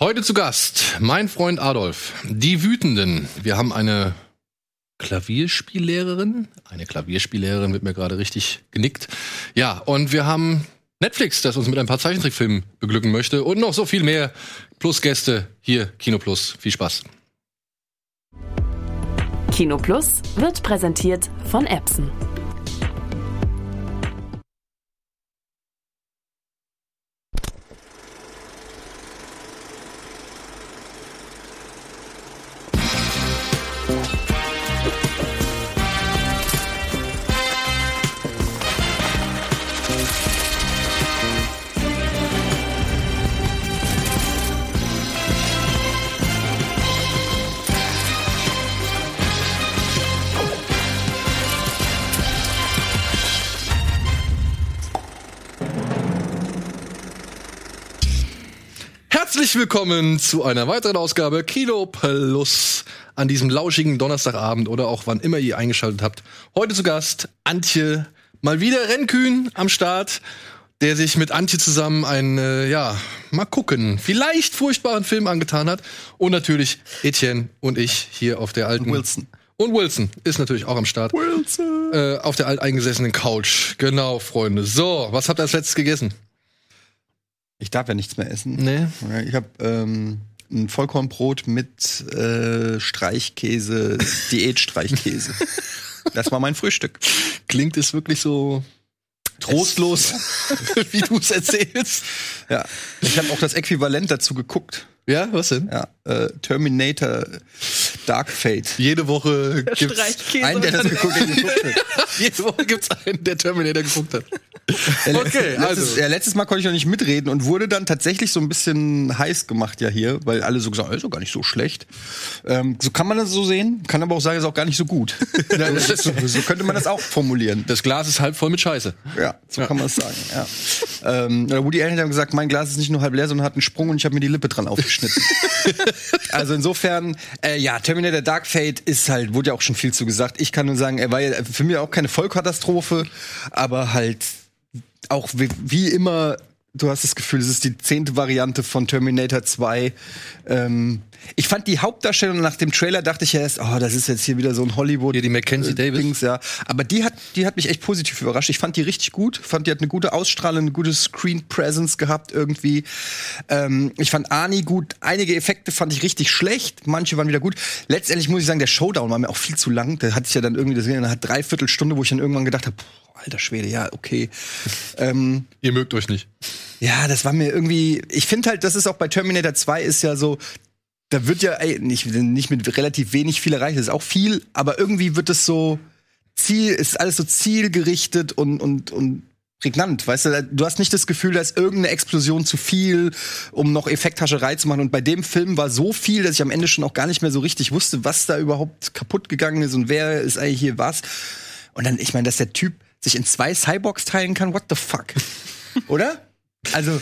Heute zu Gast mein Freund Adolf. Die Wütenden. Wir haben eine Klavierspiellehrerin. Eine Klavierspiellehrerin wird mir gerade richtig genickt. Ja, und wir haben Netflix, das uns mit ein paar Zeichentrickfilmen beglücken möchte und noch so viel mehr. Plus Gäste hier, Kino Plus. Viel Spaß. Kino Plus wird präsentiert von Epson. Herzlich willkommen zu einer weiteren Ausgabe Kino Plus an diesem lauschigen Donnerstagabend oder auch wann immer ihr eingeschaltet habt. Heute zu Gast Antje, mal wieder Rennkühn am Start, der sich mit Antje zusammen einen, äh, ja, mal gucken, vielleicht furchtbaren Film angetan hat. Und natürlich Etienne und ich hier auf der alten. Wilson. Und Wilson ist natürlich auch am Start. Wilson. Äh, auf der alteingesessenen Couch. Genau, Freunde. So, was habt ihr als letztes gegessen? Ich darf ja nichts mehr essen. Nee. Ich habe ähm, ein Vollkornbrot mit äh, Streichkäse, Diätstreichkäse. das war mein Frühstück. Klingt es wirklich so trostlos, wie du es erzählst? Ja. Ich habe auch das Äquivalent dazu geguckt. Ja, was denn? Ja, äh, Terminator Dark Fate. Jede Woche gibt's Streichkäse Einen, der das geguckt, geguckt hat. jede Woche gibt's einen, der Terminator geguckt hat. Ja, Okay, letztes, also. ja, letztes Mal konnte ich noch nicht mitreden und wurde dann tatsächlich so ein bisschen heiß gemacht ja hier, weil alle so gesagt haben, ist doch gar nicht so schlecht. Ähm, so kann man das so sehen, kann aber auch sagen, ist auch gar nicht so gut. So, so könnte man das auch formulieren. Das Glas ist halb voll mit Scheiße. Ja, so Ja. kann man es sagen. Ja. ähm, Woody Allen hat gesagt, mein Glas ist nicht nur halb leer, sondern hat einen Sprung und ich habe mir die Lippe dran aufgeschnitten. also insofern, äh, ja, Terminator Dark Fate ist halt, wurde ja auch schon viel zu gesagt. Ich kann nur sagen, er war ja für mich auch keine Vollkatastrophe, aber halt auch wie, wie immer, du hast das Gefühl, es ist die zehnte Variante von Terminator 2. Ähm, ich fand die Hauptdarstellung nach dem Trailer dachte ich erst, oh, das ist jetzt hier wieder so ein Hollywood. Hier die Mackenzie äh, Davis. Dings, ja. Aber die hat, die hat mich echt positiv überrascht. Ich fand die richtig gut. Fand, die hat eine gute Ausstrahlung, eine gute Screen Presence gehabt irgendwie. Ähm, ich fand Ani gut. Einige Effekte fand ich richtig schlecht. Manche waren wieder gut. Letztendlich muss ich sagen, der Showdown war mir auch viel zu lang. Der hatte ich ja dann irgendwie, das hat dreiviertel Stunde, wo ich dann irgendwann gedacht habe, alter Schwede, ja, okay. ähm, Ihr mögt euch nicht. ja, das war mir irgendwie. Ich finde halt, das ist auch bei Terminator 2 ist ja so. Da wird ja ey, nicht, nicht mit relativ wenig viel erreicht, das ist auch viel, aber irgendwie wird es so Ziel, ist alles so zielgerichtet und, und, und prägnant, weißt du? Du hast nicht das Gefühl, da ist irgendeine Explosion zu viel, um noch Effekthascherei zu machen. Und bei dem Film war so viel, dass ich am Ende schon auch gar nicht mehr so richtig wusste, was da überhaupt kaputt gegangen ist und wer ist eigentlich hier was. Und dann, ich meine, dass der Typ sich in zwei Cyborgs teilen kann, what the fuck? Oder? Also,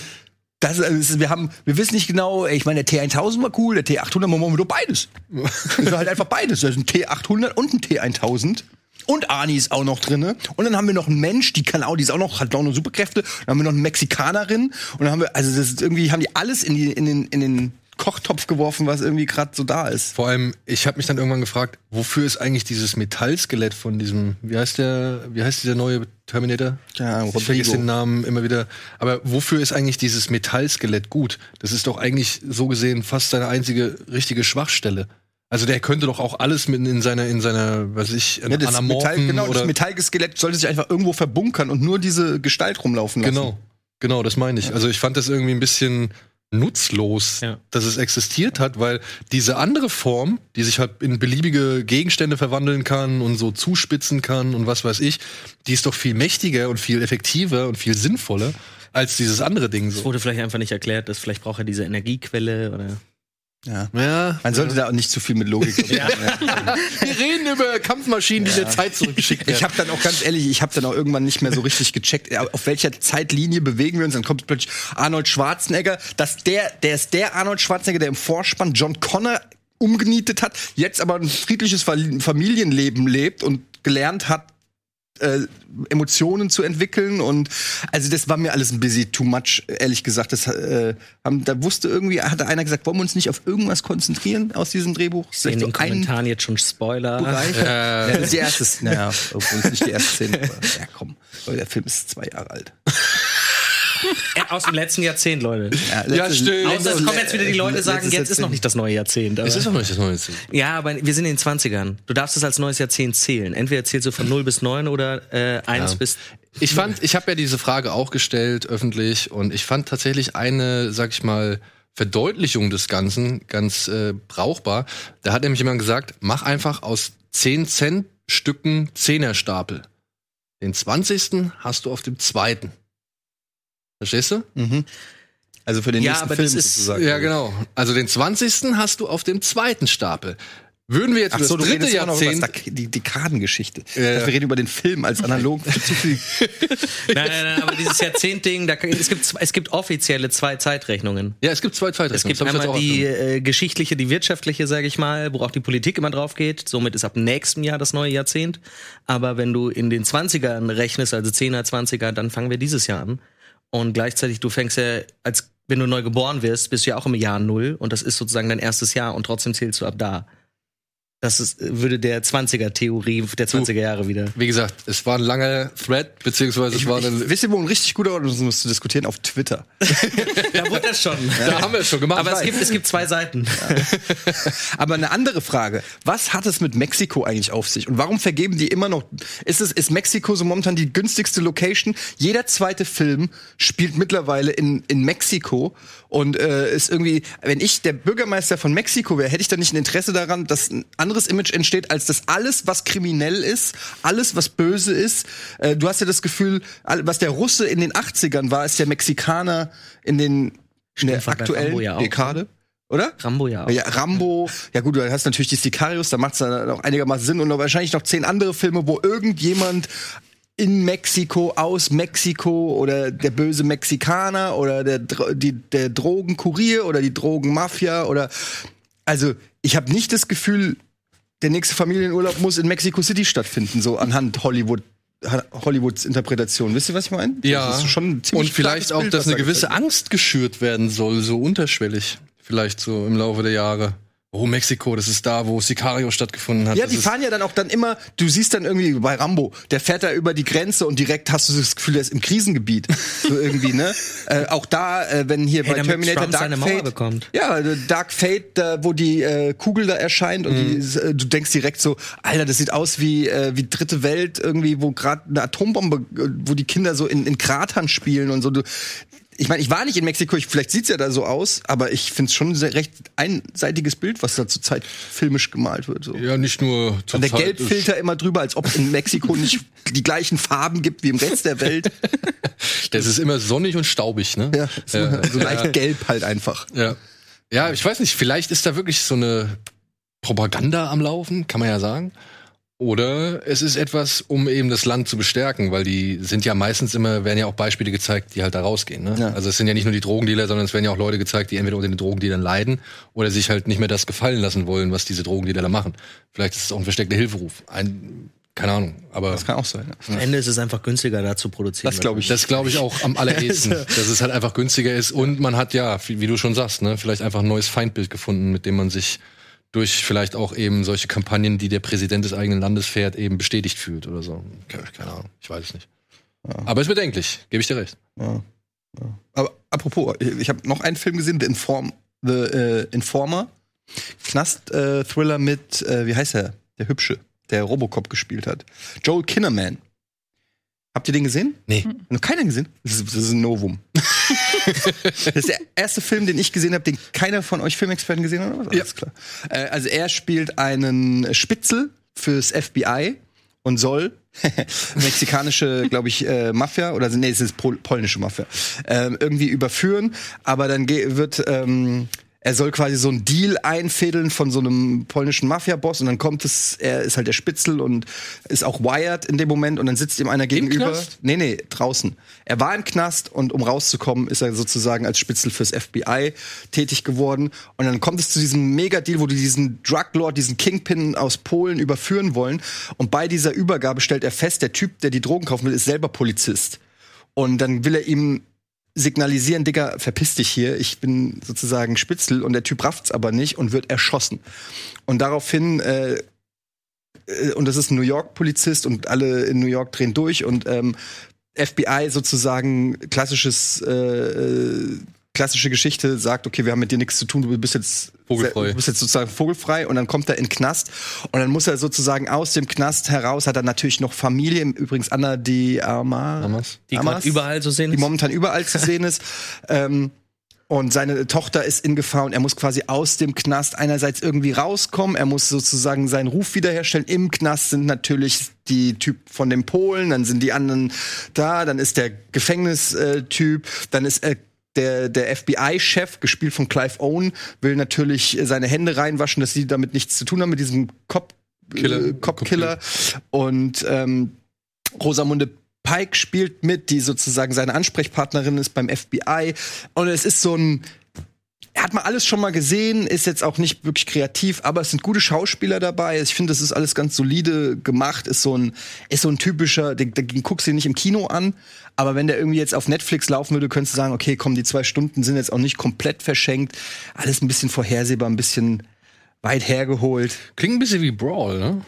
das, ist, wir haben, wir wissen nicht genau, ich meine, der T1000 war cool, der T800, man machen wir doch beides. Das ist halt einfach beides. Da ist ein T800 und ein T1000. Und Ani ist auch noch drinne. Und dann haben wir noch einen Mensch, die kann auch, die ist auch noch, hat auch noch Superkräfte. Dann haben wir noch eine Mexikanerin. Und dann haben wir, also das ist irgendwie, haben die alles in, die, in, den, in den Kochtopf geworfen, was irgendwie gerade so da ist. Vor allem, ich habe mich dann irgendwann gefragt, wofür ist eigentlich dieses Metallskelett von diesem, wie heißt der, wie heißt dieser neue Terminator? Ja, ich vergesse Rodrigo. den Namen immer wieder. Aber wofür ist eigentlich dieses Metallskelett gut? Das ist doch eigentlich so gesehen fast seine einzige richtige Schwachstelle. Also der könnte doch auch alles mit in seiner, in seiner, was ich, Ja, das Metall, genau, das Metallskelett sollte sich einfach irgendwo verbunkern und nur diese Gestalt rumlaufen lassen. Genau, genau, das meine ich. Also ich fand das irgendwie ein bisschen nutzlos, Ja. dass es existiert hat, weil diese andere Form, die sich halt in beliebige Gegenstände verwandeln kann und so zuspitzen kann und was weiß ich, die ist doch viel mächtiger und viel effektiver und viel sinnvoller als dieses andere Ding Es so. wurde vielleicht einfach nicht erklärt, dass vielleicht braucht er diese Energiequelle oder. Ja. Ja, Man sollte da auch nicht zu viel mit Logik. Ja. wir reden über Kampfmaschinen, die der Zeit zurückgeschickt werden. Ich habe dann auch ganz ehrlich, ich habe dann auch irgendwann nicht mehr so richtig gecheckt, äh, auf welcher Zeitlinie bewegen wir uns. Dann kommt plötzlich Arnold Schwarzenegger, dass der, der ist der Arnold Schwarzenegger, der im Vorspann John Connor umgenietet hat, jetzt aber ein friedliches Fa- Familienleben lebt und gelernt hat, äh, Emotionen zu entwickeln und also das war mir alles ein bisschen too much, ehrlich gesagt. Das, äh, haben, da wusste irgendwie, hatte einer gesagt, wollen wir uns nicht auf irgendwas konzentrieren aus diesem Drehbuch? Das ist In den so Kommentaren jetzt schon Spoiler. Bereich. Ja, das ist die erste, naja, obwohl es nicht die erste Szene war. Ja, komm, weil der Film ist zwei Jahre alt. Aus dem letzten Jahrzehnt, Leute. Ja, stimmt. Außer es kommen jetzt wieder die Leute sagen, jetzt ist noch Jahrzehnt. nicht das neue Jahrzehnt. aber- Es ist noch nicht das neue Ziel. Ja, aber wir sind in den 20ern. Du darfst es als neues Jahrzehnt zählen. Entweder zählst du von 0 bis 9 oder äh, 1 Ja. bis. Ich fand, ich habe ja diese Frage auch gestellt öffentlich und ich fand tatsächlich eine, sag ich mal, Verdeutlichung des Ganzen ganz äh, brauchbar. Da hat nämlich jemand gesagt, mach einfach aus 10 Cent Stücken Zehnerstapel. Den 20. hast du auf dem zweiten. Verstehst du? Mhm. Also für den Ja, nächsten aber Film das ist- sozusagen. Ja, genau. Also den 20. hast du auf dem zweiten Stapel. Würden wir jetzt Ach so, du das dritte redest immer noch über Jahrzehnt. die Dekadengeschichte. Ja. Wir reden über den Film als analog zu viel. Nein, nein, nein, aber dieses Jahrzehnt-Ding, da, es, gibt, es gibt offizielle zwei Zeitrechnungen. Ja, es gibt zwei Es Zeitrechnungen. gibt hab ich einmal die äh, geschichtliche, die wirtschaftliche, sage ich mal, wo auch die Politik immer drauf geht. Somit ist ab nächstem Jahr das neue Jahrzehnt. Aber wenn du in den 20ern rechnest, also 10er, 20er, dann fangen wir dieses Jahr an. Und gleichzeitig, du fängst ja, als wenn du neu geboren wirst, bist du ja auch im Jahr Null. Und das ist sozusagen dein erstes Jahr und trotzdem zählst du ab da. Das ist, würde der 20er-Theorie der 20er Jahre wieder. Wie gesagt, es war ein langer Thread, beziehungsweise es war Ich, eine. wisst ihr, wo ein richtig guter Ort ist, um das zu diskutieren? Auf Twitter. Da wurde das schon. Da haben wir es schon gemacht. Aber es gibt, es gibt zwei Seiten. Aber eine andere Frage. Was hat es mit Mexiko eigentlich auf sich? Und warum vergeben die immer noch? Ist es, ist Mexiko so momentan die günstigste Location? Jeder zweite Film spielt mittlerweile in, in Mexiko. Und äh, ist irgendwie, wenn ich der Bürgermeister von Mexiko wäre, hätte ich da nicht ein Interesse daran, dass ein anderes Image entsteht, als dass alles, was kriminell ist, alles, was böse ist. Äh, du hast ja das Gefühl, was der Russe in den 80ern war, ist der Mexikaner in den in der aktuellen ja Dekade. Oder? Rambo ja auch. Ja, Rambo, ja gut, du hast natürlich die Sicarios, da macht es dann auch einigermaßen Sinn und noch wahrscheinlich noch zehn andere Filme, wo irgendjemand in Mexiko, aus Mexiko oder der böse Mexikaner oder der, die, der Drogenkurier oder die Drogenmafia oder also ich habe nicht das Gefühl, der nächste Familienurlaub muss in Mexico City stattfinden, so anhand Hollywood Hollywoods Interpretation. Wisst ihr, was ich meine? Ja, Das ist schon ein ziemlich und vielleicht auch, Bild, dass eine gewisse. Angst geschürt werden soll, so unterschwellig. Vielleicht so im Laufe der Jahre. Oh, Mexiko, das ist da, wo Sicario stattgefunden hat. Ja, das die fahren ja dann auch dann immer, du siehst dann irgendwie bei Rambo, der fährt da über die Grenze und direkt hast du das Gefühl, der ist im Krisengebiet. So irgendwie, ne? Äh, auch da, äh, wenn hier Hey, bei damit Terminator Trump Dark seine Mauer Fate. bekommt. Ja, äh, Dark Fate, da, wo die äh, Kugel da erscheint und die, äh, du denkst direkt so, Alter, das sieht aus wie, äh, wie dritte Welt, irgendwie, wo gerade eine Atombombe, äh, wo die Kinder so in, in Kratern spielen und so. Du, ich meine, ich war nicht in Mexiko, ich, vielleicht sieht's ja da so aus, aber ich find's schon ein sehr recht einseitiges Bild, was da zurzeit filmisch gemalt wird. So. ja nicht nur zur Und der Zeit- Gelbfilter immer drüber, als ob es in Mexiko nicht die gleichen Farben gibt wie im Rest der Welt. Das ist immer sonnig und staubig, ne? Ja, so, Ja. so leicht gelb halt einfach. Ja. Ja, ich weiß nicht, vielleicht ist da wirklich so eine Propaganda am Laufen, kann man ja sagen. Oder es ist etwas, um eben das Land zu bestärken, weil die sind ja meistens immer, werden ja auch Beispiele gezeigt, die halt da rausgehen. Ne? Ja. Also es sind ja nicht nur die Drogendealer, sondern es werden ja auch Leute gezeigt, die entweder unter den Drogendealern leiden oder sich halt nicht mehr das gefallen lassen wollen, was diese Drogendealer da machen. Vielleicht ist es auch ein versteckter Hilferuf. Ein, keine Ahnung, aber Das kann auch sein. Ja. Am Ende ist es einfach günstiger, da zu produzieren. Das glaube ich. Das glaube ich auch am allerersten, dass es halt einfach günstiger ist und man hat ja, wie, wie du schon sagst, ne, vielleicht einfach ein neues Feindbild gefunden, mit dem man sich durch vielleicht auch eben solche Kampagnen, die der Präsident des eigenen Landes fährt, eben bestätigt fühlt oder so. Keine, Ahnung, ich weiß es nicht. Aber es ist bedenklich, gebe ich dir recht. Ja. Ja. Aber apropos, ich, habe noch einen Film gesehen, The, Inform, The äh, Informer. Knast-Thriller mit, äh, wie heißt er? Der Hübsche, der Robocop gespielt hat. Joel Kinnaman. Habt ihr den gesehen? Nee. Noch keiner gesehen? Das ist, das ist ein Novum. das ist der erste Film, den ich gesehen habe, den keiner von euch Filmexperten gesehen hat, oder was? Ja. Alles klar. Äh, also er spielt einen Spitzel fürs FBI und soll mexikanische, glaube ich, äh, Mafia oder nee, es ist pol polnische Mafia ähm, irgendwie überführen, aber dann wird ähm, er soll quasi so einen Deal einfädeln von so einem polnischen Mafia-Boss und dann kommt es, er ist halt der Spitzel und ist auch wired in dem Moment und dann sitzt ihm einer gegenüber. Knast? Nee, nee, draußen. Er war im Knast und um rauszukommen, ist er sozusagen als Spitzel fürs FBI tätig geworden. Und dann kommt es zu diesem Mega-Deal, wo die diesen Druglord, diesen Kingpin aus Polen überführen wollen. Und bei dieser Übergabe stellt er fest, der Typ, der die Drogen kaufen will, ist selber Polizist. Und dann will er ihm signalisieren, Digga, verpiss dich hier, ich bin sozusagen Spitzel und der Typ rafft's aber nicht und wird erschossen. Und daraufhin, äh, äh, und das ist ein New York-Polizist und alle in New York drehen durch und ähm, FBI sozusagen klassisches äh, äh, klassische Geschichte sagt, okay, wir haben mit dir nichts zu tun, du bist jetzt Vogelfrei. Du bist jetzt sozusagen vogelfrei und dann kommt er in den Knast und dann muss er sozusagen aus dem Knast heraus, hat er natürlich noch Familie, übrigens Anna die Arma, Hamas. Die gerade überall zu sehen die ist. momentan überall zu sehen ist. Ähm, und seine Tochter ist in Gefahr und er muss quasi aus dem Knast einerseits irgendwie rauskommen. Er muss sozusagen seinen Ruf wiederherstellen. Im Knast sind natürlich die Typ von den Polen, dann sind die anderen da, dann ist der Gefängnistyp, dann ist äh, der, der FBI-Chef, gespielt von Clive Owen, will natürlich äh, seine Hände reinwaschen, dass sie damit nichts zu tun haben mit diesem Cop Killer. äh, Cop-Killer. Und ähm, Rosamunde Pike spielt mit, die sozusagen seine Ansprechpartnerin ist beim FBI. Und es ist so ein. Hat man alles schon mal gesehen, ist jetzt auch nicht wirklich kreativ, aber es sind gute Schauspieler dabei. Ich finde, das ist alles ganz solide gemacht. Ist so ein, ist so ein typischer, den, den guckst du dir nicht im Kino an, aber wenn der irgendwie jetzt auf Netflix laufen würde, könntest du sagen, okay, komm, die zwei Stunden sind jetzt auch nicht komplett verschenkt. Alles ein bisschen vorhersehbar, ein bisschen weit hergeholt. Klingt ein bisschen wie Brawl, ne?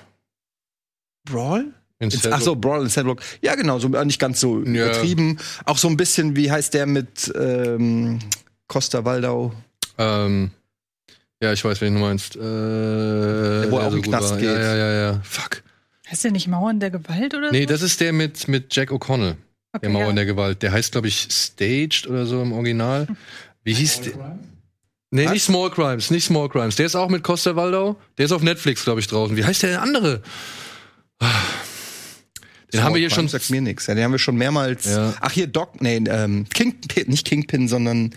Brawl? Ach so, Brawl in Sandbox. Ja, genau, so äh, nicht ganz so Ja. übertrieben. Auch so ein bisschen, wie heißt der mit ähm, Costa Waldau? Ähm, ja, ich weiß, wen du meinst. Äh, der wo er auch den Knast war. geht. Ja, ja, ja, ja. Fuck. Heißt der nicht Mauern der Gewalt oder Nee, so? das ist der mit, mit Jack O'Connell. okay, Der Mauer ja. in der Gewalt. Der heißt, glaube ich, Staged oder so im Original. Wie hieß der? Nee, Was? nicht Small Crimes, nicht Small Crimes. Der ist auch mit Costa Waldau. Der ist auf Netflix, glaube ich, draußen. Wie heißt der andere? Den haben wir hier schon. Sagt mir nichts. Ja, den haben wir schon mehrmals. Ja. Ach, hier Doc, nee, ähm, Kingpin, nicht Kingpin, sondern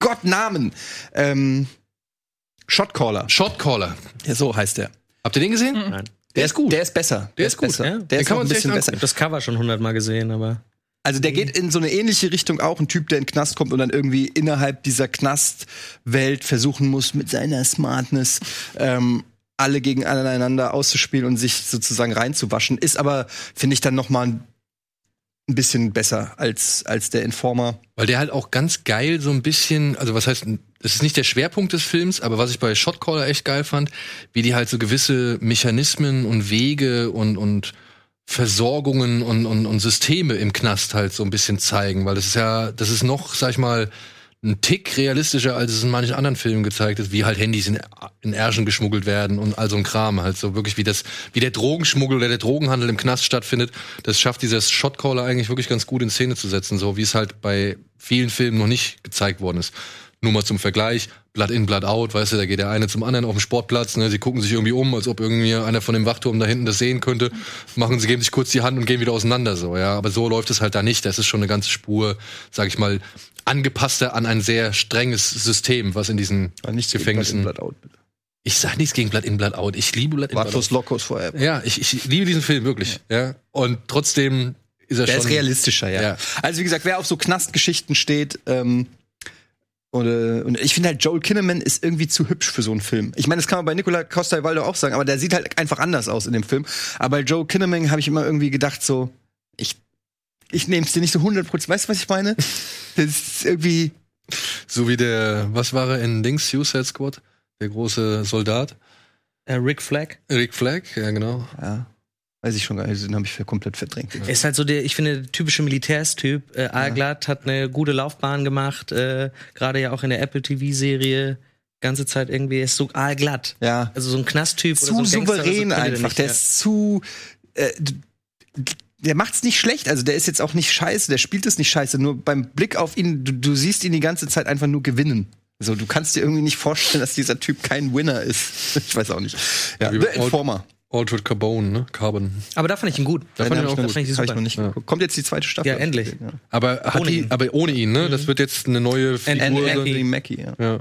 Gott Namen. Ähm, Shotcaller. Shotcaller. Ja, so heißt der. Habt ihr den gesehen? Nein. Der ist gut. Der ist besser. Der ist gut, besser. ja. Der Den ist kann noch man ein bisschen besser. Ich hab das Cover schon hundertmal gesehen, aber Also der geht in so eine ähnliche Richtung auch, ein Typ, der in den Knast kommt und dann irgendwie innerhalb dieser Knastwelt versuchen muss, mit seiner Smartness ähm, alle gegeneinander auszuspielen und sich sozusagen reinzuwaschen. Ist aber, finde ich, dann noch mal ein ein bisschen besser als, als der Informer. Weil der halt auch ganz geil so ein bisschen, also was heißt, das ist nicht der Schwerpunkt des Films, aber was ich bei Shotcaller echt geil fand, wie die halt so gewisse Mechanismen und Wege und, und Versorgungen und, und, und Systeme im Knast halt so ein bisschen zeigen, weil das ist ja, das ist noch, sag ich mal, ein Tick realistischer, als es in manchen anderen Filmen gezeigt ist, wie halt Handys in, in Ärschen geschmuggelt werden und all so ein Kram. Halt so wirklich, wie das, wie der Drogenschmuggel oder der Drogenhandel im Knast stattfindet. Das schafft dieser Shotcaller eigentlich wirklich ganz gut in Szene zu setzen, so wie es halt bei vielen Filmen noch nicht gezeigt worden ist. Nur mal zum Vergleich, Blood in, Blood out, weißt du, da geht der eine zum anderen auf dem Sportplatz, ne, sie gucken sich irgendwie um, als ob irgendwie einer von dem Wachturm da hinten das sehen könnte, machen sie, geben sich kurz die Hand und gehen wieder auseinander, so, ja, aber so läuft es halt da nicht, das ist schon eine ganze Spur, sag ich mal, angepasster an ein sehr strenges System, was in diesen Gefängnissen, ich sag nichts gegen Blood in, Blood out, ich liebe Blood in, Blood out. Locos Forever. Ja, ich, ich liebe diesen Film wirklich, ja, und trotzdem ist er Der schon ist realistischer, ja. Ja. Also wie gesagt, wer auf so Knastgeschichten steht, ähm, oder, und ich finde halt, Joel Kinnaman ist irgendwie zu hübsch für so einen Film. Ich meine, das kann man bei Nicola Costa Waldo auch sagen, aber der sieht halt einfach anders aus in dem Film. Aber bei Joel Kinnaman habe ich immer irgendwie gedacht, so, ich, ich nehme es dir nicht so 100%. Weißt du, was ich meine? Das ist irgendwie, So wie der, was war er in Dings, Suicide Squad? Der große Soldat? äh, Rick Flag Rick Flag, ja genau. ja, weiß ich schon gar nicht, den habe ich für komplett verdrängt. Er ist halt so der, ich finde, der typische Militärstyp. Äh, Alglatt hat eine gute Laufbahn gemacht, äh, gerade ja auch in der Apple TV-Serie. Ganze Zeit irgendwie er ist so aalglatt. Ja. Also so ein Knasttyp zu oder so ein Gangster, souverän so könnte der einfach. nicht, der ja. ist zu. Äh, der macht's nicht schlecht, also der ist jetzt auch nicht scheiße, der spielt es nicht scheiße. Nur beim Blick auf ihn, du, du siehst ihn die ganze Zeit einfach nur gewinnen. So, du kannst dir irgendwie nicht vorstellen, dass dieser Typ kein Winner ist. Ich weiß auch nicht. Ja, Wie The Informer. Altered Carbone, ne? Carbon. Aber da fand ich ihn gut. Da fand ich ihn auch gut. fand ich ich super. noch nicht geguckt. Kommt jetzt die zweite Staffel. Ja, endlich. Ja. Aber hat Ohne die, ihn. aber ohne ihn, ne? Das wird jetzt eine neue Figur. Anthony Mackie, ja. Ja.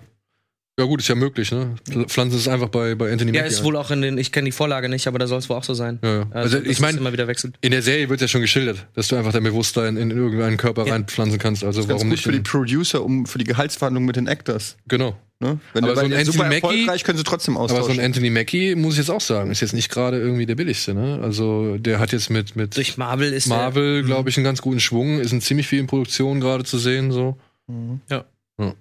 Ja, gut, ist ja möglich, ne? Pfl- Pflanzen es einfach bei, bei Anthony Ja, Mackie ist ein. wohl auch in den, ich kenne die Vorlage nicht, aber da soll es wohl auch so sein. Ja, ja. Also, dass ich mein- es immer wieder wechselt. In der Serie wird ja schon geschildert, dass du einfach dein Bewusstsein in, in irgendeinen Körper reinpflanzen kannst. Also Ganz warum gut nicht? für die in- Producer, um für die Gehaltsverhandlungen mit den Actors. genau. Ne? Wenn Aber so ein Anthony super Mackie- erfolgreich können sie trotzdem Aber so austauschen. ein Anthony Mackie, muss ich jetzt auch sagen, ist jetzt nicht gerade irgendwie der billigste, ne? Also der hat jetzt mit, mit Durch Marvel ist Marvel, glaube ich, einen ganz guten Schwung, ist in ziemlich vielen Produktionen gerade zu sehen, so. Ja. Ja.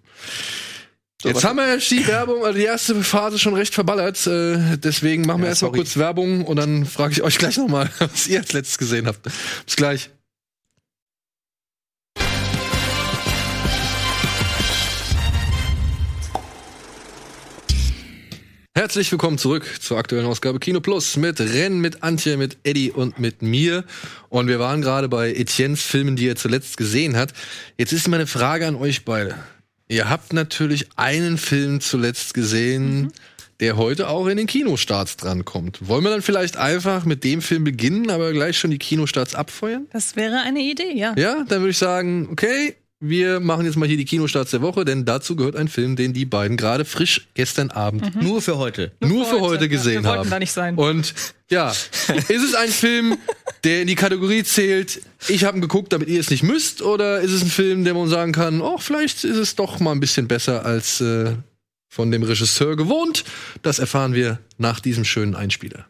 So, Jetzt haben wir die Werbung, also die erste Phase schon recht verballert. Äh, deswegen machen wir Ja, erstmal kurz Werbung und dann frage ich euch gleich nochmal, was ihr als letztes gesehen habt. Bis gleich. Herzlich willkommen zurück zur aktuellen Ausgabe Kino Plus mit Ren, mit Antje, mit Eddie und mit mir. Und wir waren gerade bei Etiennes Filmen, die er zuletzt gesehen hat. Jetzt ist meine Frage an euch beide. Ihr habt natürlich einen Film zuletzt gesehen, der heute auch in den Kinostarts drankommt. Wollen wir dann vielleicht einfach mit dem Film beginnen, aber gleich schon die Kinostarts abfeuern? Das wäre eine Idee, ja. Ja, dann würde ich sagen, okay, wir machen jetzt mal hier die Kinostarts der Woche, denn dazu gehört ein Film, den die beiden gerade frisch gestern Abend Nur für heute. nur für heute Ja, gesehen wir wollten haben. da nicht sein. Und ja, ist es ein Film, der in die Kategorie zählt, ich habe ihn geguckt, damit ihr es nicht müsst, oder ist es ein Film, der man sagen kann, oh, vielleicht ist es doch mal ein bisschen besser als äh, von dem Regisseur gewohnt? Das erfahren wir nach diesem schönen Einspieler.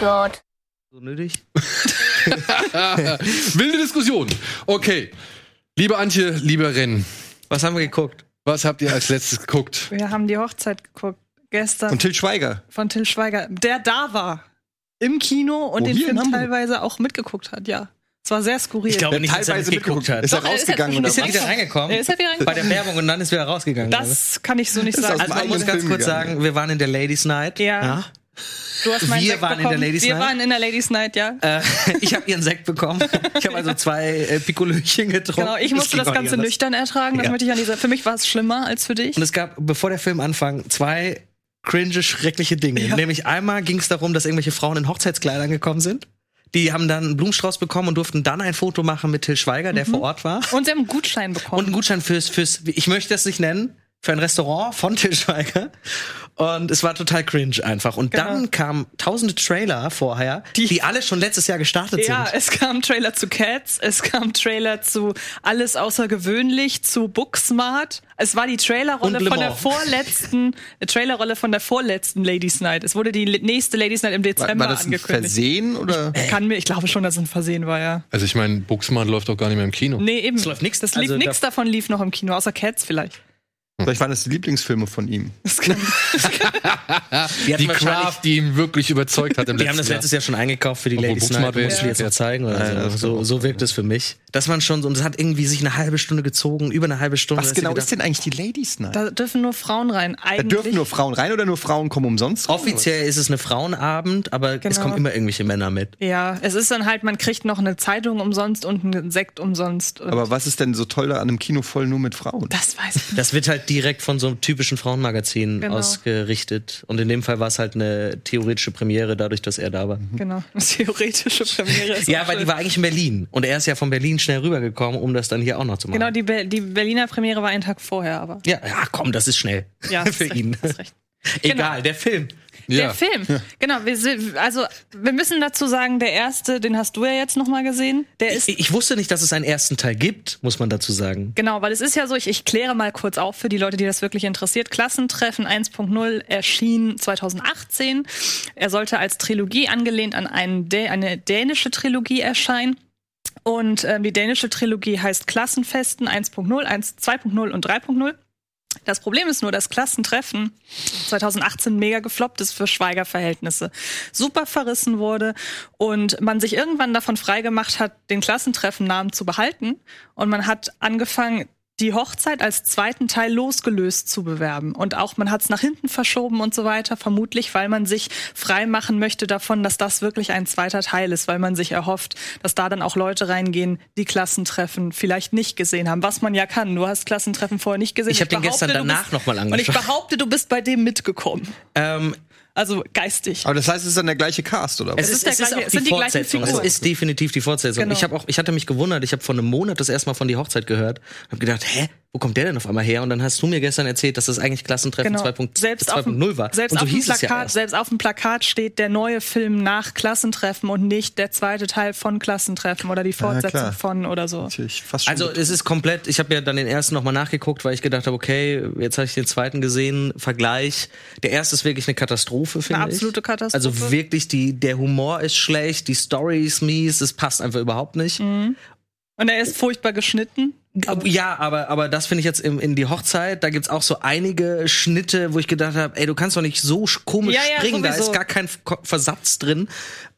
Gott. So nötig. Wilde Diskussion. Okay. Liebe Antje, lieber Ren, Was haben wir geguckt? was habt ihr als letztes geguckt? Wir haben die Hochzeit geguckt gestern Und Till Schweiger. von Till Schweiger, der da war im Kino und Wo, den Film teilweise auch mitgeguckt hat, ja. Es war sehr skurril. Ich glaube Der nicht, dass er teilweise mitgeguckt hat. Ist er er rausgegangen Ist er wieder reingekommen? Er ist ja wieder Bei reingekommen. der Werbung und dann ist er wieder rausgegangen. Das kann ich so nicht sagen. also man muss ganz Film kurz gegangen. sagen, wir waren in der Ladies Night. Ja. Du hast meinen Wir Sekt waren in der bekommen. Ladies Wir Night. waren in der Ladies Night, ja. Äh, ich habe ihren Sekt bekommen. Ich habe also zwei äh, Pikolöchen getrunken. Genau, ich musste das auch Ganze nüchtern ertragen. Das Ja. möchte ich an dieser. Für mich war es schlimmer als für dich. Und es gab, bevor der Film anfang, zwei cringe, schreckliche Dinge. Ja. Nämlich einmal ging es darum, dass irgendwelche Frauen in Hochzeitskleidern gekommen sind. Die haben dann einen Blumenstrauß bekommen und durften dann ein Foto machen mit Till Schweiger, der vor Ort war. Und sie haben einen Gutschein Und bekommen. einen Gutschein fürs, fürs, ich möchte das nicht nennen, für ein Restaurant von Till Schweiger. Und es war total cringe einfach. Und Genau. dann kamen tausende Trailer vorher, die, Die- alle schon letztes Jahr gestartet Ja, sind. es kam Trailer zu Cats, es kam Trailer zu Alles außergewöhnlich, zu Booksmart. Es war die Trailerrolle von der vorletzten, Trailerrolle von der vorletzten Ladies Night. Es wurde die nächste Ladies Night im War, Dezember war das ein angekündigt. Versehen oder? Kann mir, ich glaube schon, dass es ein Versehen war, ja. Also ich meine, Buxmann läuft doch gar nicht mehr im Kino. Nee, eben. Es läuft nix. Das lief, Also nix da- davon lief noch im Kino, außer Cats vielleicht. Vielleicht waren das die Lieblingsfilme von ihm. Das kann, Die, Die Craft, die ihn wirklich überzeugt hat im Die haben das letztes Jahr schon eingekauft für die Obwohl Ladies Night. Musst du jetzt ja. mal zeigen oder Ja, so. So, so wirkt es für mich. Dass man schon so, und es hat irgendwie sich eine halbe Stunde gezogen, über eine halbe Stunde. Was genau gedacht- ist denn eigentlich die Ladies Night? Da da dürfen nur Frauen rein. Eigentlich. dürfen nur Frauen rein oder nur Frauen kommen umsonst? rein, Offiziell ist es eine Frauenabend, aber es Genau. kommen immer irgendwelche Männer mit. Ja, es ist dann halt, man kriegt noch eine Zeitung umsonst und einen Sekt umsonst. Aber was ist denn so toll an einem Kino voll nur mit Frauen? das weiß ich nicht. Das wird halt direkt von so einem typischen Frauenmagazin Genau. ausgerichtet. Und in dem Fall war es halt eine theoretische Premiere, dadurch, dass er da war. Genau. Eine theoretische Premiere. ist Ja, weil schön. die war eigentlich in Berlin. Und er ist ja von Berlin schnell rübergekommen, um das dann hier auch noch zu machen. Genau, die, Be die Berliner Premiere war einen Tag vorher, aber. ja, ja, komm, das ist schnell. Ja, für ihn. recht. Egal, der Film. Ja. Der Film. Genau, wir sind, also wir müssen dazu sagen, der erste, den hast du ja jetzt noch mal gesehen. Der ist Ich, ich wusste nicht, dass es einen ersten Teil gibt, muss man dazu sagen. Genau, weil es ist ja so, ich, ich kläre mal kurz auf für die Leute, die das wirklich interessiert. Klassentreffen 1.0 erschien 2018. Er sollte als Trilogie angelehnt an Dä eine dänische Trilogie erscheinen. Und ähm, die dänische Trilogie heißt Klassenfesten 1.0, 1, 2.0 und 3.0. Das Problem ist nur, dass Klassentreffen 2018 mega gefloppt ist für Schweiger-Verhältnisse. Super verrissen wurde und man sich irgendwann davon freigemacht hat, den Klassentreffen-Namen zu behalten. Und man hat angefangen, die Hochzeit als zweiten Teil losgelöst zu bewerben. Und auch man hat es nach hinten verschoben und so weiter, vermutlich, weil man sich frei machen möchte davon, dass das wirklich ein zweiter Teil ist, weil man sich erhofft, dass da dann auch Leute reingehen, die Klassentreffen vielleicht nicht gesehen haben, was man ja kann. Du hast Klassentreffen vorher nicht gesehen. Ich hab den gestern danach bist- noch mal Und ich angeschaut. behaupte, du bist bei dem mitgekommen. Ähm, Also geistig. Aber das heißt, es ist dann der gleiche Cast, oder was? es ist ist, der es ist gleiche- auch es sind die die gleichen Fortsetzung. Es Figuren. ist definitiv die Fortsetzung. Genau. Ich, hab auch, ich hatte mich gewundert, ich habe vor einem Monat das erste Mal von die Hochzeit gehört und habe gedacht, hä, wo kommt der denn auf einmal her? Und dann hast du mir gestern erzählt, dass das eigentlich Klassentreffen Genau. 2.0 Selbst auf, dem, war. selbst, und so auf dem ja Plakat, erst. selbst auf dem Plakat steht der neue Film nach Klassentreffen und nicht der zweite Teil von Klassentreffen oder die Fortsetzung klar. von oder so. Also es ist komplett, ich habe ja dann den ersten nochmal nachgeguckt, weil ich gedacht habe, okay, jetzt habe ich den zweiten gesehen, Vergleich. Der erste ist wirklich eine Katastrophe, finde ich. absolute Katastrophe. Also wirklich, die, der Humor ist schlecht, die Story ist mies, es passt einfach überhaupt nicht. Mhm. Und er ist furchtbar geschnitten. Ja, aber, aber das finde ich jetzt im, in die Hochzeit, da gibt's auch so einige Schnitte, wo ich gedacht habe, ey, du kannst doch nicht so sch- komisch Ja, ja, springen, da sowieso. ist gar kein Versatz drin.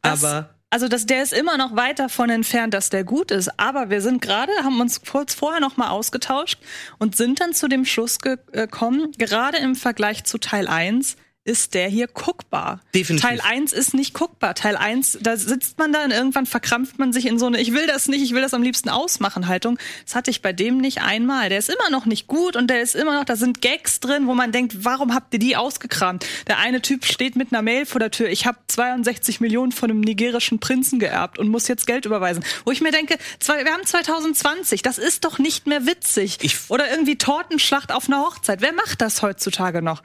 Das- aber Also das, der ist immer noch weit davon entfernt, dass der gut ist. Aber wir sind gerade, haben uns kurz vorher noch mal ausgetauscht und sind dann zu dem Schluss ge- gekommen, gerade im Vergleich zu Teil 1 ist der hier guckbar. Definitiv. Teil 1 ist nicht guckbar. Teil 1, da sitzt man da und irgendwann verkrampft man sich in so eine Ich will das nicht, ich will das am liebsten ausmachen Haltung. Das hatte ich bei dem nicht einmal. Der ist immer noch nicht gut und der ist immer noch, da sind Gags drin, wo man denkt, warum habt ihr die ausgekramt? Der eine Typ steht mit einer Mail vor der Tür, ich habe 62 Millionen von einem nigerischen Prinzen geerbt und muss jetzt Geld überweisen. Wo ich mir denke, zwei, wir haben 2020, das ist doch nicht mehr witzig. Ich- Oder irgendwie Tortenschlacht auf einer Hochzeit. Wer macht das heutzutage noch?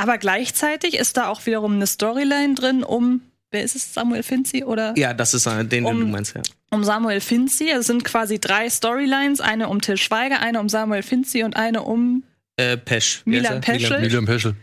Aber gleichzeitig ist da auch wiederum eine Storyline drin um, wer ist es, Samuel Finzi oder? ja, das ist äh, den, den Um- du meinst, ja. um Samuel Finzi. Es sind quasi drei Storylines, eine um Till Schweiger, eine um Samuel Finzi und eine um Äh, Pesch. Milan? Peschel. William Peschel.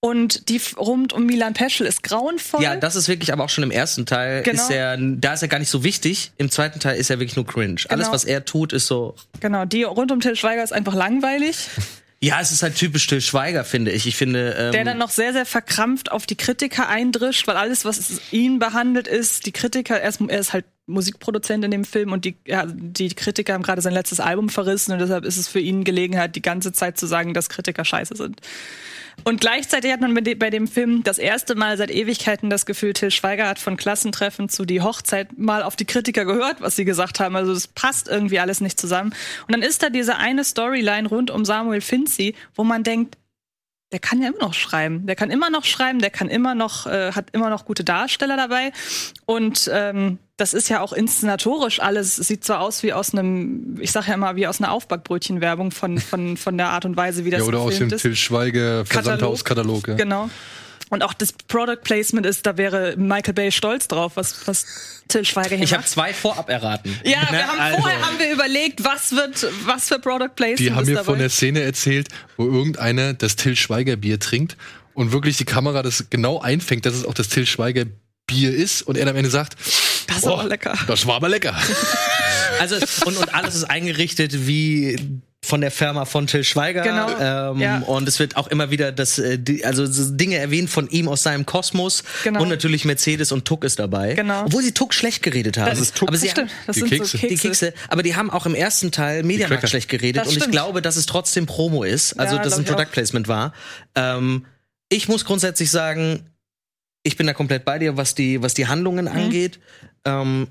und die rund um Milan Peschel ist grauenvoll. Ja, das ist wirklich, aber auch schon im ersten Teil Genau. ist er, da ist er gar nicht so wichtig. Im zweiten Teil ist er wirklich nur cringe. Alles, Genau. was er tut, ist so. genau, die rund um Till Schweiger ist einfach langweilig. Ja, es ist halt typisch Till Schweiger, finde ich. Ich finde. Ähm, Der dann noch sehr, sehr verkrampft auf die Kritiker eindrischt, weil alles, was ihn behandelt, ist, die Kritiker, er ist, er ist halt Musikproduzent in dem Film und die, ja, die Kritiker haben gerade sein letztes Album verrissen und deshalb ist es für ihn Gelegenheit, die ganze Zeit zu sagen, dass Kritiker scheiße sind. Und gleichzeitig hat man bei de- bei dem Film das erste Mal seit Ewigkeiten das Gefühl, Till Schweiger hat von Klassentreffen zu die Hochzeit mal auf die Kritiker gehört, was sie gesagt haben. Also das passt irgendwie alles nicht zusammen. Und dann ist da diese eine Storyline rund um Samuel Finzi, wo man denkt, der kann ja immer noch schreiben. Der kann immer noch schreiben, der kann immer noch, äh, hat immer noch gute Darsteller dabei. Und ähm, das ist ja auch inszenatorisch alles. Es sieht zwar aus wie aus einem, ich sage ja immer, wie aus einer Aufbackbrötchenwerbung von, von, von der Art und Weise, wie das Ja, oder aus gefilmt dem ist. Till Schweiger Versandhauskatalog. Ja. Genau. Und auch das Product Placement ist, da wäre Michael Bay stolz drauf, was, was Till Schweiger hier ich habe zwei vorab erraten. Ja, Ne, wir haben, also- vorher haben wir überlegt, was wird, was für Product Placement Die haben mir dabei. von der Szene erzählt, wo irgendeiner das Till Schweiger Bier trinkt und wirklich die Kamera das genau einfängt, dass es auch das Till Schweiger Bier ist und er dann am Ende sagt, das ist "Oh, aber lecker. Das war aber lecker. Also, und, und alles ist eingerichtet wie von der Firma von Till Schweiger. Genau, Ähm, ja. Und es wird auch immer wieder das, äh, die, also so Dinge erwähnt von ihm aus seinem Kosmos. Genau. Und natürlich Mercedes und Tuck ist dabei. Genau. Obwohl sie Tuck schlecht geredet haben. Das ist aber sie das stimmt. Das Die sind Kekse. so Kekse. die Kekse. Aber die haben auch im ersten Teil Mediamarkt schlecht geredet. Und ich glaube, dass es trotzdem Promo ist. Also, Ja, dass es ein Product. Placement war. Ähm, ich muss grundsätzlich sagen, ich bin da komplett bei dir, was die, was die Handlungen Mhm. angeht. Ähm,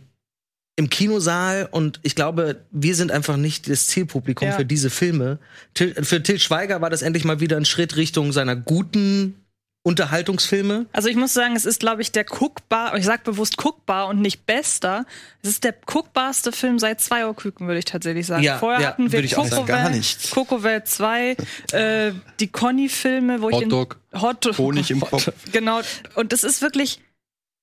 Im Kinosaal und ich glaube, wir sind einfach nicht das Zielpublikum Ja. für diese Filme. Till, für Till Schweiger war das endlich mal wieder ein Schritt Richtung seiner guten Unterhaltungsfilme. Also ich muss sagen, es ist, glaube ich, der guckbar, ich sag bewusst guckbar und nicht bester. Es ist der guckbarste Film seit zwei Ohrküken, würde ich tatsächlich sagen. Ja, Vorher ja, hatten wir ich nichts. Kokowell 2, äh, die Conny-Filme, wo ich Hotdog. den Hot Honig im Kopf. Genau. Und das ist wirklich.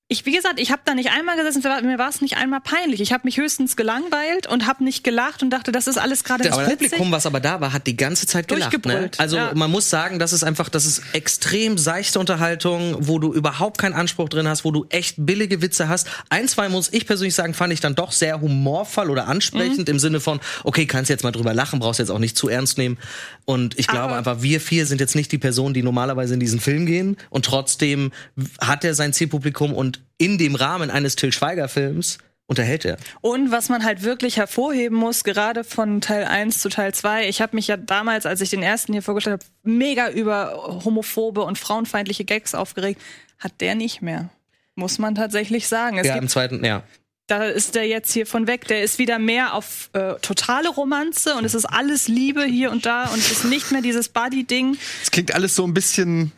Ich, wie gesagt, ich habe da nicht einmal gesessen, mir war es nicht einmal peinlich. Ich habe mich höchstens gelangweilt und habe nicht gelacht und dachte, das ist alles gerade Das Publikum, was aber da war, hat die ganze Zeit gelacht. Ne? Also ja. man muss sagen, das ist einfach, das ist extrem seichte Unterhaltung, wo du überhaupt keinen Anspruch drin hast, wo du echt billige Witze hast. Ein, zwei muss ich persönlich sagen, fand ich dann doch sehr humorvoll oder Mhm. ansprechend im Sinne von, okay, kannst jetzt mal drüber lachen, brauchst jetzt auch nicht zu ernst nehmen. Und ich glaube Aber- einfach, wir vier sind jetzt nicht die Personen, die normalerweise in diesen Film gehen. Und trotzdem hat er sein Zielpublikum und in dem Rahmen eines Till Schweiger-Films unterhält er. Und was man halt wirklich hervorheben muss, gerade von Teil 1 zu Teil 2, ich habe mich ja damals, als ich den ersten hier vorgestellt habe, mega über homophobe und frauenfeindliche Gags aufgeregt. Hat der nicht mehr. Muss man tatsächlich sagen. Es Ja, im zweiten, ja. da ist der jetzt hier von weg. Der ist wieder mehr auf äh, totale Romanze und es ist alles Liebe hier und da und es ist nicht mehr dieses Buddy-Ding. Es klingt alles so ein bisschen,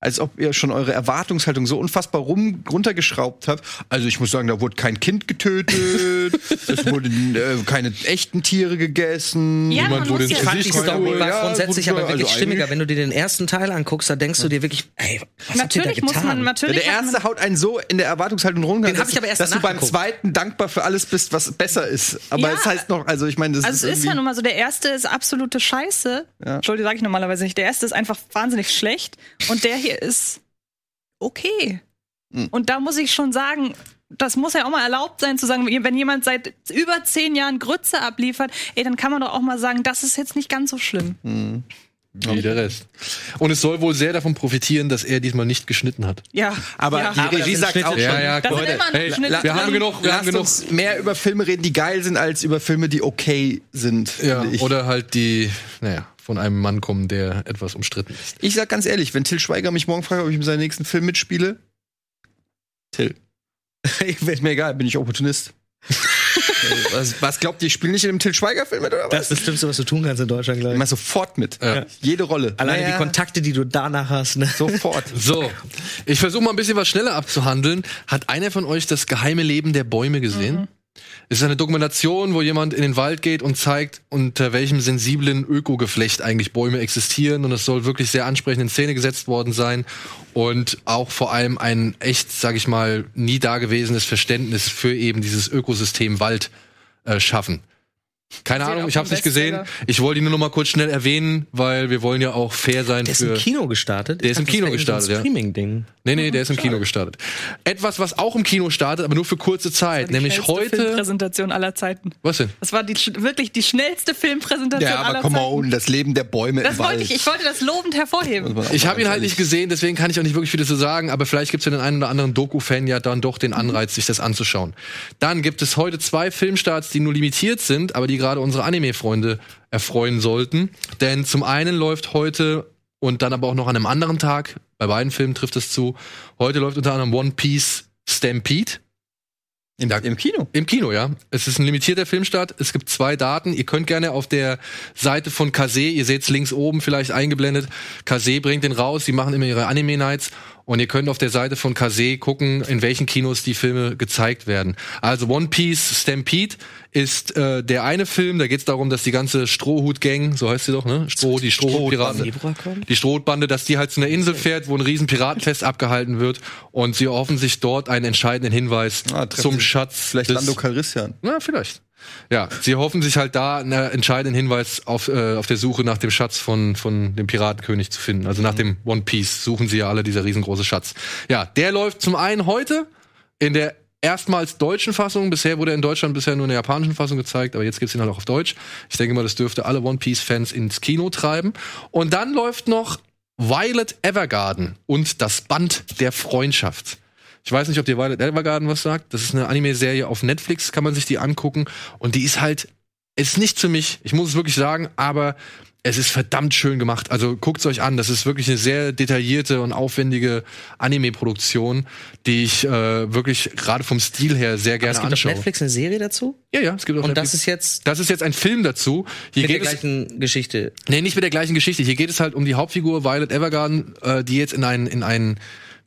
als ob ihr schon eure Erwartungshaltung so unfassbar rum, runtergeschraubt habt. Also ich muss sagen, da wurde kein Kind getötet, es wurden äh, keine echten Tiere gegessen. Ja, man wurde ja- Ich fand die Gesicht Story war Ja, grundsätzlich aber wirklich also stimmiger. Wenn du dir den ersten Teil anguckst, da denkst du dir wirklich, ey, was habt ihr da Natürlich muss getan? man, Ja, natürlich der hat man- erste haut einen so in der Erwartungshaltung runter, Den hab dass, ich aber erst dass du beim zweiten dankbar für alles bist, was besser ist. Aber Ja. es heißt noch, also ich meine, das Also ist es ist ja nun mal so, der erste ist absolute Scheiße. Ja. Entschuldigung, sage ich normalerweise nicht. Der erste ist einfach wahnsinnig schlecht und der hier ist okay. Hm. Und da muss ich schon sagen, das muss ja auch mal erlaubt sein zu sagen, wenn jemand seit über zehn Jahren Grütze abliefert, ey, dann kann man doch auch mal sagen, das ist jetzt nicht ganz so schlimm. Wie der Rest. Und es soll wohl sehr davon profitieren, dass er diesmal nicht geschnitten hat. Ja. aber ja. die Regie sagt auch schon, Ja, ja, Leute, hey, wir haben genug, wir haben genug. uns mehr über Filme reden, die geil sind, als über Filme, die okay sind. Ja, oder halt die, naja, von einem Mann kommen, der etwas umstritten ist. Ich sag ganz ehrlich, wenn Till Schweiger mich morgen fragt, ob ich in seinem nächsten Film mitspiele, Till. Wäre mir egal, bin ich Opportunist. was, was glaubt ihr, ich spiele nicht in einem Till Schweiger-Film mit oder was? Das ist das Schlimmste, was du tun kannst in Deutschland, glaube ich ich. mach sofort mit. Ja. Jede Rolle. Alleine Naja, die Kontakte, die du danach hast. Ne? Sofort. So, ich versuche mal ein bisschen was schneller abzuhandeln. Hat einer von euch das geheime Leben der Bäume gesehen? Es ist eine Dokumentation, wo jemand in den Wald geht und zeigt, unter welchem sensiblen Ökogeflecht eigentlich Bäume existieren. Und es soll wirklich sehr ansprechend in Szene gesetzt worden sein. Und auch vor allem ein echt, sag ich mal, nie dagewesenes Verständnis für eben dieses Ökosystem Wald äh, schaffen. Keine Steht Ahnung, ich habe es nicht gesehen. Ich wollte ihn nur noch mal kurz schnell erwähnen, weil wir wollen ja auch fair sein Der ist für im Kino gestartet. Der ist im Ich Kino gestartet, ja. Streaming-Ding. Nee, nee, der ist im Kino gestartet. Etwas, was auch im Kino startet, aber nur für kurze Zeit, Die nämlich schnellste heute. Filmpräsentation aller Zeiten. Was denn? Das war die, wirklich die schnellste Filmpräsentation Ja, aber aller come Zeiten. on, das Leben der Bäume Das im wollte Wald. ich, ich wollte das lobend hervorheben. Ich habe ihn halt nicht gesehen, deswegen kann ich auch nicht wirklich viel dazu sagen, aber vielleicht gibt es für den einen oder anderen Doku-Fan ja dann doch den Anreiz, sich das anzuschauen. Dann gibt es heute zwei Filmstarts, die nur limitiert sind, aber die gerade unsere Anime-Freunde erfreuen sollten. Denn zum einen läuft heute und dann aber auch noch an einem anderen Tag, bei beiden Filmen trifft es zu, heute läuft unter anderem One Piece Stampede. Im, Im Kino. Im Kino, ja. Es ist ein limitierter Filmstart. Es gibt zwei Daten. Ihr könnt gerne auf der Seite von Kase, ihr seht es links oben vielleicht eingeblendet, Kase bringt den raus, die machen immer ihre Anime-Nights und ihr könnt auf der Seite von Kase gucken, in welchen Kinos die Filme gezeigt werden. Also One Piece Stampede ist äh, der eine Film, da geht es darum, dass die ganze Strohhut-Gang, so heißt sie doch, ne? Stroh, die Strohhut-Piraten. Kommt? Die Strohbande, dass die halt zu einer Insel fährt, wo ein riesen Piratenfest abgehalten wird und sie erhoffen sich dort einen entscheidenden Hinweis Ah, zum Schatz. Vielleicht des- Lando Calrissian. na, vielleicht. Ja, sie hoffen sich halt da einen entscheidenden Hinweis auf, äh, auf der Suche nach dem Schatz von, von dem Piratenkönig zu finden. Also nach dem One Piece suchen sie ja alle dieser riesengroße Schatz. Ja, der läuft zum einen heute in der erstmals deutschen Fassung. Bisher wurde er in Deutschland bisher nur in der japanischen Fassung gezeigt, aber jetzt gibt's ihn halt auch auf Deutsch. Ich denke mal, das dürfte alle One Piece-Fans ins Kino treiben. Und dann läuft noch Violet Evergarden und das Band der Freundschaft. Ich weiß nicht, ob dir Violet Evergarden was sagt. Das ist eine Anime-Serie auf Netflix, kann man sich die angucken. Und die ist halt, ist nicht für mich, ich muss es wirklich sagen, aber es ist verdammt schön gemacht. Also guckt's euch an. Das ist wirklich eine sehr detaillierte und aufwendige Anime-Produktion, die ich äh, wirklich gerade vom Stil her sehr gerne es gibt auf anschaue. Netflix eine Serie dazu. Ja, ja, es gibt auch Und Netflix. das ist jetzt das ist jetzt ein Film dazu. Hier mit der geht es gleichen Geschichte. Nee, nicht mit der gleichen Geschichte. Hier geht es halt um die Hauptfigur Violet Evergarden, äh, die jetzt in ein, in ein,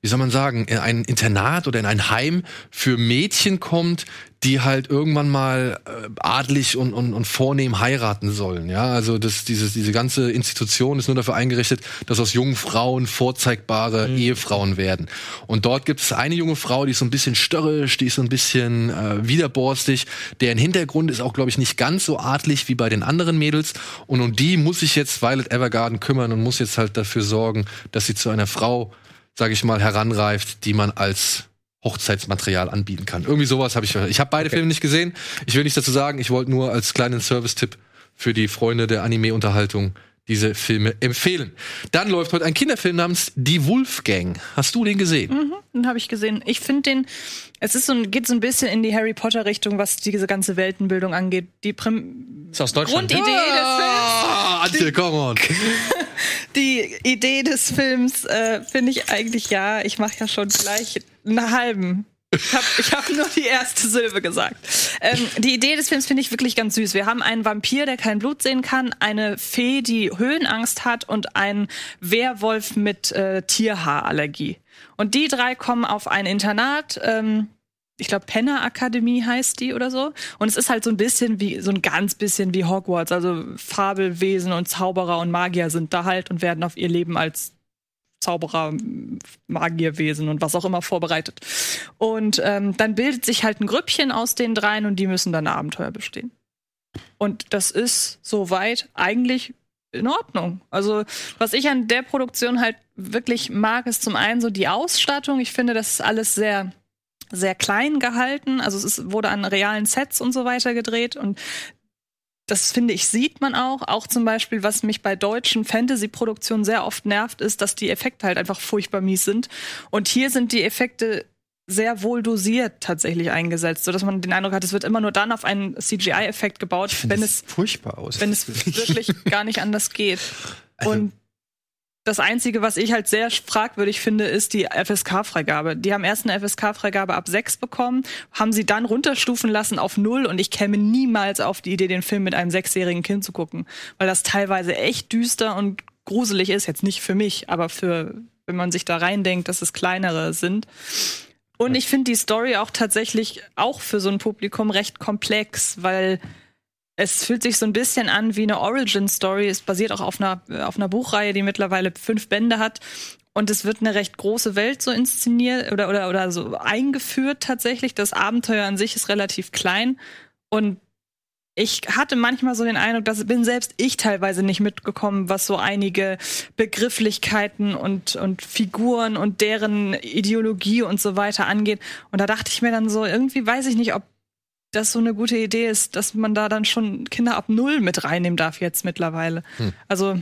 wie soll man sagen, in ein Internat oder in ein Heim für Mädchen kommt, die halt irgendwann mal äh, adlig und, und, und vornehm heiraten sollen. Ja, also das, dieses, diese ganze Institution ist nur dafür eingerichtet, dass aus jungen Frauen vorzeigbare Ehefrauen werden. Und dort gibt es eine junge Frau, die ist so ein bisschen störrisch, die ist so ein bisschen äh, widerborstig. Deren Hintergrund ist auch, glaube ich, nicht ganz so adlig wie bei den anderen Mädels. Und um die muss sich jetzt Violet Evergarden kümmern und muss jetzt halt dafür sorgen, dass sie zu einer Frau, sage ich mal, heranreift, die man als Hochzeitsmaterial anbieten kann. Irgendwie sowas habe ich. Ich habe beide Filme nicht gesehen. Ich will nichts dazu sagen. Ich wollte nur als kleinen Service-Tipp für die Freunde der Anime-Unterhaltung diese Filme empfehlen. Dann läuft heute ein Kinderfilm namens Die Wolfgang. Hast du den gesehen? Den habe ich gesehen. Ich finde den, es ist so, ein- geht so ein bisschen in die Harry Potter Richtung, was diese ganze Weltenbildung angeht. Die Prim Ist aus Deutschland. Grundidee des Films. Ah, Antje, come on. Die Idee des Films äh, finde ich eigentlich, ja, ich mache ja schon gleich einen halben. Ich habe ich hab nur die erste Silbe gesagt. Ähm, die Idee des Films finde ich wirklich ganz süß. Wir haben einen Vampir, der kein Blut sehen kann, eine Fee, die Höhenangst hat und einen Werwolf mit äh, Tierhaarallergie. Und die drei kommen auf ein Internat. Ähm, ich glaube, Penner Akademie heißt die oder so. Und es ist halt so ein bisschen wie, so ein ganz bisschen wie Hogwarts. Also Fabelwesen und Zauberer und Magier sind da halt und werden auf ihr Leben als Zauberer, Magierwesen und was auch immer vorbereitet. Und ähm, dann bildet sich halt ein Grüppchen aus den dreien und die müssen dann Abenteuer bestehen. Und das ist soweit eigentlich in Ordnung. Also, was ich an der Produktion halt wirklich mag, ist zum einen so die Ausstattung. Ich finde, das ist alles sehr sehr klein gehalten. Also es ist, wurde an realen Sets und so weiter gedreht und das finde ich, sieht man auch. Auch zum Beispiel, was mich bei deutschen Fantasy-Produktionen sehr oft nervt, ist, dass die Effekte halt einfach furchtbar mies sind. Und hier sind die Effekte sehr wohl dosiert tatsächlich eingesetzt, sodass man den Eindruck hat, es wird immer nur dann auf einen CGI-Effekt gebaut, wenn es, furchtbar aus. wenn es wirklich gar nicht anders geht. Also- Und das Einzige, was ich halt sehr fragwürdig finde, ist die FSK-Freigabe. Die haben erst eine FSK-Freigabe ab 6 bekommen, haben sie dann runterstufen lassen auf 0 und ich käme niemals auf die Idee, den Film mit einem sechsjährigen Kind zu gucken, weil das teilweise echt düster und gruselig ist. Jetzt nicht für mich, aber für, wenn man sich da reindenkt, dass es kleinere sind. Und ich finde die Story auch tatsächlich auch für so ein Publikum recht komplex, weil es fühlt sich so ein bisschen an wie eine Origin-Story. Es basiert auch auf einer, auf einer Buchreihe, die mittlerweile fünf Bände hat. Und es wird eine recht große Welt so inszeniert oder, oder, oder so eingeführt tatsächlich. Das Abenteuer an sich ist relativ klein. Und ich hatte manchmal so den Eindruck, dass bin selbst ich teilweise nicht mitgekommen, was so einige Begrifflichkeiten und, und Figuren und deren Ideologie und so weiter angeht. Und da dachte ich mir dann so, irgendwie weiß ich nicht, ob das so eine gute Idee ist, dass man da dann schon Kinder ab null mit reinnehmen darf jetzt mittlerweile. Also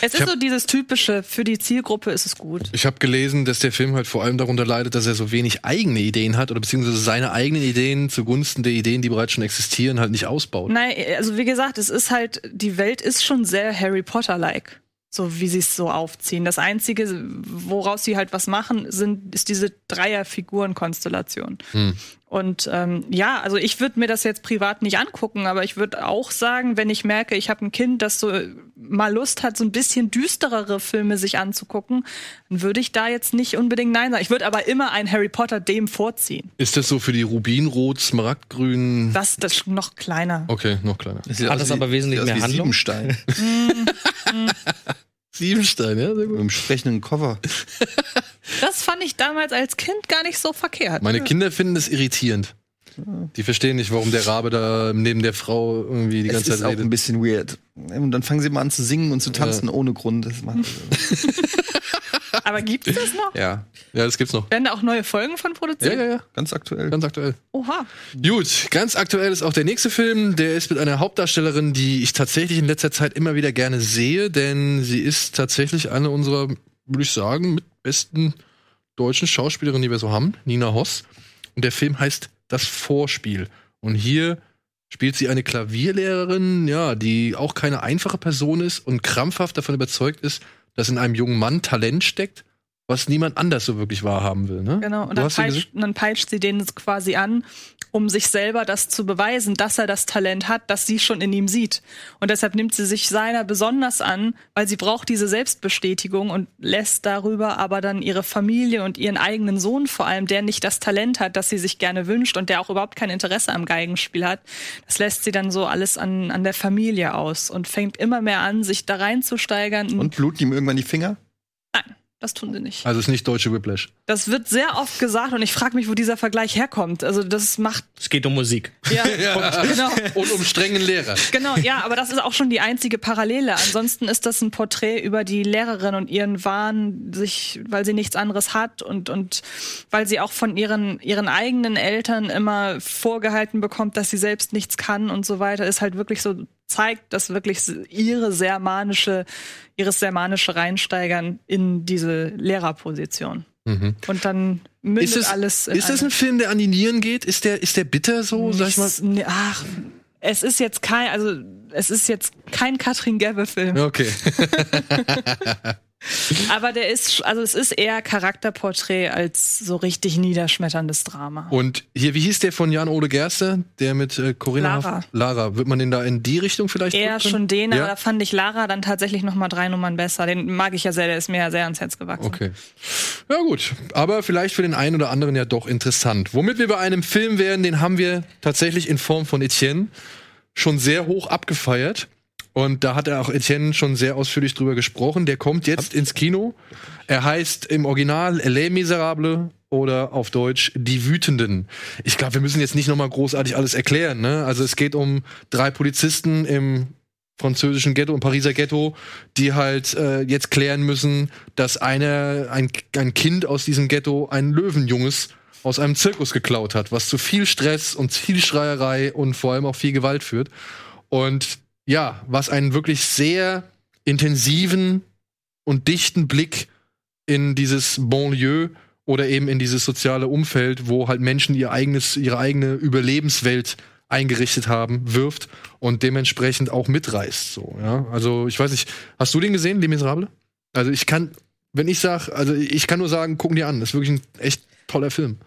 es ist hab- so dieses typische, für die Zielgruppe ist es gut. Ich habe gelesen, dass der Film halt vor allem darunter leidet, dass er so wenig eigene Ideen hat oder beziehungsweise seine eigenen Ideen zugunsten der Ideen, die bereits schon existieren, halt nicht ausbaut. Nein, also wie gesagt, es ist halt, die Welt ist schon sehr Harry Potter-like. So wie sie es so aufziehen. Das Einzige, woraus sie halt was machen, sind, ist diese Dreier-Figuren-Konstellation. Und ähm, ja, also ich würde mir das jetzt privat nicht angucken, aber ich würde auch sagen, wenn ich merke, ich habe ein Kind, das so mal Lust hat, so ein bisschen düsterere Filme sich anzugucken, dann würde ich da jetzt nicht unbedingt Nein sagen. Ich würde aber immer ein Harry Potter dem vorziehen. Ist das so für die Rubinrot, Smaragdgrün? Das, das ist noch kleiner. Okay, noch kleiner. sieht Hat das aber wesentlich mehr Handlung? Siebenstein. Siebenstein, ja, sehr Mit gut. einem sprechenden Cover. Das fand ich damals als Kind gar nicht so verkehrt. Meine Kinder finden das irritierend. Die verstehen nicht, warum der Rabe da neben der Frau irgendwie die Es ganze ist Zeit auch ein redet. bisschen weird. Und dann fangen sie mal an zu singen und zu tanzen ohne Grund. Das macht, Aber gibt es das noch? ja, Ja, das gibt's noch. Werden da auch neue Folgen von Ja, produziert? ja, ja. ganz aktuell. Ganz aktuell. Oha. Gut, ganz aktuell ist auch der nächste Film. Der ist mit einer Hauptdarstellerin, die ich tatsächlich in letzter Zeit immer wieder gerne sehe, denn sie ist tatsächlich eine unserer, würde ich sagen, mit besten deutschen Schauspielerinnen, die wir so haben, Nina Hoss. Und der Film heißt Das Vorspiel. Und hier spielt sie eine Klavierlehrerin, ja, die auch keine einfache Person ist und krampfhaft davon überzeugt ist, dass in einem jungen Mann Talent steckt, was niemand anders so wirklich wahrhaben will. Ne? Genau, und dann peitscht, und dann peitscht sie den quasi an, um sich selber das zu beweisen, dass er das Talent hat, das sie schon in ihm sieht. Und deshalb nimmt sie sich seiner besonders an, weil sie braucht diese Selbstbestätigung und lässt darüber aber dann ihre Familie und ihren eigenen Sohn vor allem, der nicht das Talent hat, das sie sich gerne wünscht und der auch überhaupt kein Interesse am Geigenspiel hat, das lässt sie dann so alles an, an der Familie aus und fängt immer mehr an, sich da reinzusteigern. Und bluten ihm irgendwann die Finger? Nein, das tun sie nicht. Also es ist nicht deutsche Whiplash. Das wird sehr oft gesagt und ich frage mich, wo dieser Vergleich herkommt. Also das macht Es geht um Musik. ja, genau. Und um strengen Lehrer. Genau, ja, aber das ist auch schon die einzige Parallele. Ansonsten ist das ein Porträt über die Lehrerin und ihren Wahn, sich, weil sie nichts anderes hat und, und weil sie auch von ihren, ihren eigenen Eltern immer vorgehalten bekommt, dass sie selbst nichts kann und so weiter, ist halt wirklich so, zeigt das wirklich ihre sehr manische, ihres sehr manische Reinsteigern in diese Lehrerposition. Und dann mündet Ist es, alles in ist eine- ein Film, der an die Nieren geht? Ist der, ist der bitter so, sag ich mal? Nee, Ach, es ist jetzt kein, also es ist jetzt kein Katrin Gebbe-Film. Okay. Aber der ist, also es ist eher Charakterporträt als so richtig niederschmetterndes Drama. Und hier, wie hieß der von Jan Ole Gerste, der mit äh, Corinna Lara. Lara. Wird man den da in die Richtung vielleicht Eher schon den, aber Ja? da fand ich Lara dann tatsächlich noch mal drei Nummern besser. Den mag ich ja sehr, der ist mir ja sehr ans Herz gewachsen. Okay. Ja gut, aber vielleicht für den einen oder anderen ja doch interessant. Womit wir bei einem Film wären, den haben wir tatsächlich in Form von Etienne schon sehr hoch abgefeiert. Und da hat er auch Etienne schon sehr ausführlich drüber gesprochen. Der kommt jetzt ins Kino. Er heißt im Original Les Miserables oder auf Deutsch Die Wütenden. Ich glaube, wir müssen jetzt nicht nochmal großartig alles erklären. Ne? Also es geht um drei Polizisten im französischen Ghetto, im Pariser Ghetto, die halt äh, jetzt klären müssen, dass einer, ein, ein Kind aus diesem Ghetto ein Löwenjunges aus einem Zirkus geklaut hat, was zu viel Stress und viel Schreierei und vor allem auch viel Gewalt führt. Und ja, was einen wirklich sehr intensiven und dichten Blick in dieses Bonlieu oder eben in dieses soziale Umfeld, wo halt Menschen ihr eigenes, ihre eigene Überlebenswelt eingerichtet haben, wirft und dementsprechend auch mitreißt. So, ja. Also ich weiß nicht, hast du den gesehen, Les Miserables? Also ich kann, wenn ich sag, also ich kann nur sagen, gucken dir an. Das ist wirklich ein echt toller Film.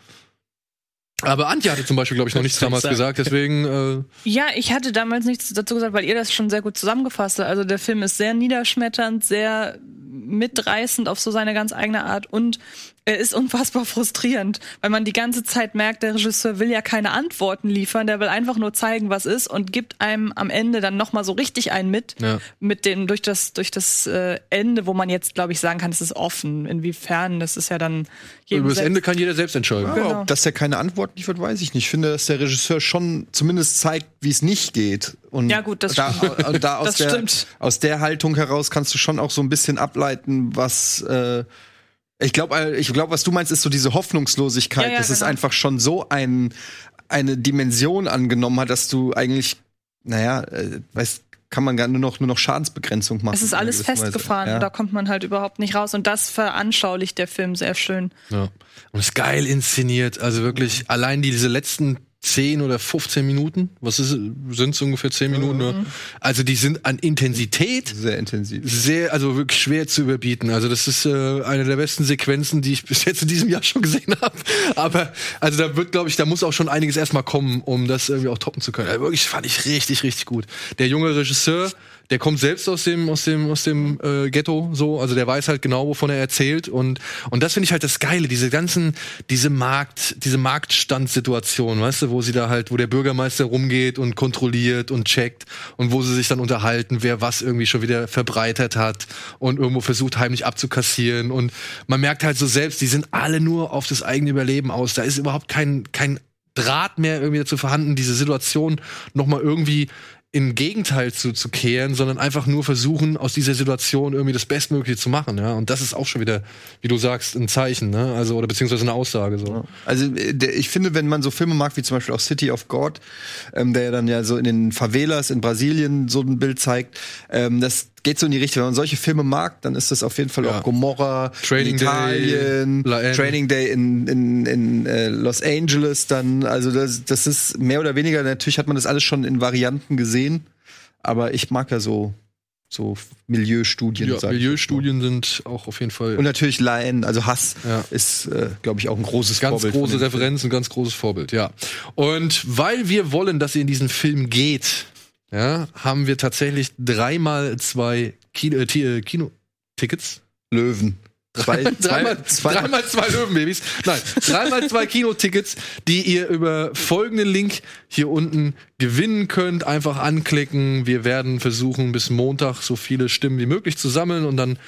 Aber Antje hatte zum Beispiel, glaube ich, noch nichts damals sagen? gesagt, deswegen äh, Ja, ich hatte damals nichts dazu gesagt, weil ihr das schon sehr gut zusammengefasst habt. Also der Film ist sehr niederschmetternd, sehr mitreißend auf so seine ganz eigene Art und ist unfassbar frustrierend, weil man die ganze Zeit merkt, der Regisseur will ja keine Antworten liefern, der will einfach nur zeigen, was ist und gibt einem am Ende dann noch mal so richtig einen mit, Ja. mit dem durch das durch das äh, Ende, wo man jetzt glaube ich sagen kann, es ist offen. Inwiefern, das ist ja dann jedem über das Ende kann jeder selbst entscheiden. Aber Genau. ob dass er keine Antwort liefert, weiß ich nicht. Ich finde, dass der Regisseur schon zumindest zeigt, wie es nicht geht. Und Ja, gut, das da, stimmt. Und da aus, Das der, stimmt. aus der Haltung heraus kannst du schon auch so ein bisschen ableiten, was äh, ich glaube, ich glaube, was du meinst, ist so diese Hoffnungslosigkeit, Ja, ja, dass es genau. einfach schon so ein, eine Dimension angenommen hat, dass du eigentlich, naja, äh, weißt, kann man gar nur noch, nur noch Schadensbegrenzung machen. Es ist alles festgefahren, Ja. da kommt man halt überhaupt nicht raus. Und das veranschaulicht der Film sehr schön. Ja. Und ist geil inszeniert. Also wirklich, allein diese letzten 10 oder 15 Minuten, was ist, sind es ungefähr 10 Minuten, ne? Also die sind an Intensität Sehr intensiv. sehr, also wirklich schwer zu überbieten. Also das ist äh, eine der besten Sequenzen, die ich bis jetzt in diesem Jahr schon gesehen habe. Aber also da wird, glaube ich, da muss auch schon einiges erstmal kommen, um das irgendwie auch toppen zu können. Also wirklich fand ich richtig, richtig gut. Der junge Regisseur, der kommt selbst aus dem, aus dem, aus dem äh, Ghetto, so, also der weiß halt genau, wovon er erzählt. Und und das finde ich halt das Geile, diese ganzen, diese Markt, diese Marktstandssituation, weißt du, wo sie da halt, wo der Bürgermeister rumgeht und kontrolliert und checkt und wo sie sich dann unterhalten, wer was irgendwie schon wieder verbreitert hat und irgendwo versucht heimlich abzukassieren. Und man merkt halt so selbst, die sind alle nur auf das eigene Überleben aus. Da ist überhaupt kein kein Draht mehr irgendwie dazu vorhanden, diese Situation noch mal irgendwie im Gegenteil zu, zu kehren, sondern einfach nur versuchen, aus dieser Situation irgendwie das Bestmögliche zu machen, ja. Und das ist auch schon wieder, wie du sagst, ein Zeichen, ne? Also, oder beziehungsweise eine Aussage, so. Also ich finde, wenn man so Filme mag, wie zum Beispiel auch City of God, ähm, der ja dann ja so in den Favelas in Brasilien so ein Bild zeigt, ähm, das geht so in die Richtung. Wenn man solche Filme mag, dann ist das auf jeden Fall Ja. auch Gomorra, Training Day, Italien, Haine. Training Day in, in, in äh, Los Angeles dann. Also das, das ist mehr oder weniger, natürlich hat man das alles schon in Varianten gesehen, aber ich mag ja so, so Milieustudien. Ja, Milieustudien sind auch auf jeden Fall Und natürlich Laien, also Hass Ja. ist, äh, glaube ich, auch ein großes ganz Vorbild. von große Referenz, ein ganz großes Vorbild, ja. Und weil wir wollen, dass ihr in diesen Film geht, ja, haben wir tatsächlich dreimal zwei Kino, äh, äh, Kinotickets. Film. Löwen. Zwei, dreimal, zwei, dreimal zwei Löwenbabys. Nein, dreimal zwei Kinotickets, die ihr über folgenden Link hier unten gewinnen könnt. Einfach anklicken. Wir werden versuchen, bis Montag so viele Stimmen wie möglich zu sammeln und dann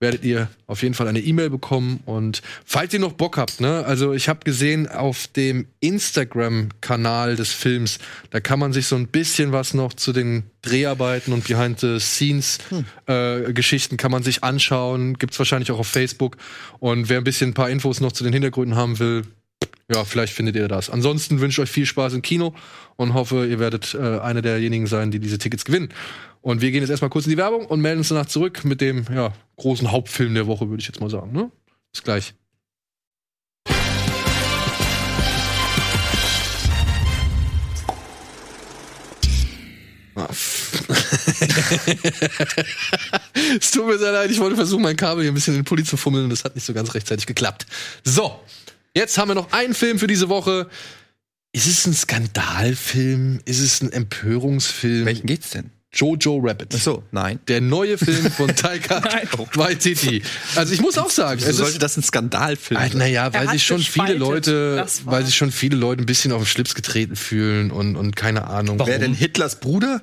werdet ihr auf jeden Fall eine E-Mail bekommen. Und falls ihr noch Bock habt, ne, also ich habe gesehen auf dem Instagram-Kanal des Films, da kann man sich so ein bisschen was noch zu den Dreharbeiten und Behind-the-Scenes-Geschichten kann man sich anschauen. Gibt's wahrscheinlich auch auf Facebook. Und wer ein bisschen ein paar Infos noch zu den Hintergründen haben will, ja, vielleicht findet ihr das. Ansonsten wünsche ich euch viel Spaß im Kino und hoffe, ihr werdet äh, einer derjenigen sein, die diese Tickets gewinnen. Und wir gehen jetzt erstmal kurz in die Werbung und melden uns danach zurück mit dem ja, großen Hauptfilm der Woche, würde ich jetzt mal sagen. Ne? Bis gleich. Ah, es tut mir sehr leid, ich wollte versuchen, mein Kabel hier ein bisschen in den Pulli zu fummeln und das hat nicht so ganz rechtzeitig geklappt. So, jetzt haben wir noch einen Film für diese Woche. Ist es ein Skandalfilm? Ist es ein Empörungsfilm? Welchen geht's denn? Jojo Rabbit. Ach so, nein. Der neue Film von Taika Waititi. Also ich muss auch sagen, Wieso es sollte ist das ein Skandalfilm Halt, naja, weil sich schon viele. Leute, weil sich schon viele Leute ein bisschen auf den Schlips getreten fühlen und, und keine Ahnung. Wer denn Hitlers Bruder?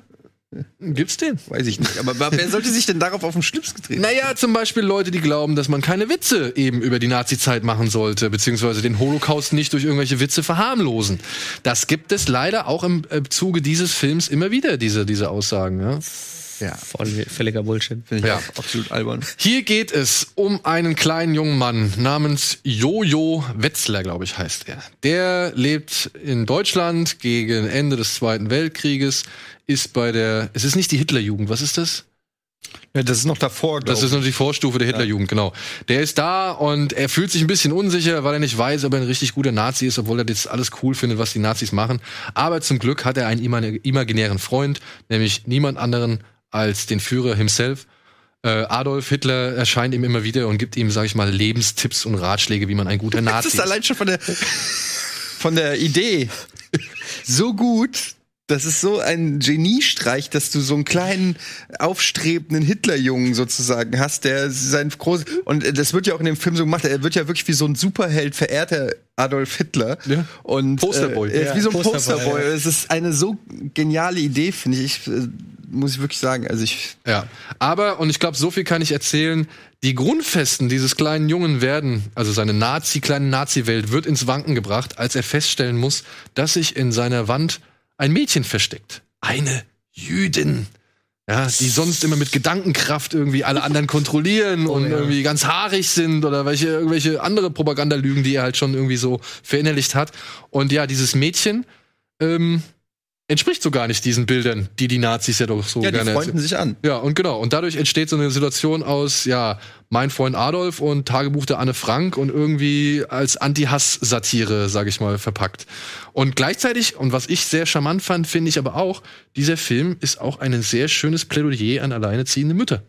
Gibt's den? Weiß ich nicht. Aber wer sollte sich denn darauf auf den Schlips getreten? Naja, zum Beispiel Leute, die glauben, dass man keine Witze eben über die Nazi-Zeit machen sollte, beziehungsweise den Holocaust nicht durch irgendwelche Witze verharmlosen. Das gibt es leider auch im äh, Zuge dieses Films immer wieder, diese, diese Aussagen. Ja? Ja, Voll, völliger Bullshit. finde ich Ja. absolut albern. Hier geht es um einen kleinen jungen Mann namens Jojo Wetzler, glaube ich, heißt er. Der lebt in Deutschland gegen Ende des Zweiten Weltkrieges, ist bei der, es ist nicht die Hitlerjugend, was ist das? Ja, das ist noch davor, Das glaube ist noch die Vorstufe der Hitlerjugend, genau. Der ist da und er fühlt sich ein bisschen unsicher, weil er nicht weiß, ob er ein richtig guter Nazi ist, obwohl er das alles cool findet, was die Nazis machen. Aber zum Glück hat er einen imag- imaginären Freund, nämlich niemand anderen als den Führer himself. Äh, Adolf Hitler erscheint ihm immer wieder und gibt ihm, sag ich mal, Lebenstipps und Ratschläge, wie man ein guter Das Nazi ist allein schon von der, von der Idee so gut. Das ist so ein Geniestreich, dass du so einen kleinen, aufstrebenden Hitlerjungen sozusagen hast, der sein groß und äh, das wird ja auch in dem Film so gemacht. Er wird ja wirklich wie so ein Superheld verehrt, der Adolf Hitler. Ja. Und Posterboy. Äh, er ist wie so ein Posterboy, Posterboy. ja. Es ist eine so geniale Idee, finde ich. äh, Muss ich wirklich sagen. Also ich Ja, aber, und ich glaube, so viel kann ich erzählen, die Grundfesten dieses kleinen Jungen werden, also seine Nazi, kleine Nazi-Welt wird ins Wanken gebracht, als er feststellen muss, dass sich in seiner Wand ein Mädchen versteckt. Eine Jüdin. Ja, die sonst immer mit Gedankenkraft irgendwie alle anderen kontrollieren und irgendwie ganz haarig sind oder welche, irgendwelche andere Propagandalügen, die er halt schon irgendwie so verinnerlicht hat. Und ja, dieses Mädchen, ähm, entspricht so gar nicht diesen Bildern, die die Nazis ja doch so ja, die gerne freunden sich an. ja, und genau. Und dadurch entsteht so eine Situation aus, ja, mein Freund Adolf und Tagebuch der Anne Frank und irgendwie als Anti-Hass-Satire, sag ich mal, verpackt. Und gleichzeitig, und was ich sehr charmant fand, finde ich aber auch, dieser Film ist auch ein sehr schönes Plädoyer an alleineziehende Mütter.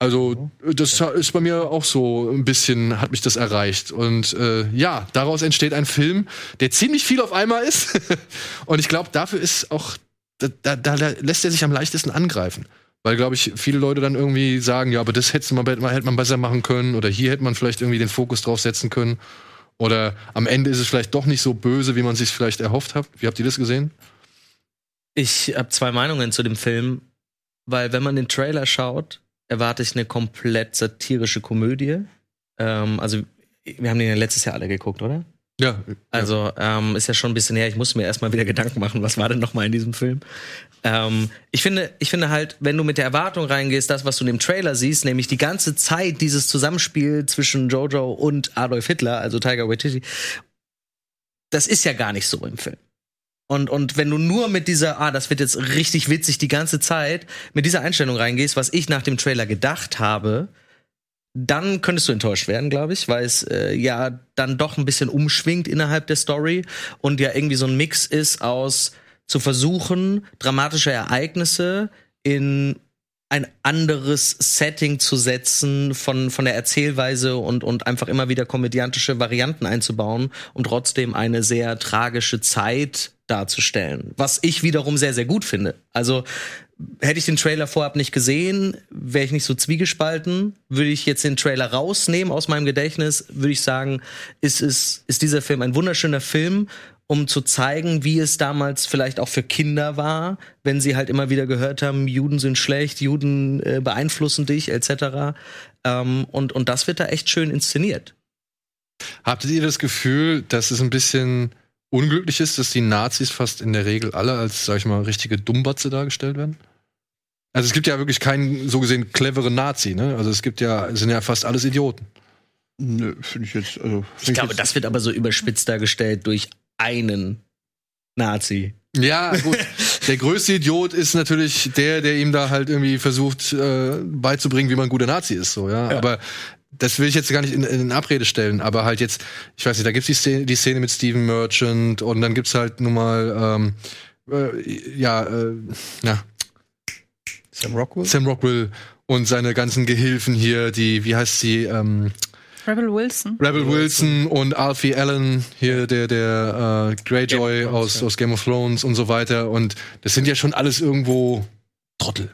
Also, das ist bei mir auch so ein bisschen, hat mich das erreicht. Und äh, ja, daraus entsteht ein Film, der ziemlich viel auf einmal ist. und ich glaube, dafür ist auch da, da, da lässt er sich am leichtesten angreifen. Weil, glaube ich, viele Leute dann irgendwie sagen, ja, aber das hätte man, hätte man besser machen können oder hier hätte man vielleicht irgendwie den Fokus drauf setzen können. Oder am Ende ist es vielleicht doch nicht so böse, wie man sich vielleicht erhofft hat. Wie habt ihr das gesehen? Ich habe zwei Meinungen zu dem Film, weil wenn man den Trailer schaut, erwarte ich eine komplett satirische Komödie. Ähm, also wir haben den ja letztes Jahr alle geguckt, oder? Ja, Also ähm, ist ja schon ein bisschen her. Ich muss mir erstmal wieder Gedanken machen, was war denn noch mal in diesem Film. Ähm, ich finde, ich finde halt, wenn du mit der Erwartung reingehst, das, was du in dem Trailer siehst, nämlich die ganze Zeit dieses Zusammenspiel zwischen Jojo und Adolf Hitler, also Tiger Waititi, das ist ja gar nicht so im Film. Und, und wenn du nur mit dieser, ah, das wird jetzt richtig witzig die ganze Zeit, mit dieser Einstellung reingehst, was ich nach dem Trailer gedacht habe, dann könntest du enttäuscht werden, glaube ich, weil es äh, ja dann doch ein bisschen umschwingt innerhalb der Story und ja irgendwie so ein Mix ist aus zu versuchen, dramatische Ereignisse in ein anderes Setting zu setzen von, von der Erzählweise und, und einfach immer wieder komödiantische Varianten einzubauen und trotzdem eine sehr tragische Zeit darzustellen. Was ich wiederum sehr, sehr gut finde. Also hätte ich den Trailer vorab nicht gesehen, wäre ich nicht so zwiegespalten. Würde ich jetzt den Trailer rausnehmen aus meinem Gedächtnis, würde ich sagen, ist, ist, ist dieser Film ein wunderschöner Film, um zu zeigen, wie es damals vielleicht auch für Kinder war, wenn sie halt immer wieder gehört haben, Juden sind schlecht, Juden äh, beeinflussen dich, etc. Ähm, und, und das wird da echt schön inszeniert. Habtet ihr das Gefühl, dass es ein bisschen unglücklich ist, dass die Nazis fast in der Regel alle als, sag ich mal, richtige Dummbatze dargestellt werden? Also es gibt ja wirklich keinen so gesehen cleveren Nazi, ne? Also es gibt ja, es sind ja fast alles Idioten. Nö, finde ich jetzt. Also, Ich glaube, das wird aber so überspitzt dargestellt durch einen Nazi. Ja, gut. der größte Idiot ist natürlich der, der ihm da halt irgendwie versucht äh, beizubringen, wie man ein guter Nazi ist, so, ja. Aber das will ich jetzt gar nicht in, in Abrede stellen, aber halt jetzt, ich weiß nicht, da gibt's die Szene, die Szene mit Steven Merchant und dann gibt's halt nun mal, ähm, äh, ja, äh, ja, Sam Rockwell? Sam Rockwell und seine ganzen Gehilfen hier, die, wie heißt sie, ähm, Rebel Wilson. Rebel Wilson und Alfie Allen, hier der, der äh, Greyjoy aus, aus Game of Thrones und so weiter. Und das sind ja schon alles irgendwo Trottel.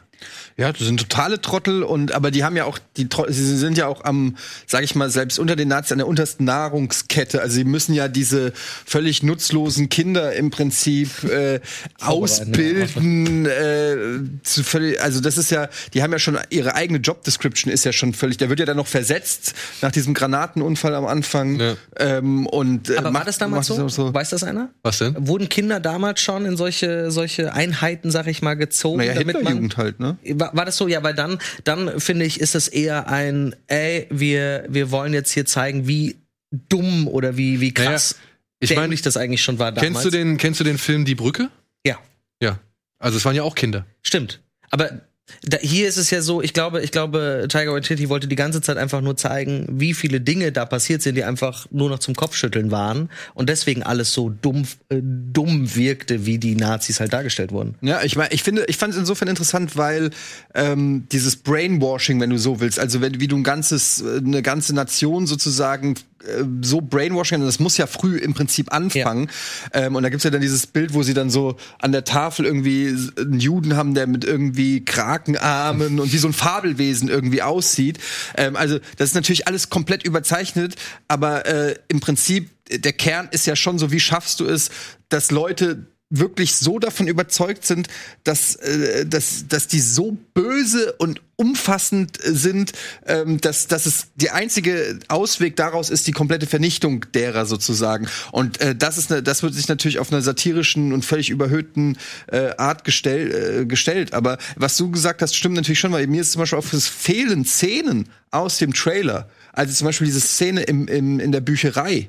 Ja, das sind totale Trottel und aber die haben ja auch die sie sind ja auch am sag ich mal selbst unter den Nazis an der untersten Nahrungskette. Also sie müssen ja diese völlig nutzlosen Kinder im Prinzip äh, ausbilden äh, zu völlig also das ist ja die haben ja schon ihre eigene Job Description ist ja schon völlig der wird ja dann noch versetzt nach diesem Granatenunfall am Anfang Ja. ähm, und äh, Aber war das damals so? auch Weiß das einer? Was denn? Wurden Kinder damals schon in solche, solche Einheiten, sag ich mal, gezogen, Naja, damit man Hitlerjugend halt, ne? War, war das so? Ja, weil dann, dann finde ich, ist es eher ein, ey, wir, wir wollen jetzt hier zeigen, wie dumm oder wie, wie krass ich mein, das eigentlich schon war damals. Kennst du den, kennst du den Film Die Brücke? Ja, Ja. Also es waren ja auch Kinder. stimmt. Aber da, hier ist es ja so, ich glaube, ich glaube, Tiger Waititi wollte die ganze Zeit einfach nur zeigen, wie viele Dinge da passiert sind, die einfach nur noch zum Kopfschütteln waren und deswegen alles so dumm, äh, dumm wirkte, wie die Nazis halt dargestellt wurden. Ja, ich meine, ich finde, ich fand es insofern interessant, weil ähm, dieses Brainwashing, wenn du so willst, also wenn wie du ein ganzes, äh, eine ganze Nation sozusagen äh, so brainwashing, das muss ja früh im Prinzip anfangen. Ähm, und da gibt's ja dann dieses Bild, wo sie dann so an der Tafel irgendwie einen Juden haben, der mit irgendwie Krakenarmen und wie so ein Fabelwesen irgendwie aussieht. Ähm, also das ist natürlich alles komplett überzeichnet, aber äh, im Prinzip der Kern ist ja schon so, wie schaffst du es, dass Leute wirklich so davon überzeugt sind, dass, äh, dass, dass die so böse und umfassend äh, sind, ähm, dass, dass es der einzige Ausweg daraus ist, die komplette Vernichtung derer sozusagen. Und äh, das ist ne, das wird sich natürlich auf einer satirischen und völlig überhöhten äh, Art gestell, äh, gestellt. Aber was du gesagt hast, stimmt natürlich schon, weil mir ist zum Beispiel auf es fehlen Szenen aus dem Trailer. Also zum Beispiel diese Szene im, im, in der Bücherei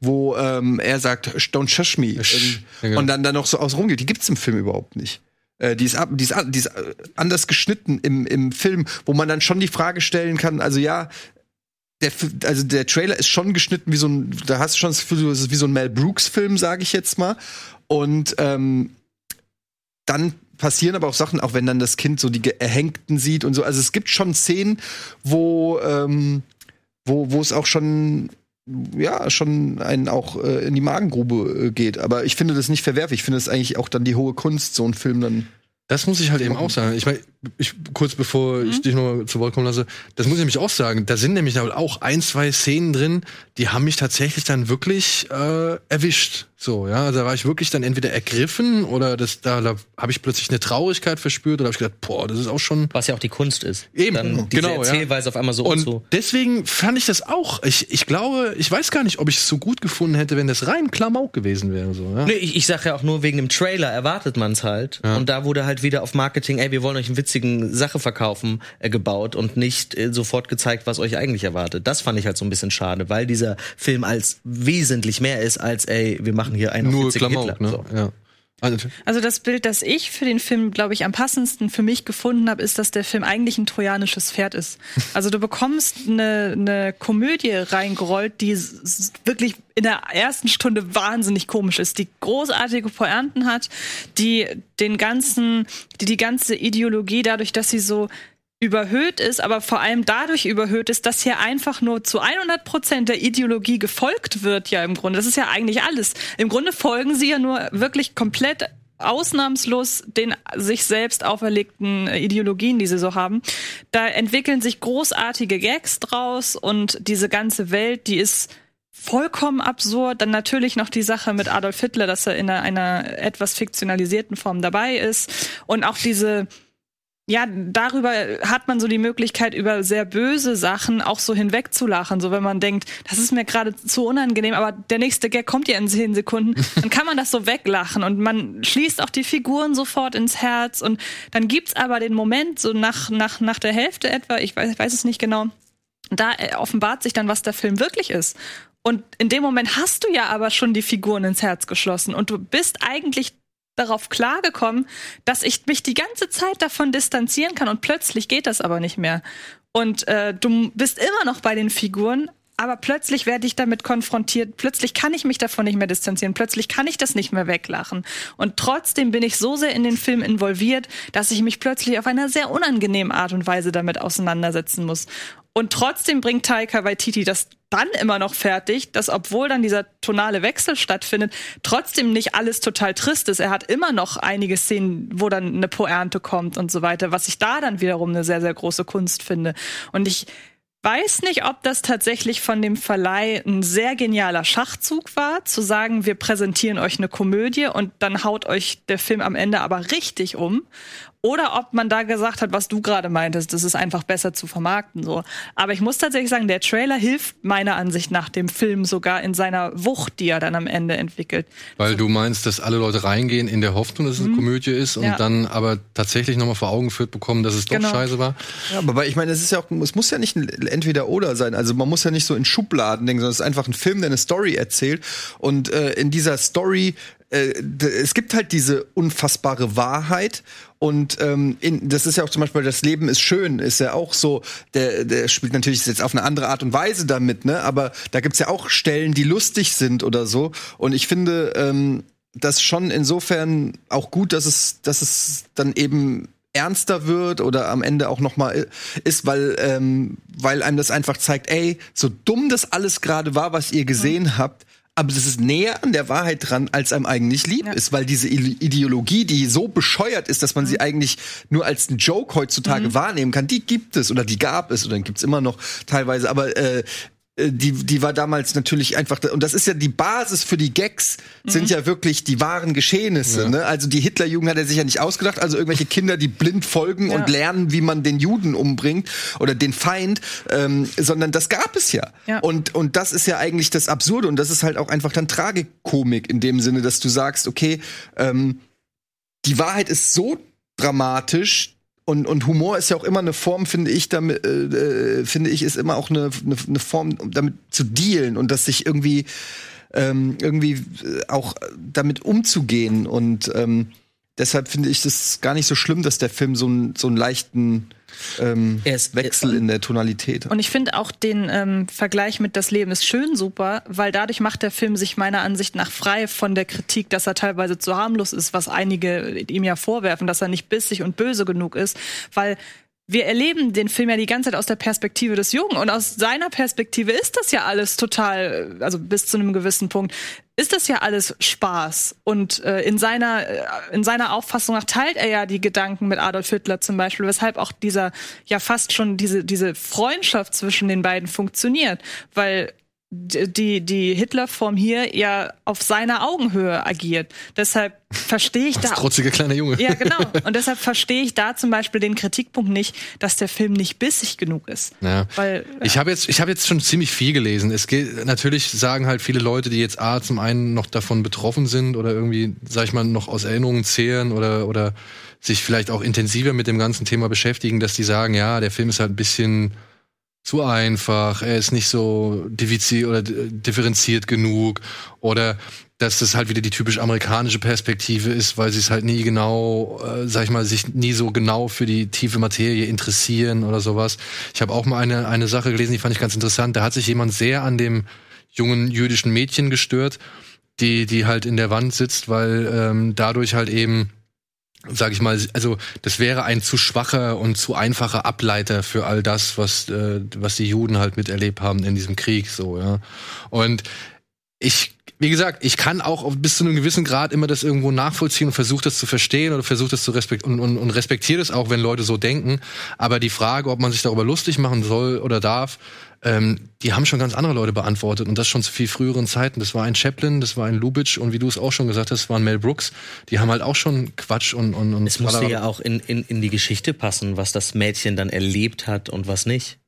wo ähm, er sagt, don't shush me. Sch- Ähm, ja. Und dann da noch so aus rumgeht. Die gibt's im Film überhaupt nicht. Äh, die ist, ab, die ist, die ist äh, anders geschnitten im, im Film, wo man dann schon die Frage stellen kann, also ja, der, also der Trailer ist schon geschnitten wie so ein, da hast du schon das Gefühl, das ist wie so ein Mel Brooks-Film, sage ich jetzt mal. Und ähm, dann passieren aber auch Sachen, auch wenn dann das Kind so die Erhängten sieht und so. Also es gibt schon Szenen, wo, ähm, wo, wo es auch schon ja, schon einen auch äh, in die Magengrube äh, geht. Aber ich finde das nicht verwerflich. Ich finde es eigentlich auch dann die hohe Kunst, so einen Film dann. Das muss ich halt eben auch sagen. Ich meine, ich, kurz bevor ich dich noch zu Wort kommen lasse, das muss ich nämlich auch sagen. Da sind nämlich auch ein, zwei Szenen drin, die haben mich tatsächlich dann wirklich äh, erwischt. So, ja, also da war ich wirklich dann entweder ergriffen oder das, da, da habe ich plötzlich eine Traurigkeit verspürt oder habe ich gedacht, boah, das ist auch schon Was ja auch die Kunst ist. Eben, Dann diese genau, ja. Erzählweise auf einmal so und, Und so. deswegen fand ich das auch. Ich, ich glaube, ich weiß gar nicht, ob ich es so gut gefunden hätte, wenn das rein Klamauk gewesen wäre. So, ja? Nee, ich, ich sag ja auch nur wegen dem Trailer erwartet man es halt. Ja. Und da wurde halt wieder auf Marketing, ey, wir wollen euch einen witzigen witzigen Sache verkaufen äh, gebaut und nicht äh, sofort gezeigt, was euch eigentlich erwartet. Das fand ich halt so ein bisschen schade, weil dieser Film als wesentlich mehr ist als, ey, wir machen hier einen Nur Hitler. ne? So. Ja. Also, Also das Bild, das ich für den Film, glaube ich, am passendsten für mich gefunden habe, ist, dass der Film eigentlich ein trojanisches Pferd ist. Also du bekommst eine, eine Komödie reingerollt, die wirklich in der ersten Stunde wahnsinnig komisch ist, die großartige Pointen hat, die den ganzen, die die ganze Ideologie dadurch, dass sie so überhöht ist, aber vor allem dadurch überhöht ist, dass hier einfach nur zu 100 Prozent der Ideologie gefolgt wird, ja im Grunde. Das ist ja eigentlich alles. Im Grunde folgen sie ja nur wirklich komplett ausnahmslos den sich selbst auferlegten äh, Ideologien, die sie so haben. Da entwickeln sich großartige Gags draus und diese ganze Welt, die ist vollkommen absurd. Dann natürlich noch die Sache mit Adolf Hitler, dass er in einer, einer etwas fiktionalisierten Form dabei ist. Und auch diese ja, darüber hat man so die Möglichkeit, über sehr böse Sachen auch so hinwegzulachen. So, wenn man denkt, das ist mir gerade zu unangenehm, aber der nächste Gag kommt ja in zehn Sekunden, dann kann man das so weglachen und man schließt auch die Figuren sofort ins Herz und dann gibt's aber den Moment, so nach, nach, nach der Hälfte etwa, ich weiß, weiß es nicht genau, da äh, offenbart sich dann, was der Film wirklich ist. Und in dem Moment hast du ja aber schon die Figuren ins Herz geschlossen und du bist eigentlich darauf klargekommen, dass ich mich die ganze Zeit davon distanzieren kann und plötzlich geht das aber nicht mehr. Und äh, du bist immer noch bei den Figuren, aber plötzlich werde ich damit konfrontiert. Plötzlich kann ich mich davon nicht mehr distanzieren. Plötzlich kann ich das nicht mehr weglachen. Und trotzdem bin ich so sehr in den Film involviert, dass ich mich plötzlich auf eine sehr unangenehme Art und Weise damit auseinandersetzen muss. Und trotzdem bringt Taika Waititi das dann immer noch fertig, dass obwohl dann dieser tonale Wechsel stattfindet, trotzdem nicht alles total trist ist. Er hat immer noch einige Szenen, wo dann eine Poernte kommt und so weiter, was ich da dann wiederum eine sehr, sehr große Kunst finde. Und ich weiß nicht, ob das tatsächlich von dem Verleih ein sehr genialer Schachzug war, zu sagen, wir präsentieren euch eine Komödie und dann haut euch der Film am Ende aber richtig um. Oder ob man da gesagt hat, was du gerade meintest, das ist einfach besser zu vermarkten so. Aber ich muss tatsächlich sagen, der Trailer hilft meiner Ansicht nach dem Film sogar in seiner Wucht, die er dann am Ende entwickelt. weil du meinst, dass alle Leute reingehen in der Hoffnung, dass es eine Komödie ist und Mhm. Ja. dann aber tatsächlich nochmal vor Augen führt bekommen, dass es doch Genau. scheiße war. Ja, aber ich meine, es ist ja auch, es muss ja nicht ein Entweder-Oder sein. Also man muss ja nicht so in Schubladen denken, sondern es ist einfach ein Film, der eine Story erzählt. Und äh, in dieser Story, äh, es gibt halt diese unfassbare Wahrheit. Und ähm, in, das ist ja auch zum Beispiel, das Leben ist schön, ist ja auch so, der, der spielt natürlich jetzt auf eine andere Art und Weise damit, ne? Aber da gibt's ja auch Stellen, die lustig sind oder so. Und ich finde, ähm, das schon insofern auch gut, dass es, dass es dann eben ernster wird oder am Ende auch noch mal ist, weil ähm, weil einem das einfach zeigt, ey, so dumm das alles gerade war, was ihr gesehen habt, aber das ist näher an der Wahrheit dran, als einem eigentlich lieb Ja. ist, weil diese Ideologie, die so bescheuert ist, dass man sie eigentlich nur als einen Joke heutzutage wahrnehmen kann, die gibt es oder die gab es oder gibt's immer noch teilweise, aber äh, die, die war damals natürlich einfach, und das ist ja die Basis für die Gags, sind ja wirklich die wahren Geschehnisse. Ne? Also die Hitlerjugend hat er sich ja nicht ausgedacht, also irgendwelche Kinder, die blind folgen Ja. und lernen, wie man den Juden umbringt oder den Feind, ähm, sondern das gab es ja. Ja. Und, und das ist ja eigentlich das Absurde und das ist halt auch einfach dann Tragikomik in dem Sinne, dass du sagst, okay, ähm, die Wahrheit ist so dramatisch, und, und Humor ist ja auch immer eine Form, finde ich, damit, äh, äh, finde ich, ist immer auch eine, eine, eine Form, damit zu dealen und das sich irgendwie, ähm, irgendwie äh, auch damit umzugehen. Und ähm, deshalb finde ich das gar nicht so schlimm, dass der Film so, einen so einen leichten ähm, Er ist- Wechsel in der Tonalität. Und ich finde auch den ähm, Vergleich mit Das Leben ist schön super, weil dadurch macht der Film sich meiner Ansicht nach frei von der Kritik, dass er teilweise zu harmlos ist, was einige ihm ja vorwerfen, dass er nicht bissig und böse genug ist, weil wir erleben den Film ja die ganze Zeit aus der Perspektive des Jungen und aus seiner Perspektive ist das ja alles total, also bis zu einem gewissen Punkt, ist das ja alles Spaß. Und äh, in seiner äh, in seiner Auffassung nach teilt er ja die Gedanken mit Adolf Hitler zum Beispiel, weshalb auch dieser ja fast schon diese diese Freundschaft zwischen den beiden funktioniert, weil die die Hitlerform hier ja auf seiner Augenhöhe agiert. Deshalb verstehe ich da Trotzige kleiner Junge. ja, genau. Und deshalb verstehe ich da zum Beispiel den Kritikpunkt nicht, dass der Film nicht bissig genug ist. Ja. Weil, Ich habe jetzt, ich habe jetzt schon ziemlich viel gelesen. Es geht, natürlich sagen halt viele Leute, die jetzt A zum einen noch davon betroffen sind oder irgendwie, sag ich mal, noch aus Erinnerungen zehren oder, oder sich vielleicht auch intensiver mit dem ganzen Thema beschäftigen, dass die sagen, ja, der Film ist halt ein bisschen zu einfach, er ist nicht so oder differenziert genug oder dass das halt wieder die typisch amerikanische Perspektive ist, weil sie es halt nie genau, äh, sag ich mal, sich nie so genau für die tiefe Materie interessieren oder sowas. Ich habe auch mal eine, eine Sache gelesen, die fand ich ganz interessant. Da hat sich jemand sehr an dem jungen jüdischen Mädchen gestört, die, die halt in der Wand sitzt, weil ähm, dadurch halt eben sag ich mal, also das wäre ein zu schwacher und zu einfacher Ableiter für all das, was äh, was die Juden halt miterlebt haben in diesem Krieg, so ja. Und ich wie gesagt, ich kann auch bis zu einem gewissen Grad immer das irgendwo nachvollziehen und versuche das zu verstehen oder versuche das zu respektieren und, und, und respektiere das auch, wenn Leute so denken. Aber die Frage, ob man sich darüber lustig machen soll oder darf, ähm, die haben schon ganz andere Leute beantwortet und das schon zu viel früheren Zeiten. Das war ein Chaplin, das war ein Lubitsch und wie du es auch schon gesagt hast, waren Mel Brooks. Die haben halt auch schon Quatsch und und und. Es musste ja auch in, in, in die Geschichte passen, was das Mädchen dann erlebt hat und was nicht.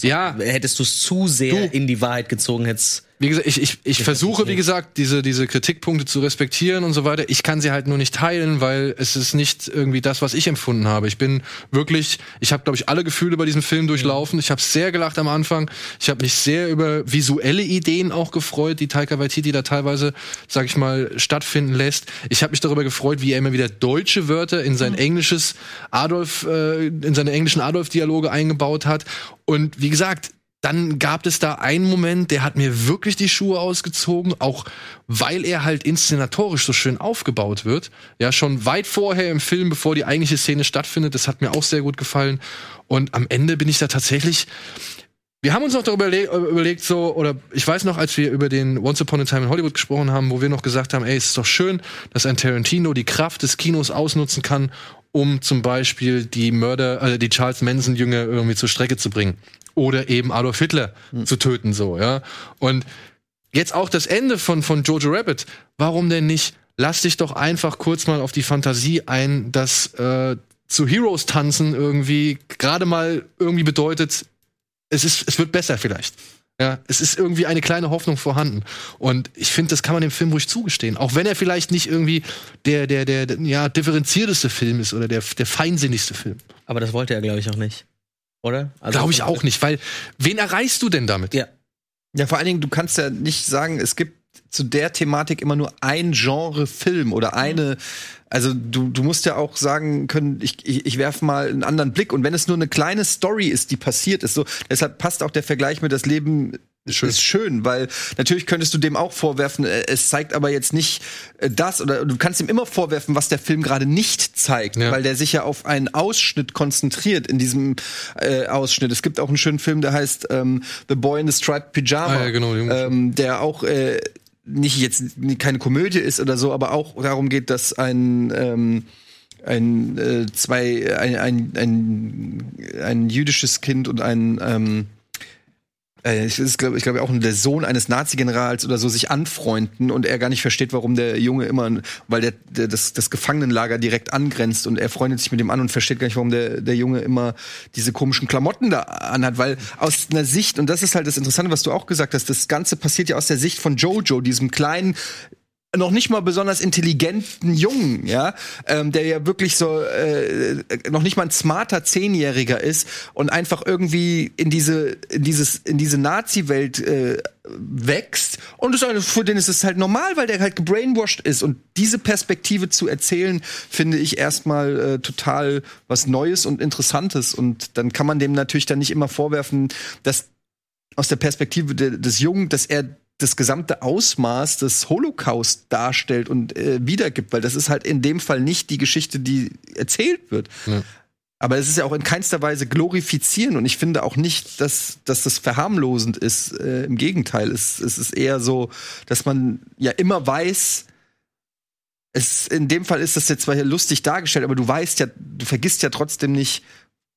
Ja, Hättest du es zu sehr Du- in die Wahrheit gezogen, hättest Wie gesagt, ich, ich, ich versuche, wie gesagt, diese, diese Kritikpunkte zu respektieren und so weiter. Ich kann sie halt nur nicht teilen, weil es ist nicht irgendwie das, was ich empfunden habe. Ich bin wirklich, ich habe, glaube ich, alle Gefühle bei diesem Film durchlaufen. Ich habe sehr gelacht am Anfang. Ich habe mich sehr über visuelle Ideen auch gefreut, die Taika Waititi da teilweise, sag ich mal, stattfinden lässt. Ich habe mich darüber gefreut, wie er immer wieder deutsche Wörter in sein englisches Adolf, äh, in seine englischen Adolf-Dialoge eingebaut hat. Und wie gesagt, dann gab es da einen Moment, der hat mir wirklich die Schuhe ausgezogen, auch weil er halt inszenatorisch so schön aufgebaut wird. Ja, schon weit vorher im Film, bevor die eigentliche Szene stattfindet. Das hat mir auch sehr gut gefallen. Und am Ende bin ich da tatsächlich. Wir haben uns noch darüber äh, überlegt, so, oder ich weiß noch, als wir über den Once Upon a Time in Hollywood gesprochen haben, wo wir noch gesagt haben, ey, es ist doch schön, dass ein Tarantino die Kraft des Kinos ausnutzen kann, um zum Beispiel die Mörder, also die Charles Manson-Jünger irgendwie zur Strecke zu bringen. Oder eben Adolf Hitler zu töten, so, ja. Und jetzt auch das Ende von, von Jojo Rabbit. Warum denn nicht? Lass dich doch einfach kurz mal auf die Fantasie ein, dass äh, zu Heroes tanzen irgendwie gerade mal irgendwie bedeutet, es ist, es wird besser vielleicht. Ja, es ist irgendwie eine kleine Hoffnung vorhanden. Und ich finde, das kann man dem Film ruhig zugestehen. Auch wenn er vielleicht nicht irgendwie der, der, der, der ja, differenzierteste Film ist oder der, der feinsinnigste Film. Aber das wollte er, glaube ich, auch nicht. Oder? Also Glaube ich auch nicht, weil wen erreichst du denn damit? Ja. Ja, vor allen Dingen, du kannst ja nicht sagen, es gibt zu der Thematik immer nur ein Genre Film oder eine. Also du, du musst ja auch sagen können, ich, ich, ich werfe mal einen anderen Blick. Und wenn es nur eine kleine Story ist, die passiert ist, so deshalb passt auch der Vergleich mit das Leben Schön. ist schön, weil natürlich könntest du dem auch vorwerfen, äh, es zeigt aber jetzt nicht äh, das oder du kannst ihm immer vorwerfen, was der Film gerade nicht zeigt, Ja. weil der sich ja auf einen Ausschnitt konzentriert in diesem äh, Ausschnitt. Es gibt auch einen schönen Film, der heißt ähm, The Boy in the Striped Pyjama, Ah, ja, genau, ähm, der auch äh, nicht jetzt keine Komödie ist oder so, aber auch darum geht, dass ein ähm, ein äh, zwei ein, ein, ein, ein jüdisches Kind und ein ähm, äh, ich ist, glaube ich, glaube auch der Sohn eines Nazi-Generals oder so sich anfreunden und er gar nicht versteht, warum der Junge immer, weil der, der das, das Gefangenenlager direkt angrenzt und er freundet sich mit dem an und versteht gar nicht, warum der, der Junge immer diese komischen Klamotten da anhat, weil aus einer Sicht, und das ist halt das Interessante, was du auch gesagt hast, das Ganze passiert ja aus der Sicht von Jojo, diesem kleinen, noch nicht mal besonders intelligenten Jungen, ja, ähm, der ja wirklich so äh, noch nicht mal ein smarter Zehnjähriger ist und einfach irgendwie in diese in dieses in diese Nazi-Welt äh, wächst. Und ist für den ist es halt normal, weil der halt gebrainwashed ist. Und diese Perspektive zu erzählen, finde ich erstmal äh, total was Neues und Interessantes. Und dann kann man dem natürlich dann nicht immer vorwerfen, dass aus der Perspektive de, des Jungen, dass er das gesamte Ausmaß des Holocaust darstellt und äh, wiedergibt, weil das ist halt in dem Fall nicht die Geschichte, die erzählt wird. Ja. Aber es ist ja auch in keinster Weise glorifizieren und ich finde auch nicht, dass, dass das verharmlosend ist. Äh, Im Gegenteil, es, es ist eher so, dass man ja immer weiß, es, in dem Fall ist das jetzt zwar hier lustig dargestellt, aber du weißt ja, du vergisst ja trotzdem nicht,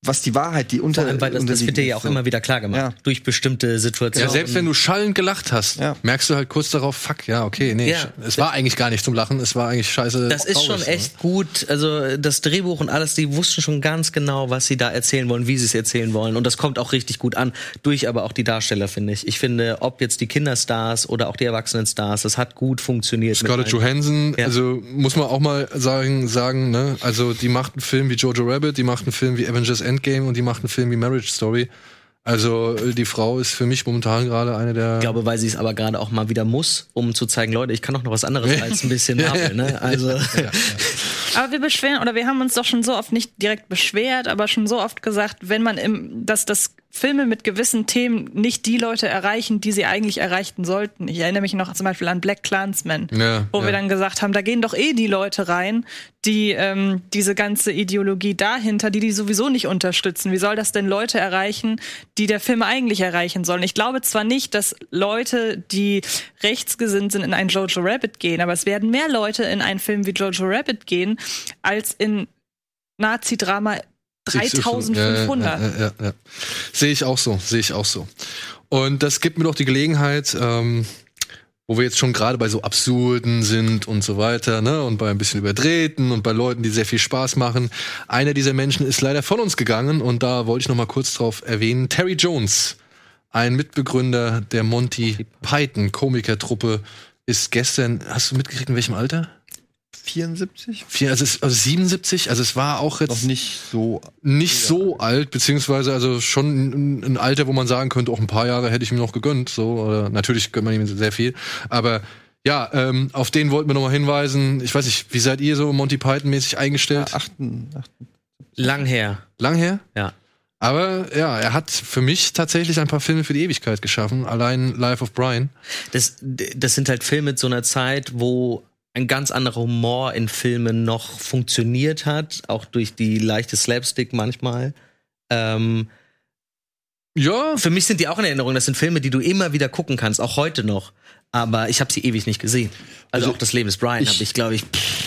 was die Wahrheit, die unter Vor allem, weil das, das wird dir ja auch so. immer wieder klar gemacht. Ja. Durch bestimmte Situationen. Ja, selbst wenn du schallend gelacht hast, Ja. merkst du halt kurz darauf, fuck, ja, okay, nee, Ja. es war eigentlich gar nicht zum Lachen, es war eigentlich scheiße. Das ist schon traurig, ne? echt gut. Also das Drehbuch und alles, die wussten schon ganz genau, was sie da erzählen wollen, wie sie es erzählen wollen. Und das kommt auch richtig gut an. Durch aber auch die Darsteller, finde ich. Ich finde, ob jetzt die Kinderstars oder auch die Erwachsenenstars, das hat gut funktioniert. Scarlett. Johansson, Ja. also muss man auch mal sagen, sagen, ne, also die macht einen Film wie Jojo Rabbit, die macht einen Film wie Avengers Endgame und die macht einen Film wie Marriage Story. Also äh, die Frau ist für mich momentan gerade eine der Ich glaube, weil sie es aber gerade auch mal wieder muss, um zu zeigen, Leute, ich kann doch noch was anderes als ein bisschen Marvel, ne? Also Aber wir beschweren, oder wir haben uns doch schon so oft nicht direkt beschwert, aber schon so oft gesagt, wenn man im, dass das Filme mit gewissen Themen nicht die Leute erreichen, die sie eigentlich erreichen sollten. Ich erinnere mich noch zum Beispiel an Black Clansman, Ja, wo ja. wir dann gesagt haben, da gehen doch eh die Leute rein, die ähm, diese ganze Ideologie dahinter, die die sowieso nicht unterstützen. Wie soll das denn Leute erreichen, die der Film eigentlich erreichen sollen? Ich glaube zwar nicht, dass Leute, die rechtsgesinnt sind, in einen Jojo Rabbit gehen, aber es werden mehr Leute in einen Film wie Jojo Rabbit gehen, als in Nazi-Drama 3500. Ja, ja, ja. Sehe ich auch so, sehe ich auch so. Und das gibt mir doch die Gelegenheit, ähm, wo wir jetzt schon gerade bei so absurden sind und so weiter, ne, und bei ein bisschen überdrehten und bei Leuten, die sehr viel Spaß machen. Einer dieser Menschen ist leider von uns gegangen und da wollte ich noch mal kurz drauf erwähnen. Terry Jones, ein Mitbegründer der Monty Python Komikertruppe, ist gestern, hast du mitgekriegt, in welchem Alter? 74? Vier, also, es, also 77, also es war auch jetzt Noch nicht so. nicht so alt, beziehungsweise also schon ein, ein Alter, wo man sagen könnte, auch ein paar Jahre hätte ich ihm noch gegönnt. So, oder natürlich gönnt man ihm sehr viel. Aber ja, ähm, auf den wollten wir nochmal hinweisen. Ich weiß nicht, wie seid ihr so Monty Python-mäßig eingestellt? Achten, achten. lang her. Lang her? Ja. Aber ja, er hat für mich tatsächlich ein paar Filme für die Ewigkeit geschaffen. Allein Life of Brian. Das, das sind halt Filme zu einer Zeit, wo ein ganz anderer Humor in Filmen noch funktioniert hat, auch durch die leichte Slapstick manchmal. Ähm, Ja, für mich sind die auch in Erinnerung. Das sind Filme, die du immer wieder gucken kannst, auch heute noch. Aber ich habe sie ewig nicht gesehen. Also, auch das Leben des Brian ich- habe ich, glaube ich.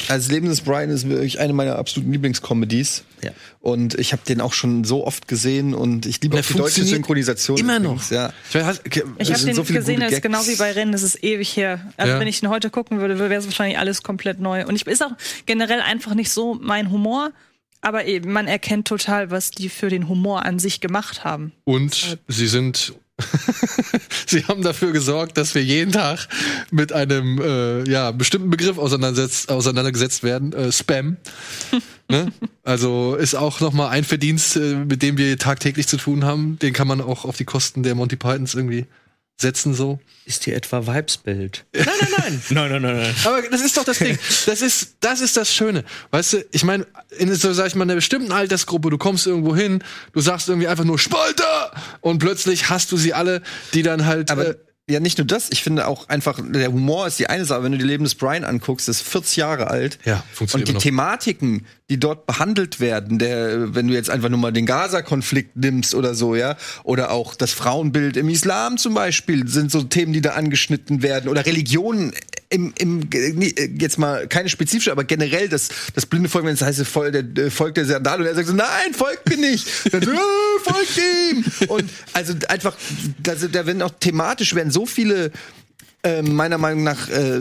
Also Leben des Brian ist wirklich eine meiner absoluten Lieblingscomedies. Ja. Und ich habe den auch schon so oft gesehen und ich liebe Und auch die deutsche Synchronisation. immer übrigens, noch. Ja. Ich weiß, okay, Ich Es habe den so viele gesehen, das ist genau wie bei Rennen, das ist ewig her. Also Ja. wenn ich ihn heute gucken würde, wäre es wahrscheinlich alles komplett neu. Und ich ist auch generell einfach nicht so mein Humor, aber eben, man erkennt total, was die für den Humor an sich gemacht haben. Und sie sind. sie haben dafür gesorgt, dass wir jeden Tag mit einem äh, ja, bestimmten Begriff auseinandergesetzt werden, äh, Spam. ne? Also ist auch noch mal ein Verdienst, äh, mit dem wir tagtäglich zu tun haben. Den kann man auch auf die Kosten der Monty Pythons irgendwie setzen so. Ist hier etwa Vibesbild? Nein, nein, nein. nein, nein, nein, nein. Aber das ist doch das Ding. Das ist, das ist das Schöne. Weißt du, ich meine, in so, sag ich mal, einer bestimmten Altersgruppe, du kommst irgendwo hin, du sagst irgendwie einfach nur Spalter und plötzlich hast du sie alle, die dann halt. Aber äh, ja, nicht nur das, ich finde auch einfach, der Humor ist die eine Sache, wenn du die Leben des Brian anguckst, das ist 40 Jahre alt. Ja, funktioniert Und die. Thematiken, die dort behandelt werden, der, wenn du jetzt einfach nur mal den Gaza-Konflikt nimmst oder so, ja, oder auch das Frauenbild im Islam zum Beispiel, sind so Themen, die da angeschnitten werden, oder Religionen im, im nee, jetzt mal keine spezifische, aber generell das, das blinde Volk, wenn es heißt, Volk der, äh, Volk der Sandalen, und er sagt so, nein, folgt mir nicht. Dann so, äh, folgt ihm. Und also einfach, also, da werden auch thematisch werden so viele äh, meiner Meinung nach äh,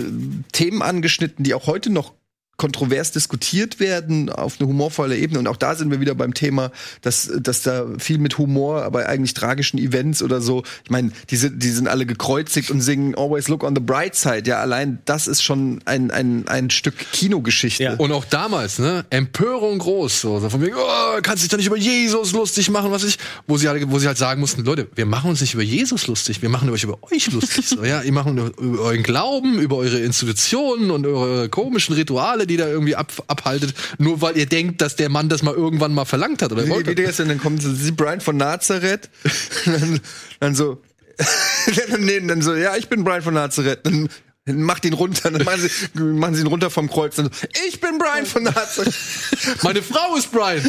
Themen angeschnitten, die auch heute noch kontrovers diskutiert werden auf eine humorvolle Ebene. Und auch da sind wir wieder beim Thema, dass, dass da viel mit Humor bei eigentlich tragischen Events oder so. Ich meine, die sind, die sind alle gekreuzigt und singen Always Look on the Bright Side. Ja, allein das ist schon ein, ein, ein Stück Kinogeschichte. Ja. Und auch damals, ne, Empörung groß, so, so von wegen, oh, kannst dich doch nicht über Jesus lustig machen, was ich, wo sie halt, wo sie halt sagen mussten, Leute, wir machen uns nicht über Jesus lustig, wir machen euch über euch lustig, so, ja, ihr machen über euren Glauben, über eure Institutionen und eure komischen Rituale, die da irgendwie ab, abhaltet, nur weil ihr denkt, dass der Mann das mal irgendwann mal verlangt hat oder Wie, wollte. wie das denn? Dann kommt so, sie Brian von Nazareth, dann, dann so, nee, dann so, ja, ich bin Brian von Nazareth. Dann macht ihn runter, dann machen sie, machen sie ihn runter vom Kreuz. Dann so, ich bin Brian von Nazareth. Meine Frau ist Brian.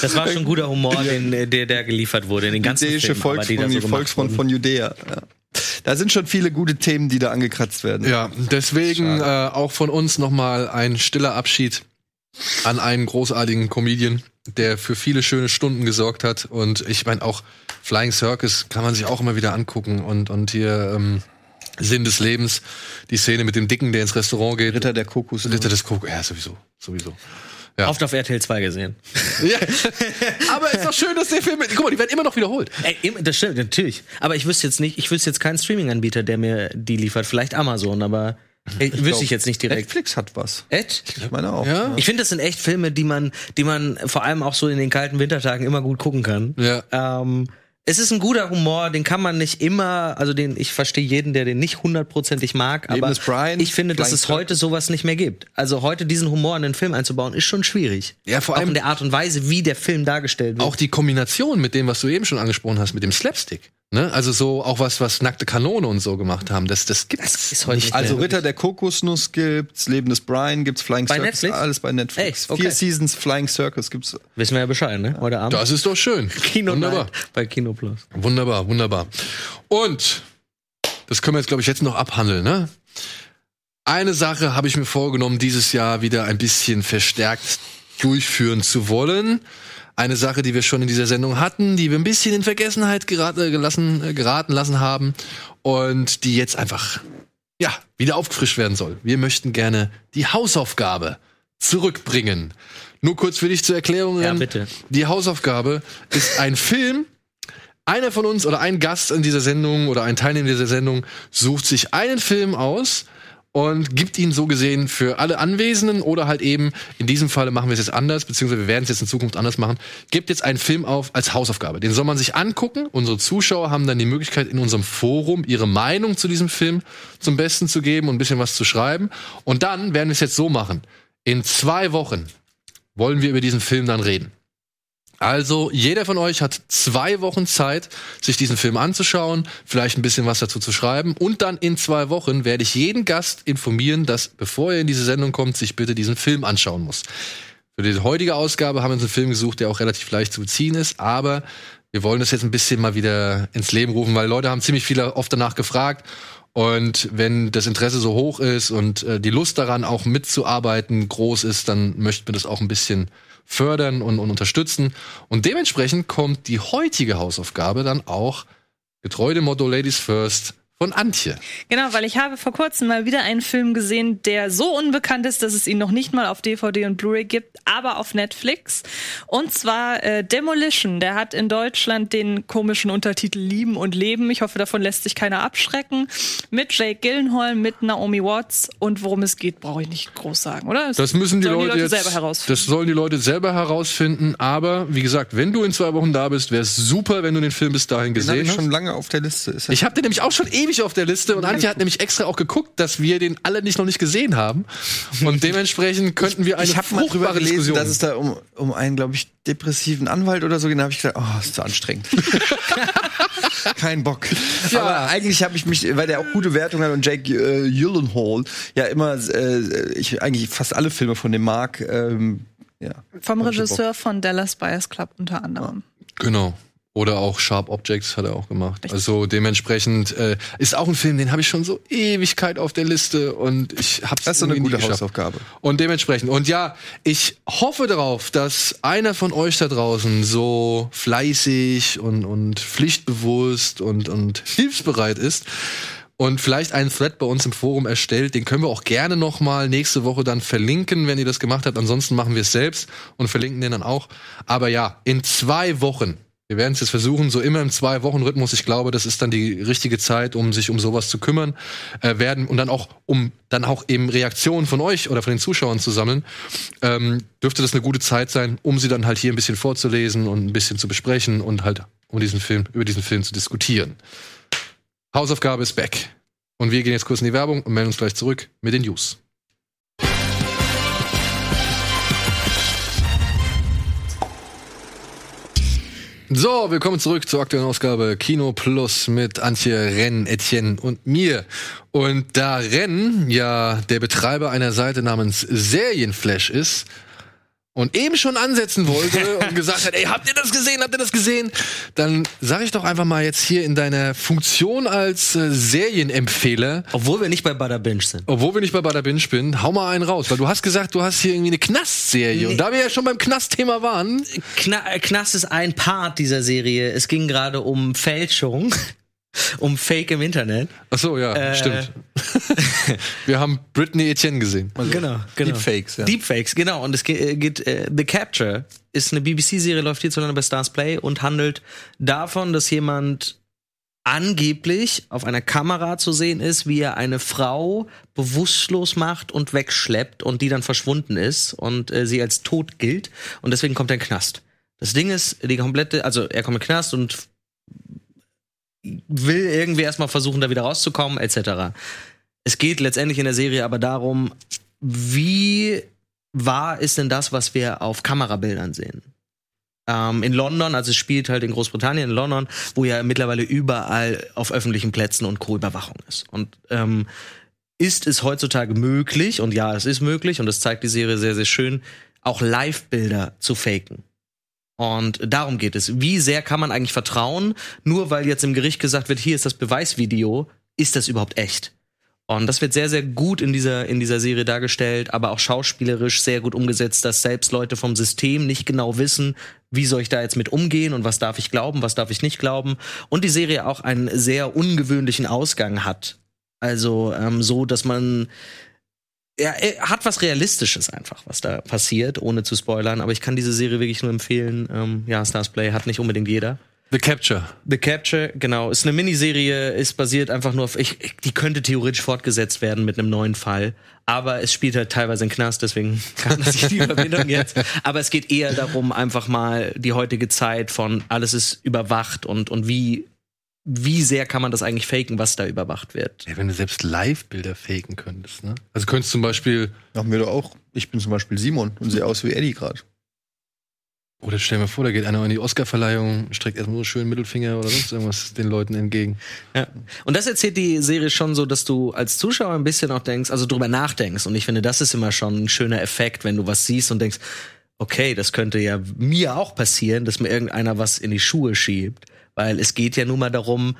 Das war schon guter Humor, den, der, der geliefert wurde in den ganzen Filmen, aber die Volksfront, so die Volksfront wurden. von Judäa. Ja. Da sind schon viele gute Themen, die da angekratzt werden. Ja, deswegen äh, auch von uns nochmal ein stiller Abschied an einen großartigen Comedian, der für viele schöne Stunden gesorgt hat. Und ich meine auch Flying Circus kann man sich auch immer wieder angucken und und hier ähm, Sinn des Lebens, die Szene mit dem Dicken, der ins Restaurant geht. Ritter der Kokos. Ritter des Kokos, ja sowieso, sowieso. Ja. Oft auf RTL 2 gesehen. Ja. Aber ist doch schön, dass der Film. Guck mal, die werden immer noch wiederholt. Ey, das stimmt, natürlich. Aber ich wüsste jetzt nicht, ich wüsste jetzt keinen Streaming-Anbieter, der mir die liefert. Vielleicht Amazon, aber ey, wüsste ich jetzt nicht direkt. Netflix hat was. Echt? Ich meine auch. Ja? Ich finde, das sind echt Filme, die man, die man vor allem auch so in den kalten Wintertagen immer gut gucken kann. Ja. Ähm, es ist ein guter Humor, den kann man nicht immer, also den, ich verstehe jeden, der den nicht hundertprozentig mag, Leben aber Brian, ich finde, dass es heute sowas nicht mehr gibt. Also heute diesen Humor in den Film einzubauen, ist schon schwierig. Ja, vor auch allem- in der Art und Weise, wie der Film dargestellt wird. Auch die Kombination mit dem, was du eben schon angesprochen hast, mit dem Slapstick. Ne? Also so auch was, was nackte Kanone und so gemacht haben. Das, das gibt's Das ist heute nicht Also. Ritter der Kokosnuss gibt's, Leben des Brian gibt's, Flying Bei Circus, Netflix? alles bei Netflix. Ey, okay. Vier Seasons Flying Circus gibt's. Wissen wir ja Bescheid, ne? Heute Abend. Das ist doch schön. Kino Wunderbar. Night bei Kino Plus. Wunderbar, wunderbar. Und das können wir jetzt, glaube ich, jetzt noch abhandeln, ne? Eine Sache habe ich mir vorgenommen, dieses Jahr wieder ein bisschen verstärkt durchführen zu wollen. Eine Sache, die wir schon in dieser Sendung hatten, die wir ein bisschen in Vergessenheit gerate, gelassen, äh, geraten lassen haben und die jetzt einfach, ja, wieder aufgefrischt werden soll. Wir möchten gerne die Hausaufgabe zurückbringen. Nur kurz für dich zur Erklärung. Ja, bitte. Die Hausaufgabe ist ein Film, einer von uns oder ein Gast in dieser Sendung oder ein Teilnehmer dieser Sendung sucht sich einen Film aus und gibt ihn so gesehen für alle Anwesenden oder halt eben, in diesem Falle machen wir es jetzt anders, beziehungsweise wir werden es jetzt in Zukunft anders machen, gibt jetzt einen Film auf als Hausaufgabe. Den soll man sich angucken. Unsere Zuschauer haben dann die Möglichkeit, in unserem Forum ihre Meinung zu diesem Film zum Besten zu geben und ein bisschen was zu schreiben. Und dann werden wir es jetzt so machen. In zwei Wochen wollen wir über diesen Film dann reden. Also, jeder von euch hat zwei Wochen Zeit, sich diesen Film anzuschauen, vielleicht ein bisschen was dazu zu schreiben. Und dann in zwei Wochen werde ich jeden Gast informieren, dass, bevor er in diese Sendung kommt, sich bitte diesen Film anschauen muss. Für die heutige Ausgabe haben wir uns einen Film gesucht, der auch relativ leicht zu beziehen ist, aber wir wollen das jetzt ein bisschen mal wieder ins Leben rufen, weil Leute haben ziemlich viele oft danach gefragt. Und wenn das Interesse so hoch ist und äh, die Lust daran, auch mitzuarbeiten, groß ist, dann möchten wir das auch ein bisschen fördern und, und unterstützen. Und dementsprechend kommt die heutige Hausaufgabe dann auch getreu dem Motto Ladies First von Antje. Genau, weil ich habe vor kurzem mal wieder einen Film gesehen, der so unbekannt ist, dass es ihn noch nicht mal auf DVD und Blu-ray gibt, aber auf Netflix. Und zwar äh, Demolition. Der hat in Deutschland den komischen Untertitel Lieben und Leben. Ich hoffe, davon lässt sich keiner abschrecken. Mit Jake Gyllenhaal, mit Naomi Watts. Und worum es geht, brauche ich nicht groß sagen, oder? Das müssen die sollen Leute, jetzt, selber herausfinden. Das sollen die Leute selber herausfinden. Aber wie gesagt, wenn du in zwei Wochen da bist, wäre es super, wenn du den Film bis dahin Den gesehen ich hast. schon lange auf der Liste. Ist Ich habe den nämlich auch schon ewig auf der Liste und Antje hat nämlich extra auch geguckt, dass wir den alle nicht noch nicht gesehen haben. Und dementsprechend könnten wir eine ich drüber fruchtbare gelesen, Diskussion. dass es da um, um einen, glaube ich, depressiven Anwalt oder so geht. Da habe ich gedacht, oh, ist zu anstrengend. Kein Bock. Aber eigentlich habe ich mich, weil der auch gute Wertungen hat und Jake äh, Gyllenhaal ja immer, äh, ich eigentlich fast alle Filme von dem mag. Ähm, ja. Vom ich Regisseur von Dallas Buyers Club unter anderem. Genau. Oder auch Sharp Objects hat er auch gemacht. Also dementsprechend äh, ist auch ein Film, den habe ich schon so Ewigkeit auf der Liste und ich habe Das ist so eine gute Hausaufgabe. Und dementsprechend und ja, ich hoffe darauf, dass einer von euch da draußen so fleißig und und pflichtbewusst und und hilfsbereit ist und vielleicht einen Thread bei uns im Forum erstellt, den können wir auch gerne noch mal nächste Woche dann verlinken, wenn ihr das gemacht habt. Ansonsten machen wir es selbst und verlinken den dann auch. Aber ja, in zwei Wochen wir werden es jetzt versuchen, so immer im Zwei-Wochen-Rhythmus. Ich glaube, das ist dann die richtige Zeit, um sich um sowas zu kümmern äh, werden und dann auch, um dann auch eben Reaktionen von euch oder von den Zuschauern zu sammeln. Ähm, dürfte das eine gute Zeit sein, um sie dann halt hier ein bisschen vorzulesen und ein bisschen zu besprechen und halt um diesen Film, über diesen Film zu diskutieren. Hausaufgabe ist back. Und wir gehen jetzt kurz in die Werbung und melden uns gleich zurück mit den News. So, willkommen zurück zur aktuellen Ausgabe Kino Plus mit Antje Renn, Etienne und mir. Und da Renn ja der Betreiber einer Seite namens Serienflash ist und eben schon ansetzen wollte und gesagt hat, ey, habt ihr das gesehen, habt ihr das gesehen? Dann sag ich doch einfach mal jetzt hier in deiner Funktion als äh, Serienempfehler, Obwohl wir nicht bei Bada Binge sind. obwohl wir nicht bei Bada Binge bin, hau mal einen raus, weil du hast gesagt, du hast hier irgendwie eine Knastserie und da wir ja schon beim Knastthema waren, Kna Knast ist ein Part dieser Serie. Es ging gerade um Fälschung, um Fake im Internet. ach so, ja, Äh. stimmt. wir haben Britney Etienne gesehen. genau, genau. Deepfakes, ja. Deepfakes, genau. Und es äh, geht, äh, The Capture ist eine BBC-Serie, läuft hierzulande bei Stars Play und handelt davon, dass jemand angeblich auf einer Kamera zu sehen ist, wie er eine Frau bewusstlos macht und wegschleppt und die dann verschwunden ist und äh, sie als tot gilt und deswegen kommt er in den Knast. Das Ding ist, die komplette, also er kommt in den Knast und will irgendwie erstmal versuchen, da wieder rauszukommen, etc. Es geht letztendlich in der Serie aber darum, wie wahr ist denn das, was wir auf Kamerabildern sehen? Ähm, in London, also es spielt halt in Großbritannien, in London, wo ja mittlerweile überall auf öffentlichen Plätzen und Co. Überwachung ist. Und ähm, ist es heutzutage möglich, und ja, es ist möglich, und das zeigt die Serie sehr, sehr schön, auch Live-Bilder zu faken. Und darum geht es. Wie sehr kann man eigentlich vertrauen, nur weil jetzt im Gericht gesagt wird, hier ist das Beweisvideo, ist das überhaupt echt? Und das wird sehr, sehr gut in dieser, in dieser Serie dargestellt, aber auch schauspielerisch sehr gut umgesetzt, dass selbst Leute vom System nicht genau wissen, wie soll ich da jetzt mit umgehen und was darf ich glauben, was darf ich nicht glauben. Und die Serie auch einen sehr ungewöhnlichen Ausgang hat. Also ähm, so, dass man ja, er hat was Realistisches einfach, was da passiert, ohne zu spoilern. Aber ich kann diese Serie wirklich nur empfehlen. Ähm, ja, Stars Play hat nicht unbedingt jeder. The Capture. The Capture, genau, ist eine Miniserie, ist basiert einfach nur auf, ich, ich, die könnte theoretisch fortgesetzt werden mit einem neuen Fall, aber es spielt halt teilweise in Knast, deswegen kann das nicht die Verbindung jetzt. Aber es geht eher darum, einfach mal die heutige Zeit von alles ist überwacht und, und wie, wie sehr kann man das eigentlich faken, was da überwacht wird. Ey, wenn du selbst Live-Bilder faken könntest, ne? Also könntest zum Beispiel, Machen wir doch auch. Ich bin zum Beispiel Simon und sehe aus wie Eddie gerade. oder stell dir mal vor, da geht einer in die Oscar-Verleihung, streckt erstmal so schön Mittelfinger oder sonst irgendwas den Leuten entgegen. Ja. Und das erzählt die Serie schon so, dass du als Zuschauer ein bisschen auch denkst, also drüber nachdenkst. Und ich finde, das ist immer schon ein schöner Effekt, wenn du was siehst und denkst, okay, das könnte ja mir auch passieren, dass mir irgendeiner was in die Schuhe schiebt. Weil es geht ja nun mal darum,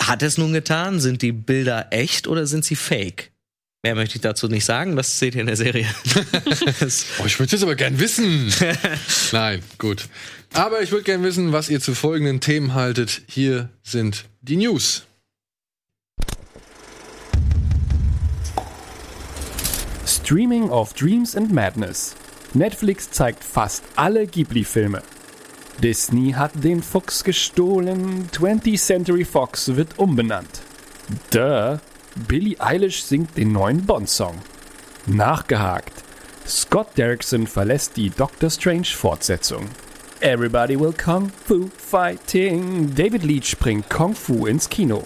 hat es nun getan? Sind die Bilder echt oder sind sie fake? Mehr möchte ich dazu nicht sagen, das seht ihr in der Serie. Oh, ich würde jetzt aber gern wissen. Nein, gut. Aber ich würde gern wissen, was ihr zu folgenden Themen haltet. Hier sind die News. Streaming of Dreams and Madness. Netflix zeigt fast alle Ghibli-Filme. Disney hat den Fuchs gestohlen. 20th Century Fox wird umbenannt. Duh. Billie Eilish singt den neuen Bond-Song. Nachgehakt. Scott Derrickson verlässt die Doctor Strange-Fortsetzung. Everybody will Kung Fu Fighting. David Leach bringt Kung Fu ins Kino.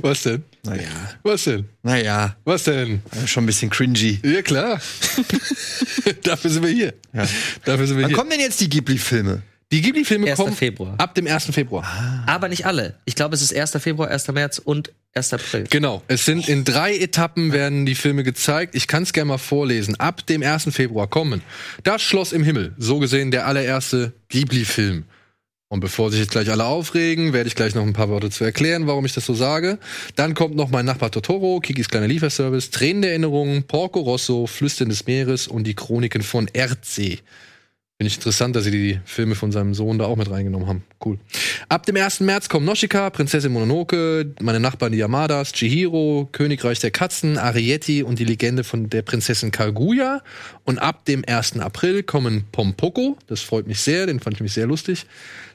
Was denn? Naja. Was denn? Naja, Was denn? schon ein bisschen cringy. Ja, klar. Dafür sind wir hier. Ja. Dafür sind wir Wann hier. kommen denn jetzt die Ghibli-Filme? Die Ghibli-Filme 1. kommen Februar. ab dem 1. Februar. Aber nicht alle. Ich glaube, es ist 1. Februar, 1. März und 1. April. Genau. Es sind in drei Etappen werden die Filme gezeigt. Ich kann es gerne mal vorlesen. Ab dem 1. Februar kommen Das Schloss im Himmel. So gesehen der allererste Ghibli-Film. Und bevor sich jetzt gleich alle aufregen, werde ich gleich noch ein paar Worte zu erklären, warum ich das so sage. Dann kommt noch mein Nachbar Totoro, Kikis kleiner Lieferservice, Tränen der Erinnerung, Porco Rosso, Flüstern des Meeres und die Chroniken von Erdsee. Finde ich interessant, dass sie die Filme von seinem Sohn da auch mit reingenommen haben. Cool. Ab dem 1. März kommen Noshika, Prinzessin Mononoke, meine Nachbarn die Yamadas, Chihiro, Königreich der Katzen, Arietti und die Legende von der Prinzessin Kaguya. Und ab dem 1. April kommen Pompoko, das freut mich sehr, den fand ich mich sehr lustig.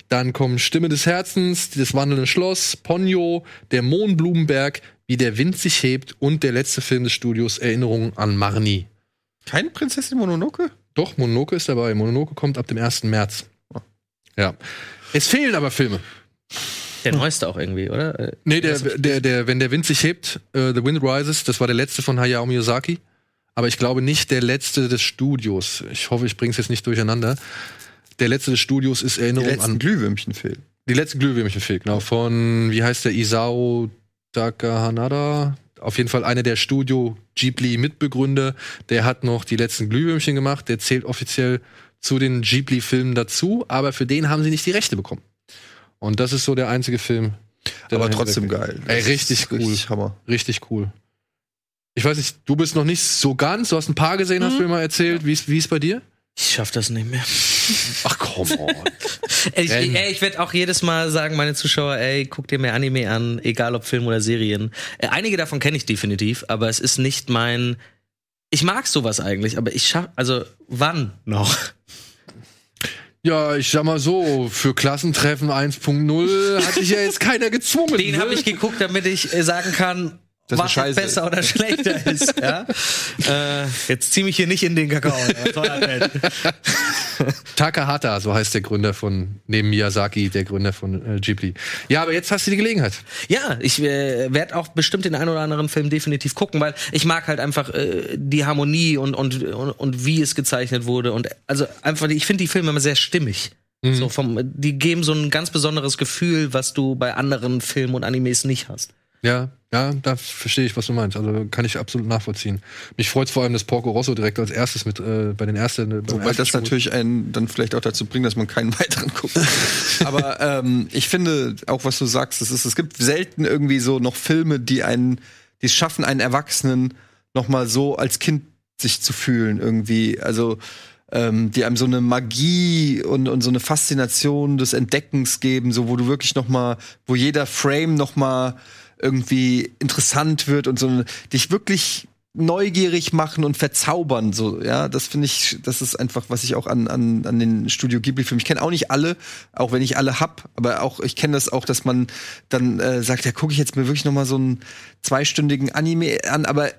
Dann kommen Stimme des Herzens, das wandelnde Schloss, Ponyo, der Mohnblumenberg, wie der Wind sich hebt und der letzte Film des Studios Erinnerungen an Marni. Keine Prinzessin Mononoke? Doch, Mononoke ist dabei. Mononoke kommt ab dem 1. März. Ja. Es fehlen aber Filme. Der neueste auch irgendwie, oder? Äh, Nee, der, der, der, wenn der Wind sich hebt, äh, The Wind Rises, das war der letzte von Hayao Miyazaki. Aber ich glaube nicht der letzte des Studios. Ich hoffe, ich bring's jetzt nicht durcheinander. Der letzte des Studios ist Die Erinnerung letzten an Glühwürmchen-Film. die letzten Glühwürmchen-Film, genau. Von, wie heißt der, Isao Takahanada? auf jeden Fall einer der Studio Ghibli-Mitbegründer. Der hat noch die letzten Glühwürmchen gemacht. Der zählt offiziell zu den Ghibli-Filmen dazu, aber für den haben sie nicht die Rechte bekommen. Und das ist so der einzige Film. der Aber trotzdem geil. Ey, richtig cool. Richtig Hammer. Richtig cool. Ich weiß nicht, du bist noch nicht so ganz, du hast ein paar gesehen, hast du mir mal erzählt. Wie ist wie ist bei dir? Ich schaff das nicht mehr. Ach komm. on. Ey, ich, ey, ich werde auch jedes Mal sagen, meine Zuschauer, ey, guck dir mehr Anime an, egal ob Film oder Serien. Äh, einige davon kenne ich definitiv, aber es ist nicht mein. Ich mag sowas eigentlich, aber ich schaff, also wann noch? Ja, ich sag mal so, für Klassentreffen 1.0 hat sich ja jetzt keiner gezwungen. Den ne? habe ich geguckt, damit ich äh, sagen kann, Dass er was jetzt besser oder schlechter ist. Ja? äh, jetzt zieh mich hier nicht in den Kakao. Das? Takahata, so heißt der Gründer von, neben Miyazaki, der Gründer von äh, Ghibli. Ja, aber jetzt hast du die Gelegenheit. Ja, ich äh, werde auch bestimmt den einen oder anderen Film definitiv gucken, weil ich mag halt einfach äh, die Harmonie und, und, und, und wie es gezeichnet wurde. Und also einfach, ich finde die Filme immer sehr stimmig. So vom, die geben so ein ganz besonderes Gefühl, was du bei anderen Filmen und Animes nicht hast. Ja, ja, da verstehe ich, was du meinst. Also kann ich absolut nachvollziehen. Mich freut vor allem, dass Porco Rosso direkt als erstes mit äh, bei den ersten. beim Wobei das Spiel- natürlich einen dann vielleicht auch dazu bringt, dass man keinen weiteren guckt. Aber ähm, ich finde auch, was du sagst, es, ist, es gibt selten irgendwie so noch Filme, die einen, die es schaffen, einen Erwachsenen noch mal so als Kind sich zu fühlen irgendwie. Also ähm, die einem so eine Magie und, und so eine Faszination des Entdeckens geben, so wo du wirklich noch mal, wo jeder Frame noch mal irgendwie interessant wird und so dich wirklich neugierig machen und verzaubern so ja. Das finde ich das ist einfach was ich auch an an, an den Studio Ghibli Filmen ich kenne auch nicht alle auch wenn ich alle hab aber auch ich kenne das auch dass man dann äh, sagt ja gucke ich jetzt mir wirklich noch mal so einen zweistündigen Anime an aber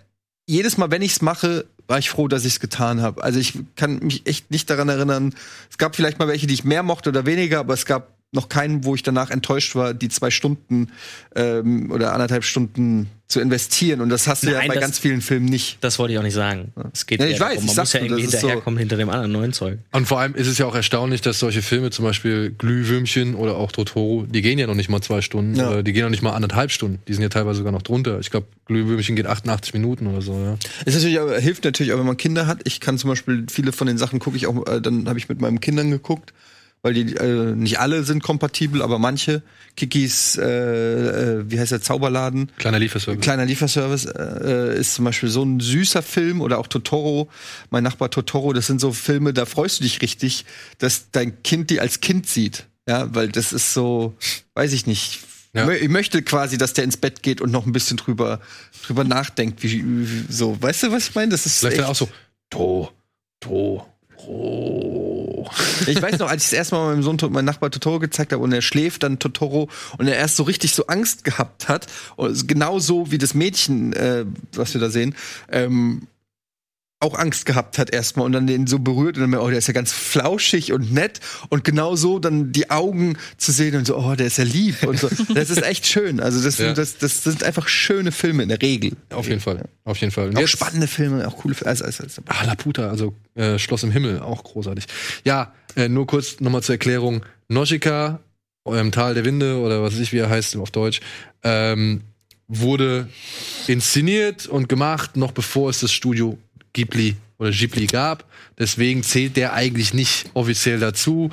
jedes Mal wenn ich's mache war ich froh dass ich's getan habe also ich kann mich echt nicht daran erinnern es gab vielleicht mal welche die ich mehr mochte oder weniger aber es gab noch keinen, wo ich danach enttäuscht war, die zwei Stunden ähm, oder anderthalb Stunden zu investieren. Und das hast du ja Nein, bei das- ganz vielen Filmen nicht. Das wollte ich auch nicht sagen. Es geht Ja, ja, ich weiß, darum, ich man sag muss ja irgendwie ist so- hinterherkommen hinter dem anderen neuen Zeug. Und vor allem ist es ja auch erstaunlich, dass solche Filme, zum Beispiel Glühwürmchen oder auch Totoro, die gehen ja noch nicht mal zwei Stunden, Ja. die gehen noch nicht mal anderthalb Stunden. Die sind ja teilweise sogar noch drunter. Ich glaube, Glühwürmchen geht 88 Minuten oder so, ja. Es ist natürlich, aber, hilft natürlich auch, wenn man Kinder hat. Ich kann zum Beispiel viele von den Sachen gucke ich auch, äh, dann habe ich mit meinen Kindern geguckt, weil die äh, nicht alle sind kompatibel, aber manche. Kikis, äh, äh, wie heißt der Zauberladen? Kleiner Lieferservice. Kleiner Lieferservice äh, ist zum Beispiel so ein süßer Film oder auch Totoro, mein Nachbar Totoro, das sind so Filme, da freust du dich richtig, dass dein Kind die als Kind sieht. Ja, weil das ist so, weiß ich nicht. Ja. Ich möchte quasi, dass der ins Bett geht und noch ein bisschen drüber, drüber nachdenkt, wie, wie so. Weißt du, was ich meine? Das ist Vielleicht echt, auch so, To, To, Ich weiß noch, als ich das erste Mal meinem Sohn meinem Nachbar Totoro gezeigt habe und er schläft dann Totoro und er erst so richtig so Angst gehabt hat, und genau so wie das Mädchen, äh, was wir da sehen, ähm, auch Angst gehabt hat erstmal und dann den so berührt und dann, oh, der ist ja ganz flauschig und nett und genau so dann die Augen zu sehen und so, oh, der ist ja lieb und so. Das ist echt schön. Also das, Ja. sind, das, das sind einfach schöne Filme in der Regel. Auf jeden Fall, auf jeden Fall. Und Auch jetzt- spannende Filme, auch coole Filme. Also, also, also. Ah, Laputa, also äh, Schloss im Himmel, auch großartig. Ja, äh, nur kurz nochmal zur Erklärung. Noshika, ähm, Tal der Winde oder was weiß ich, wie er heißt auf Deutsch, ähm, wurde inszeniert und gemacht, noch bevor es das Studio Ghibli oder Ghibli gab. Deswegen zählt der eigentlich nicht offiziell dazu,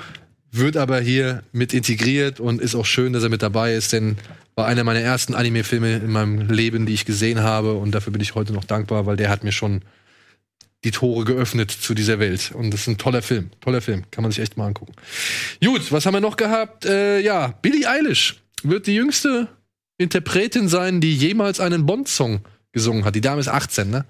wird aber hier mit integriert und ist auch schön, dass er mit dabei ist, denn war einer meiner ersten Anime-Filme in meinem Leben, die ich gesehen habe und dafür bin ich heute noch dankbar, weil der hat mir schon die Tore geöffnet zu dieser Welt. Und das ist ein toller Film. Toller Film. Kann man sich echt mal angucken. Gut, was haben wir noch gehabt? Äh, ja, Billie Eilish wird die jüngste Interpretin sein, die jemals einen Bond-Song gesungen hat. Die Dame ist 18, ne?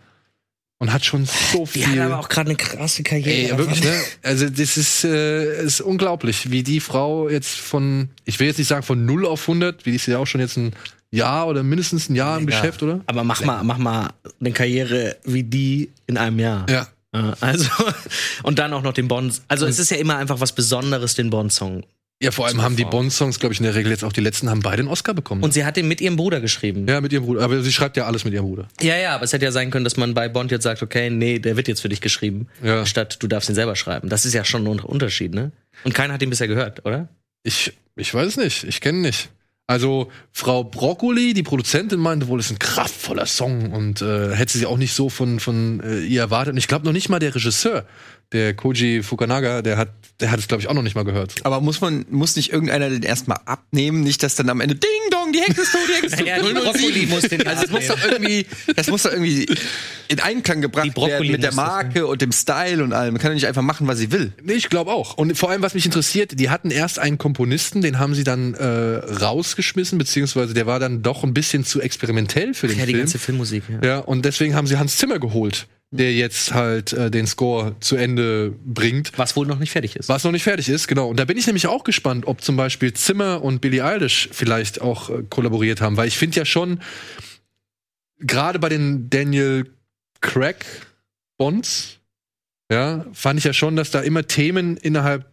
Und hat schon so Die viel. hat aber auch gerade eine krasse Karriere. Ey, wirklich, ne? Also, das ist, äh, ist unglaublich, wie die Frau jetzt von, ich will jetzt nicht sagen von 0 auf 100, wie die ist ja auch schon jetzt ein Jahr oder mindestens ein Jahr im Ja. Geschäft, oder? Aber mach mal, mach mal eine Karriere wie die in einem Jahr. Ja. Ja, Also, und dann auch noch den Bond. Also, es ist ja immer einfach was Besonderes, den Bond-Song. Ja, vor allem haben die. Bond-Songs, glaube ich, in der Regel jetzt auch die letzten, haben beide einen Oscar bekommen. Und sie hat den mit ihrem Bruder geschrieben. ja, mit ihrem Bruder. Aber sie schreibt ja alles mit ihrem Bruder. Ja, ja, aber es hätte ja sein können, dass man bei Bond jetzt sagt, okay, nee, der wird jetzt für dich geschrieben, Ja. statt du darfst ihn selber schreiben. Das ist ja schon ein Unterschied, ne? Und keiner hat ihn bisher gehört, oder? Ich, ich weiß nicht. Ich kenne nicht. Also Frau Broccoli, die Produzentin, meinte wohl, es ist ein kraftvoller Song und äh, hätte sie auch nicht so von, von äh, ihr erwartet. Und ich glaube noch nicht mal der Regisseur, der Koji Fukanaga, der hat, der hat es glaube ich auch noch nicht mal gehört. Aber muss man, muss nicht irgendeiner den erstmal abnehmen, nicht, dass dann am Ende Ding Dong, die Hexe ist tot, die Hexe ist tot. Ja, die Brokkoli muss den Also es muss doch irgendwie, das muss doch irgendwie in Einklang gebracht Die werden mit der das Marke und dem Style und allem. Man kann doch nicht einfach machen, was sie will. Nee, ich glaube auch. Und vor allem, was mich interessiert, die hatten erst einen Komponisten, den haben sie dann äh, rausgeschmissen, beziehungsweise der war dann doch ein bisschen zu experimentell für den Ja, die Film. ganze Filmmusik. Ja. Ja, und deswegen haben sie Hans Zimmer geholt, der jetzt halt äh, den Score zu Ende bringt. Was wohl noch nicht fertig ist. Was noch nicht fertig ist, genau. Und da bin ich nämlich auch gespannt, ob zum Beispiel Zimmer und Billie Eilish vielleicht auch äh, kollaboriert haben, weil ich finde ja schon, gerade bei den Daniel Craig Bonds, ja, fand ich ja schon, dass da immer Themen innerhalb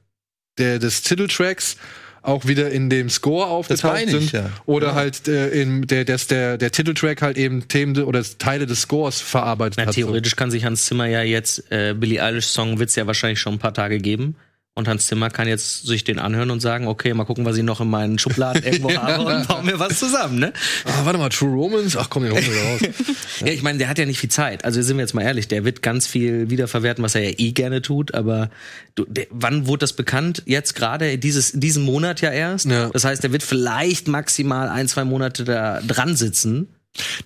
der, des Titeltracks auch wieder in dem Score aufgetaucht meine ich, sind. ja. Oder halt äh, in der, dass der, der Titeltrack halt eben Themen de- oder Teile des Scores verarbeitet Na, hat. so. theoretisch kann sich Hans Zimmer ja jetzt, äh, Billie Eilish Song wird's ja wahrscheinlich schon ein paar Tage geben. Und Hans Zimmer kann jetzt sich den anhören und sagen, okay, mal gucken, was ich noch in meinen Schubladen irgendwo habe und bauen wir was zusammen, ne? Ah, warte mal, True Romance? Ach komm, den holen wir raus. Ja, ich meine, der hat ja nicht viel Zeit. Also sind wir jetzt mal ehrlich, der wird ganz viel wiederverwerten, was er ja eh gerne tut. Aber du, der, wann wurde das bekannt? Jetzt gerade dieses diesen Monat ja erst. Ja. Das heißt, der wird vielleicht maximal ein zwei Monate da dran sitzen.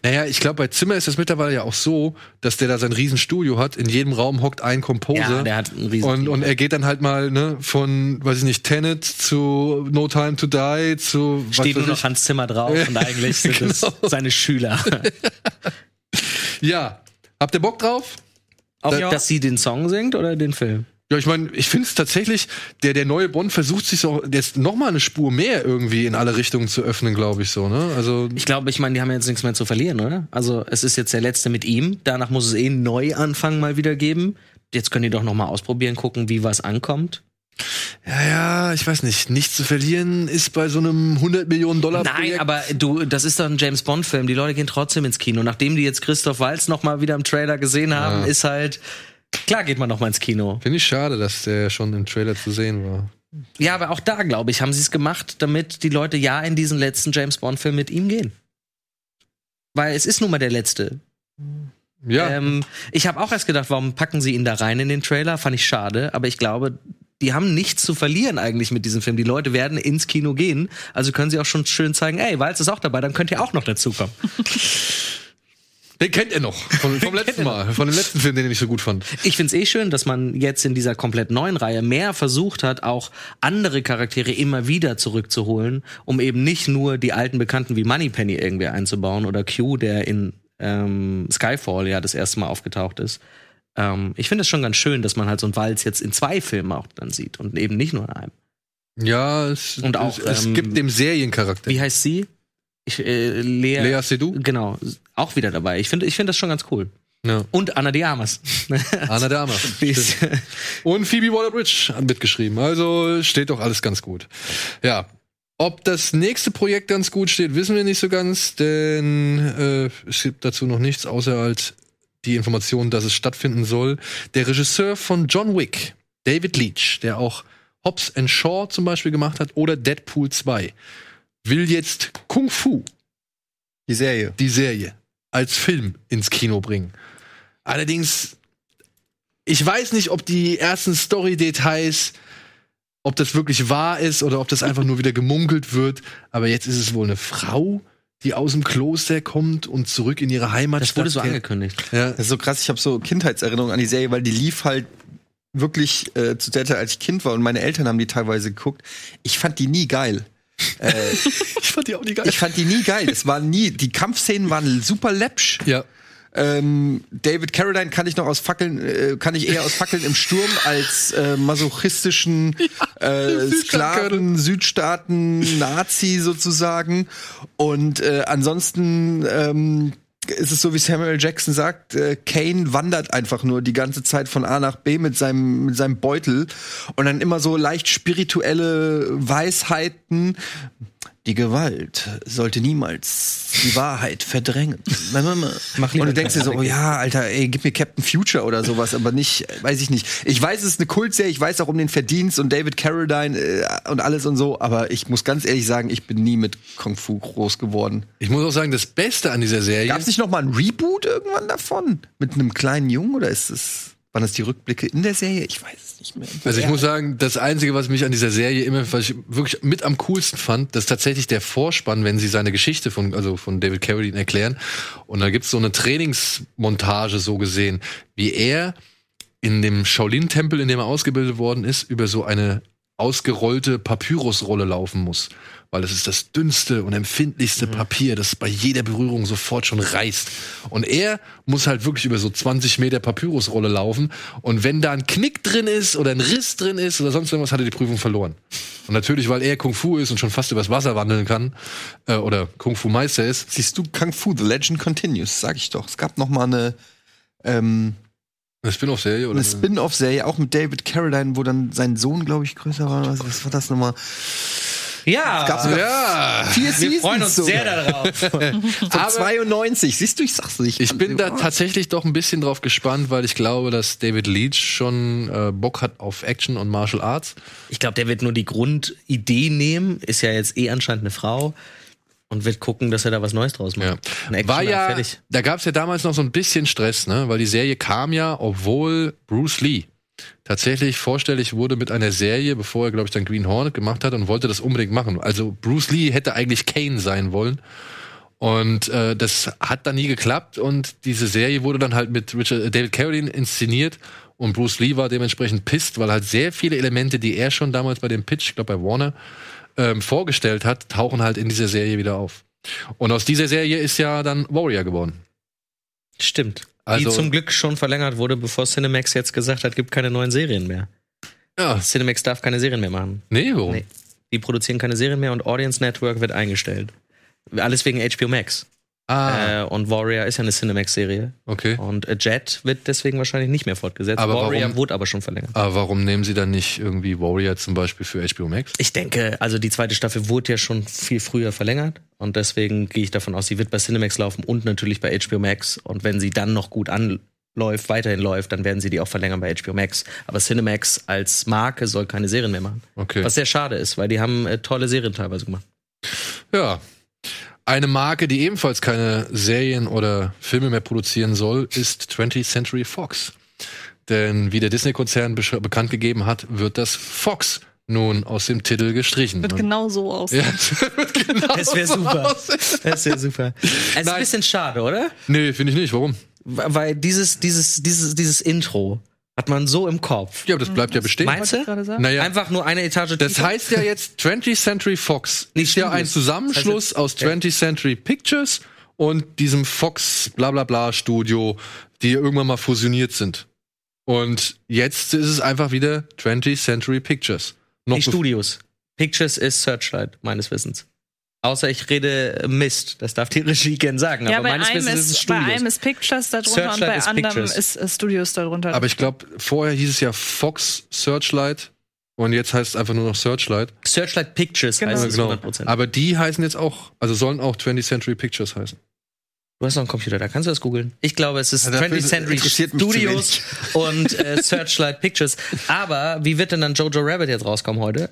Naja, ich glaube, bei Zimmer ist es mittlerweile ja auch so, dass der da sein Riesenstudio hat. In jedem Raum hockt ein Composer. Ja, der hat ein riesen und, und er geht dann halt mal ne, von, weiß ich nicht, Tenet zu No Time to Die zu was Steht nur noch ich. Hans Zimmer drauf und eigentlich sind es Genau. seine Schüler. Ja. Habt ihr Bock drauf? Auch, Ja. dass sie den Song singt oder den Film? Ja, ich meine, ich finde es tatsächlich, der, der neue Bond versucht sich so jetzt noch mal eine Spur mehr irgendwie in alle Richtungen zu öffnen, glaube ich so, ne? Also Ich glaube, ich meine, die haben jetzt nichts mehr zu verlieren, oder? Also es ist jetzt der letzte mit ihm. Danach muss es eh einen Neuanfang mal wieder geben. Jetzt können die doch noch mal ausprobieren, gucken, wie was ankommt. ja, ja, ich weiß nicht, nichts zu verlieren ist bei so einem 100 Millionen Dollar Nein, Projekt. aber du, das ist doch ein James Bond Film. Die Leute gehen trotzdem ins Kino. Nachdem die jetzt Christoph Waltz noch mal wieder im Trailer gesehen haben, Ja. ist halt klar geht man noch mal ins Kino. Finde ich schade, dass der schon im Trailer zu sehen war. Ja, aber auch da glaube ich, haben sie es gemacht, damit die Leute ja in diesen letzten James Bond Film mit ihm gehen. Weil es ist nun mal der letzte. Ja, Ähm, ich habe auch erst gedacht, warum packen sie ihn da rein in den Trailer? Fand ich schade, aber ich glaube, die haben nichts zu verlieren eigentlich mit diesem Film. Die Leute werden ins Kino gehen, also können sie auch schon schön zeigen, ey, Walz ist auch dabei, dann könnt ihr auch noch dazukommen. den kennt er noch von, vom letzten Mal, von dem letzten Film, den ich so gut fand. Ich find's eh schön, dass man jetzt in dieser komplett neuen Reihe mehr versucht hat, auch andere Charaktere immer wieder zurückzuholen, um eben nicht nur die alten Bekannten wie Moneypenny irgendwie einzubauen oder Q, der in ähm, Skyfall ja das erste Mal aufgetaucht ist. Ähm, ich finde es schon ganz schön, dass man halt so einen Walz jetzt in zwei Filmen auch dann sieht und eben nicht nur in einem. Ja, es, Und auch, es, es ähm, gibt dem Seriencharakter. Wie heißt sie? Ich, äh, Lea, Lea Seydoux? Genau, auch wieder dabei. Ich finde ich finde das schon ganz cool. Ja. Und Anna de Armas. Anna. Die ist- Und Phoebe Waller-Bridge hat mitgeschrieben. Also steht doch alles ganz gut. Ja. Ob das nächste Projekt ganz gut steht, wissen wir nicht so ganz, denn äh, es gibt dazu noch nichts, außer halt die Information, dass es stattfinden soll. Der Regisseur von John Wick, David Leach, der auch Hobbs and Shaw zum Beispiel gemacht hat, oder Deadpool 2, will jetzt Kung Fu Die Serie. die Serie als Film ins Kino bringen. Allerdings, ich weiß nicht, ob die ersten Story-Details, ob das wirklich wahr ist oder ob das einfach nur wieder gemunkelt wird. Aber jetzt ist es wohl eine Frau, die aus dem Kloster kommt und zurück in ihre Heimat. Das wurde so angekündigt. Ja. Das ist so krass, ich habe so Kindheitserinnerungen an die Serie, weil die lief halt wirklich äh, zu der Zeit, als ich Kind war und meine Eltern haben die teilweise geguckt. Ich fand die nie geil. Ich fand die auch nicht geil. Ich fand die nie geil. Es waren nie, die Kampfszenen waren super läppsch. ja. Ähm, David Carradine kann ich noch aus Fackeln, äh, kann ich eher aus Fackeln im Sturm als äh, masochistischen äh, Sklaven, Südstaaten, Nazi sozusagen. Und äh, ansonsten ähm, ist es so, wie Samuel Jackson sagt, äh, Kane wandert einfach nur die ganze Zeit von A nach B mit seinem, mit seinem Beutel und dann immer so leicht spirituelle Weisheiten die Gewalt sollte niemals die Wahrheit verdrängen. Mach Und du denkst dir so, oh ja, Alter, ey, gib mir Captain Future oder sowas, aber nicht, weiß ich nicht. Ich weiß, es ist eine Kultserie, ich weiß auch um den Verdienst und David Carradine äh, und alles und so, aber ich muss ganz ehrlich sagen, ich bin nie mit Kung Fu groß geworden. Ich muss auch sagen, das Beste an dieser Serie. Gab es nicht noch mal ein Reboot irgendwann davon? Mit einem kleinen Jungen oder ist es, waren das die Rückblicke in der Serie? Ich weiß nicht mehr. Also ich muss sagen, das Einzige, was mich an dieser Serie immer, was ich wirklich mit am coolsten fand, das ist tatsächlich der Vorspann, wenn sie seine Geschichte von, also von David Carradine erklären. Und da gibt's so eine Trainingsmontage so gesehen, wie er in dem Shaolin-Tempel, in dem er ausgebildet worden ist, über so eine ausgerollte Papyrusrolle laufen muss. Weil es ist das dünnste und empfindlichste Papier, das bei jeder Berührung sofort schon reißt. Und er muss halt wirklich über so 20 Meter Papyrusrolle laufen. Und wenn da ein Knick drin ist oder ein Riss drin ist oder sonst irgendwas, hat er die Prüfung verloren. Und natürlich, weil er Kung Fu ist und schon fast übers Wasser wandeln kann, äh, oder Kung Fu Meister ist, Siehst du, Kung Fu, The Legend Continues, sag ich doch. Es gab noch mal eine, ähm, eine Spin-off-Serie oder eine Spin-off-Serie, auch mit David Carradine, wo dann sein Sohn, glaube ich, größer war. Was, was war das nochmal? Ja, Gab's sogar Ja, vier wir Seasons freuen uns sogar. sehr darauf. Von 92. Siehst du, ich sag's nicht. Ich bin da tatsächlich doch ein bisschen drauf gespannt, weil ich glaube, dass David Leach schon äh, Bock hat auf Action und Martial Arts. Ich glaube, der wird nur die Grundidee nehmen, ist ja jetzt eh anscheinend eine Frau und wird gucken, dass er da was Neues draus macht. Ja. War ja, fertig. da gab es ja damals noch so ein bisschen Stress, ne? Weil die Serie kam ja, obwohl Bruce Lee tatsächlich vorstellig wurde mit einer Serie, bevor er, glaube ich, dann Green Hornet gemacht hat und wollte das unbedingt machen. Also Bruce Lee hätte eigentlich Kane sein wollen. Und äh, das hat dann nie geklappt und diese Serie wurde dann halt mit Richard, äh, David Carradine inszeniert und Bruce Lee war dementsprechend pisst, weil halt sehr viele Elemente, die er schon damals bei dem Pitch, ich glaube bei Warner, ähm, vorgestellt hat, tauchen halt in dieser Serie wieder auf. Und aus dieser Serie ist ja dann Warrior geworden. Stimmt. Also- die zum Glück schon verlängert wurde, bevor Cinemax jetzt gesagt hat, gibt keine neuen Serien mehr. Ja. Cinemax darf keine Serien mehr machen. Nee, warum? Nee. Die produzieren keine Serien mehr und Audience Network wird eingestellt. Alles wegen HBO Max. Ah, Äh, und Warrior ist ja eine Cinemax-Serie. okay. Und äh, Jet wird deswegen wahrscheinlich nicht mehr fortgesetzt. Aber Warrior warum- wurde aber schon verlängert. Aber warum nehmen sie dann nicht irgendwie Warrior zum Beispiel für HBO Max? Ich denke, also die zweite Staffel wurde ja schon viel früher verlängert und deswegen gehe ich davon aus, sie wird bei Cinemax laufen und natürlich bei HBO Max. Und wenn sie dann noch gut anläuft, weiterhin läuft, dann werden sie die auch verlängern bei HBO Max. Aber Cinemax als Marke soll keine Serien mehr machen. Okay. Was sehr schade ist, weil die haben äh, tolle Serien teilweise gemacht. Ja. Eine Marke, die ebenfalls keine Serien oder Filme mehr produzieren soll, ist 20th Century Fox. Denn wie der Disney-Konzern bekannt gegeben hat, wird das Fox nun aus dem Titel gestrichen. Wird genau so aussehen. ja, es wird genau Das wär so super. aussehen. Das wäre super. Es ist Nein. ein bisschen schade, oder? Nee, finde ich nicht. Warum? Weil dieses, dieses, dieses, dieses Intro hat man so im Kopf. Ja, aber das bleibt ja bestehen. Meinst du? gerade sagen. Naja, Einfach nur eine Etage das tiefer? heißt ja jetzt 20th Century Fox Nicht ist ja ein. Zusammenschluss Das aus 20th Century Pictures und diesem Fox bla bla bla Studio, die irgendwann mal fusioniert sind. Und jetzt ist es einfach wieder 20th Century Pictures. Noch Studios. Pictures ist Searchlight, meines Wissens. Außer ich rede Mist. Das darf die Regie gern sagen. Ja, aber bei meines einem, Wissens ist es ist, bei Studios. einem ist Pictures darunter und bei ist anderem Pictures. ist äh, Studios darunter. Aber ich glaube, vorher hieß es ja Fox Searchlight und jetzt heißt es einfach nur noch Searchlight. Searchlight Pictures Genau. heißt es Genau. 100%. Aber die heißen jetzt auch, also sollen auch 20th Century Pictures heißen. du hast noch einen Computer, da kannst du das googeln. Ich glaube, es ist Ja, dafür 20th Century Studios und äh, Searchlight Pictures. Aber wie wird denn dann Jojo Rabbit jetzt rauskommen heute?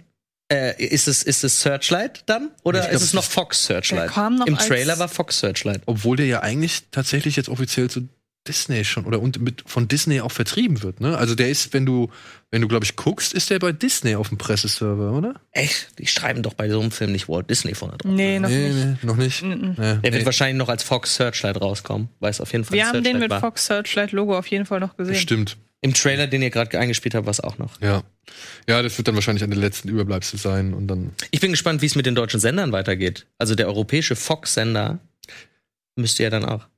Äh, ist, es, ist es Searchlight dann? Oder glaub, ist es noch Fox Searchlight? Noch Im Trailer war Fox Searchlight. Obwohl der ja eigentlich tatsächlich jetzt offiziell zu Disney schon oder und mit, von Disney auch vertrieben wird, ne? Also der ist, wenn du, wenn du, glaube ich, guckst, ist der bei Disney auf dem Presseserver, oder? Echt? Die schreiben doch bei so einem Film nicht Walt Disney vorne drauf. nee, noch nee, nicht. nee, noch nicht. Nee, Der wird nee, wahrscheinlich noch als Fox Searchlight rauskommen, weil es auf jeden Fall Wir haben den mit war. Fox Searchlight Logo auf jeden Fall noch gesehen. Stimmt. Im Trailer, den ihr gerade eingespielt habt, war es auch noch. Ja. Ja, das wird dann wahrscheinlich an den letzten Überbleibsel sein und dann. Ich bin gespannt, wie es mit den deutschen Sendern weitergeht. Also der europäische Fox-Sender müsste ja dann auch.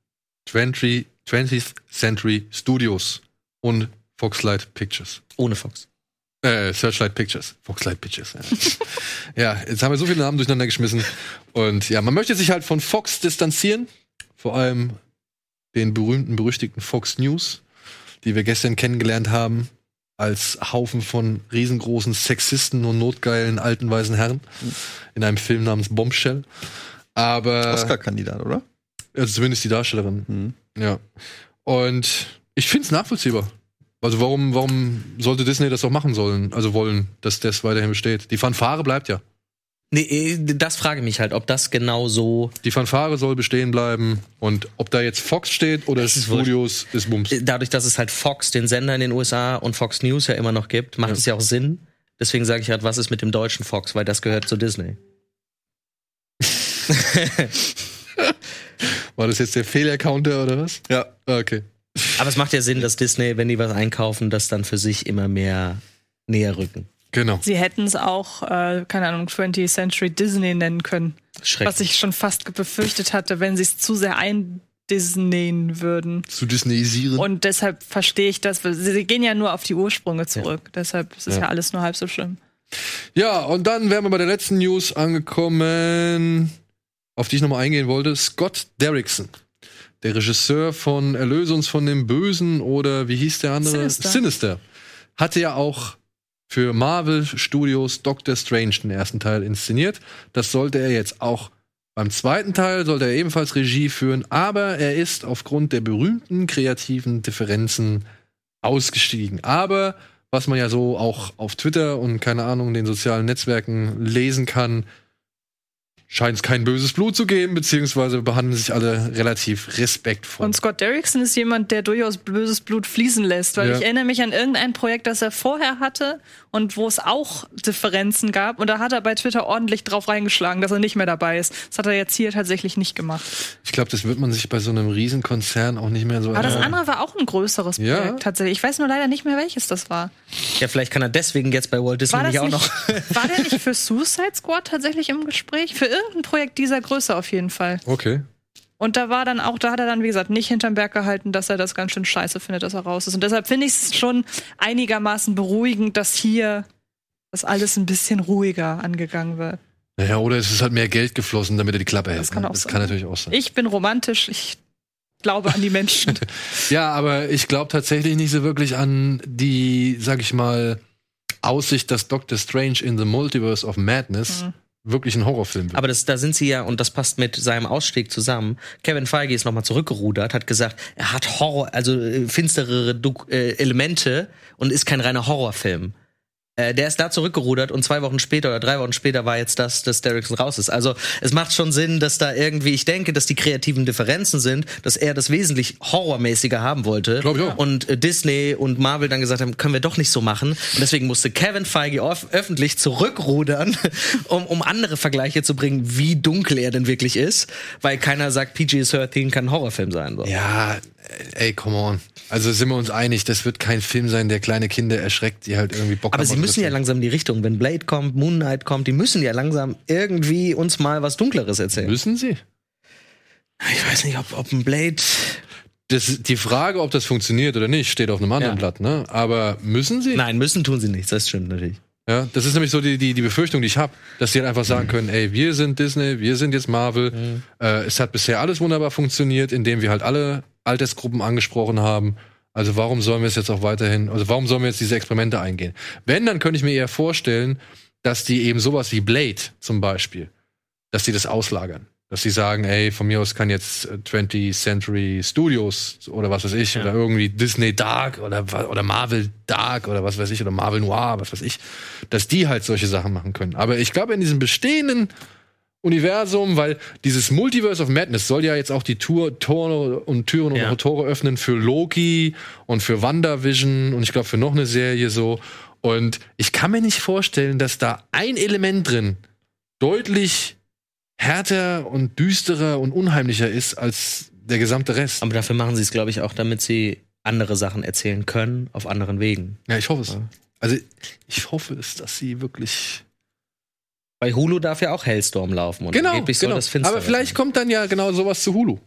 20, 20th Century Studios und Foxlight Pictures. Ohne Fox. Äh, Searchlight Pictures. Foxlight Pictures. Ja. ja, jetzt haben wir so viele Namen durcheinander geschmissen. Und ja, man möchte sich halt von Fox distanzieren. Vor allem den berühmten, berüchtigten Fox News, die wir gestern kennengelernt haben. als Haufen von riesengroßen Sexisten und notgeilen alten weißen Herren in einem Film namens Bombshell. Aber Oscar-Kandidat, oder? also zumindest die Darstellerin. Ja. Und ich finde es nachvollziehbar. Also warum, warum sollte Disney das auch machen sollen, also wollen, dass das weiterhin besteht? Die Fanfare bleibt ja. Nee, eh, das frage mich halt, ob das genau so. Die Fanfare soll bestehen bleiben und ob da jetzt Fox steht oder Das ist Studios, ist Bums. Dadurch, dass es halt Fox, den Sender in den USA und Fox News ja immer noch gibt, macht Ja. es ja auch Sinn. Deswegen sage ich halt, was ist mit dem deutschen Fox, weil das gehört zu Disney. War das jetzt der Fehlercounter oder was? Ja. Ah, Okay. Aber es macht ja Sinn, dass Disney, wenn die was einkaufen, das dann für sich immer mehr näher rücken. Genau. Sie hätten es auch, äh, keine Ahnung, 20th Century Disney nennen können. Schrecklich. Was ich schon fast befürchtet hatte, wenn sie es zu sehr eindisneyen würden. Zu Disneyisieren. Und deshalb verstehe ich das. Sie gehen ja nur auf die Ursprünge zurück. Deshalb ist es Ja. ja. alles nur halb so schlimm. Ja, und dann wären wir bei der letzten News angekommen, auf die ich nochmal eingehen wollte. Scott Derrickson, der Regisseur von Erlöse uns von dem Bösen oder wie hieß der andere? Sinister. Sinister. Hatte ja auch für Marvel Studios Doctor Strange den ersten Teil inszeniert. Das sollte er jetzt auch beim zweiten Teil, sollte er ebenfalls Regie führen, aber er ist aufgrund der berühmten kreativen Differenzen ausgestiegen. Aber was man ja so auch auf Twitter und keine Ahnung, den sozialen Netzwerken lesen kann, scheint es kein böses Blut zu geben, beziehungsweise behandeln sich alle relativ respektvoll. Und Scott Derrickson ist jemand, der durchaus böses Blut fließen lässt, weil Ja. ich erinnere mich an irgendein Projekt, das er vorher hatte und wo es auch Differenzen gab. Und da hat er bei Twitter ordentlich drauf reingeschlagen, dass er nicht mehr dabei ist. Das hat er jetzt hier tatsächlich nicht gemacht. ich glaube, das wird man sich bei so einem Riesenkonzern auch nicht mehr so Aber das andere war auch ein größeres Ja. Projekt tatsächlich. Ich weiß nur leider nicht mehr, welches das war. Ja, vielleicht kann er deswegen jetzt bei Walt Disney War, das nicht auch noch. war der nicht für Suicide Squad tatsächlich im Gespräch? Für irgendein Projekt dieser Größe auf jeden Fall. Okay. Und da war dann auch, da hat er dann, wie gesagt, nicht hinterm Berg gehalten, dass er das ganz schön scheiße findet, dass er raus ist. Und deshalb finde ich es schon einigermaßen beruhigend, dass hier das alles ein bisschen ruhiger angegangen wird. Naja, oder es ist halt mehr Geld geflossen, damit er die Klappe hält. Das kann ne? auch das sein. kann natürlich auch sein. Ich bin romantisch, ich glaube an die Menschen. Ja, aber ich glaube tatsächlich nicht so wirklich an die, sag ich mal, Aussicht, dass Doctor Strange in the Multiverse of Madness Mhm. Wirklich ein Horrorfilm wird. Aber das, da sind sie ja, und das passt mit seinem Ausstieg zusammen. Kevin Feige ist nochmal zurückgerudert, hat gesagt, er hat Horror, also äh, finsterere Duk äh, Elemente und ist kein reiner Horrorfilm. Äh, der ist da zurückgerudert und zwei Wochen später oder drei Wochen später war jetzt das, dass Derrickson raus ist. Also es macht schon Sinn, dass da irgendwie, ich denke, dass die kreativen Differenzen sind, dass er das wesentlich horrormäßiger haben wollte. Glaub ich auch. Und äh, Disney und Marvel dann gesagt haben, können wir doch nicht so machen. Und deswegen musste Kevin Feige öf öffentlich zurückrudern, um, um andere Vergleiche zu bringen, wie dunkel er denn wirklich ist. Weil keiner sagt, PG-13 kann ein Horrorfilm sein. So. ja, ey, come on. Also sind wir uns einig, das wird kein Film sein, der kleine Kinder erschreckt, die halt irgendwie Bock Aber haben. sie auf müssen ja langsam in die Richtung. Wenn Blade kommt, Moon Knight kommt, die müssen ja langsam irgendwie uns mal was Dunkleres erzählen. Müssen sie? Ich weiß nicht, ob, ob ein Blade. Das, die Frage, ob das funktioniert oder nicht, steht auf einem anderen Ja. Blatt, ne? Aber müssen sie? Nein, müssen tun sie nichts, das stimmt natürlich. Ja, das ist nämlich so die, die, die Befürchtung, die ich habe, dass sie halt einfach sagen können, ey, wir sind Disney, wir sind jetzt Marvel. Äh, es hat bisher alles wunderbar funktioniert, indem wir halt alle Altersgruppen angesprochen haben. Also warum sollen wir es jetzt auch weiterhin, also warum sollen wir jetzt diese Experimente eingehen? Wenn, dann könnte ich mir eher vorstellen, dass die eben sowas wie Blade zum Beispiel, dass die das auslagern. Dass sie sagen, ey, von mir aus kann jetzt äh, 20th Century Studios oder was weiß ich, oder irgendwie Disney Dark oder, oder Marvel Dark oder was weiß ich, oder Marvel Noir, was weiß ich, dass die halt solche Sachen machen können. Aber ich glaube, in diesem bestehenden Universum, weil dieses Multiverse of Madness soll ja jetzt auch die Tour, Tore und Türen Ja. und Tore öffnen für Loki und für WandaVision und ich glaube für noch eine Serie so. Und ich kann mir nicht vorstellen, dass da ein Element drin deutlich härter und düsterer und unheimlicher ist als der gesamte Rest. Aber dafür machen sie es, glaube ich, auch, damit sie andere Sachen erzählen können auf anderen Wegen. Ja, ich hoffe es. Also ich hoffe es, dass sie wirklich Bei Hulu darf ja auch Hellstorm laufen und genau, angeblich soll genau. das finster Aber vielleicht sein. kommt dann ja genau sowas zu Hulu,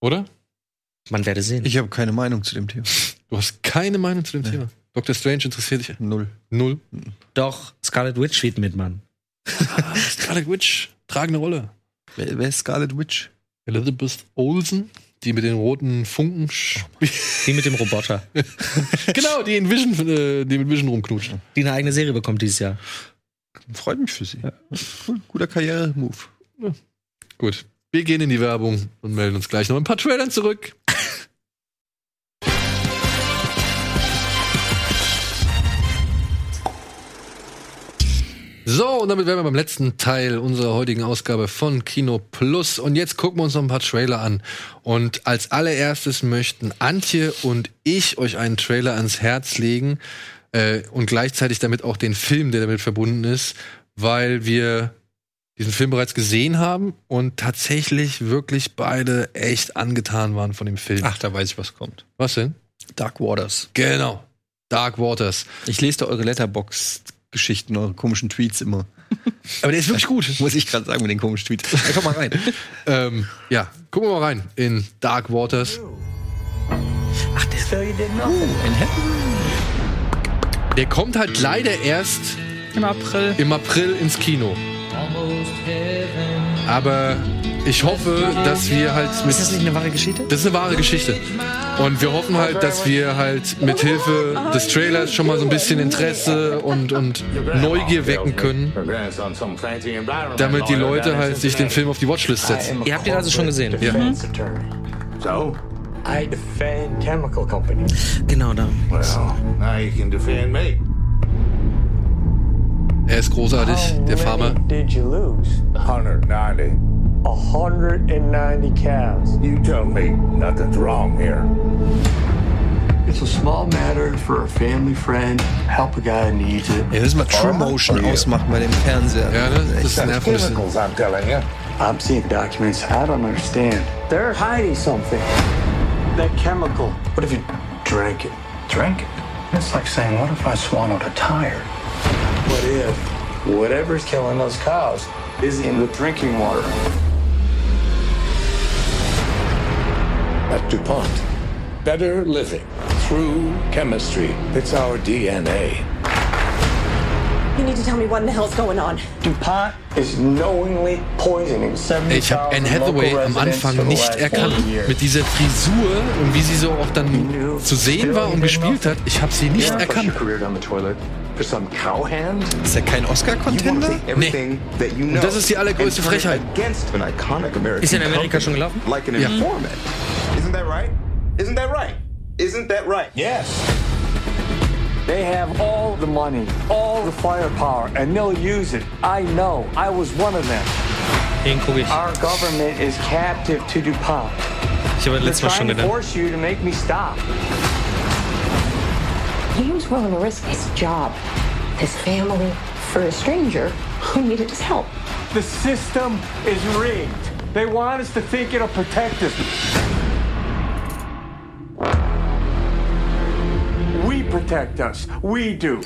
oder? Man werde sehen. Ich habe keine Meinung zu dem Thema. Du hast keine Meinung zu dem Thema. Dr. Strange interessiert dich Null. null. Doch, Scarlet Witch spielt mit, Mann. Scarlet Witch, tragende Rolle. Wer, wer ist Scarlet Witch? Elizabeth Olsen, die mit den roten Funken. Die mit dem Roboter, genau, die in Vision, äh, die mit Vision rumknutschen. die eine eigene Serie bekommt dieses Jahr. Freut mich für sie. Cool, guter Karriere-Move. Gut. Wir gehen in die Werbung und melden uns gleich noch ein paar Trailern zurück. So, und damit wären wir beim letzten Teil unserer heutigen Ausgabe von Kino Plus. Und jetzt gucken wir uns noch ein paar Trailer an. Und als allererstes möchten Antje und ich euch einen Trailer ans Herz legen äh, und gleichzeitig damit auch den Film, der damit verbunden ist, weil wir diesen Film bereits gesehen haben und tatsächlich wirklich beide echt angetan waren von dem Film. Ach, da weiß ich, was kommt. was denn? Dark Waters. Genau. Dark Waters. Ich lese da eure Letterbox-Geschichten, eure komischen Tweets immer. Aber der ist wirklich gut. Muss ich gerade sagen mit den komischen Tweets. Ja, komm mal rein. ähm, ja, gucken wir mal rein in Dark Waters. Der kommt halt leider erst Im April. im April ins Kino. Aber ich hoffe, dass wir halt mit. Ist das nicht eine wahre Geschichte? Das ist eine wahre Geschichte. Und wir hoffen halt, dass wir halt mit Hilfe des Trailers schon mal so ein bisschen Interesse und, und Neugier wecken können, damit die Leute halt sich den Film auf die Watchlist setzen. Ihr habt ihn also schon gesehen? Ja. So, I defend chemical companies. Genau da. Well, now you can defend me. Er ist großartig, der Farmer. Did you lose? 190. 190 cows. You tell me nothing's wrong here. It's a small matter for a family friend. Help a guy who needs it. Ja, das mal True Motion ausmachen bei dem Fernseher. Ja, ne? Das That's nervt chemicals, I'm telling you. I'm seeing documents. I don't understand. They're hiding something. That chemical. What if you drank it? Drank it? It's like saying, what if I swallowed a tire? What if whatever's killing those cows is in the drinking water? At DuPont, better living through chemistry. It's our DNA. You need to tell me what in the hell's going on. DuPont is knowingly poisoning 70,000 Ich habe Anne Hathaway am Anfang nicht erkannt. 40 years. Mit dieser Frisur und wie sie so auch dann zu sehen war und gespielt hat. Ich habe sie nicht erkannt. Ist ja kein Oscar-Contender? Know. Und das ist die allergrößte Frechheit. Ist in Amerika schon gelaufen? Ja. Informant. Isn't that right? Isn't that right? Isn't that right? Yes. They have all the money, all the firepower, and they'll use it. I know. I was one of them. Den. Our government is captive to DuPont. Ich habe They're letztes Mal schon trying to gedacht. force you to make me stop. He was willing to risk his job, his family, for a stranger who needed his help. The system is rigged. They want us to think it'll protect us. We protect us. We do.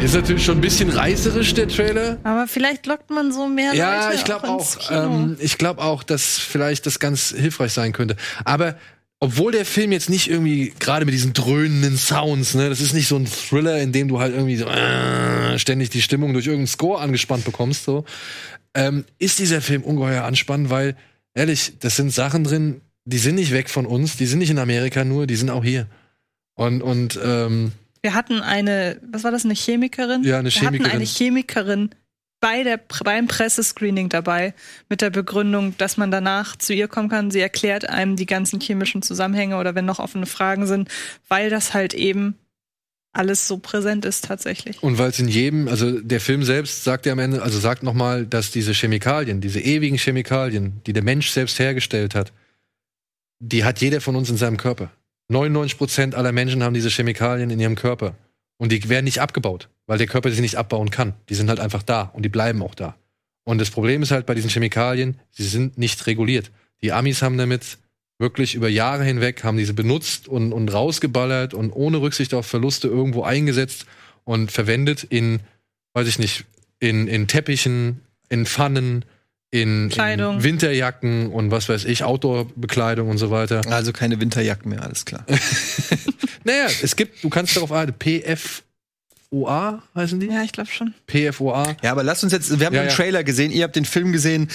Ist natürlich schon ein bisschen reißerisch, der Trailer. Aber vielleicht lockt man so mehr Ja, Leute ich glaube auch. Kino. Ähm, ich glaube auch, dass vielleicht das ganz hilfreich sein könnte. Aber obwohl der Film jetzt nicht irgendwie gerade mit diesen dröhnenden Sounds, ne, das ist nicht so ein Thriller, in dem du halt irgendwie so äh, ständig die Stimmung durch irgendeinen Score angespannt bekommst, so, ähm, ist dieser Film ungeheuer anspannend, weil ehrlich, das sind Sachen drin, die sind nicht weg von uns, die sind nicht in Amerika nur, die sind auch hier. Und und ähm, Wir hatten eine, was war das, eine Chemikerin? Ja, eine Wir hatten Chemikerin. eine Chemikerin bei der, beim Pressescreening dabei mit der Begründung, dass man danach zu ihr kommen kann. Sie erklärt einem die ganzen chemischen Zusammenhänge oder wenn noch offene Fragen sind, weil das halt eben alles so präsent ist tatsächlich. Und weil es in jedem, also der Film selbst sagt ja am Ende, also sagt nochmal, dass diese Chemikalien, diese ewigen Chemikalien, die der Mensch selbst hergestellt hat, die hat jeder von uns in seinem Körper. 99 Prozent aller Menschen haben diese Chemikalien in ihrem Körper. Und die werden nicht abgebaut, weil der Körper sie nicht abbauen kann. Die sind halt einfach da und die bleiben auch da. Und das Problem ist halt bei diesen Chemikalien, sie sind nicht reguliert. Die Amis haben damit wirklich über Jahre hinweg, haben diese benutzt und, und rausgeballert und ohne Rücksicht auf Verluste irgendwo eingesetzt und verwendet in, weiß ich nicht, in, in Teppichen, in Pfannen, in, Kleidung. in Winterjacken und was weiß ich, Outdoor-Bekleidung und so weiter. Also keine Winterjacken mehr, alles klar. Naja, es gibt, du kannst darauf achten, PFOA heißen die? Ja, ich glaube schon. PFOA. Ja, aber lasst uns jetzt, wir haben Ja, den ja. Trailer gesehen, ihr habt den Film gesehen.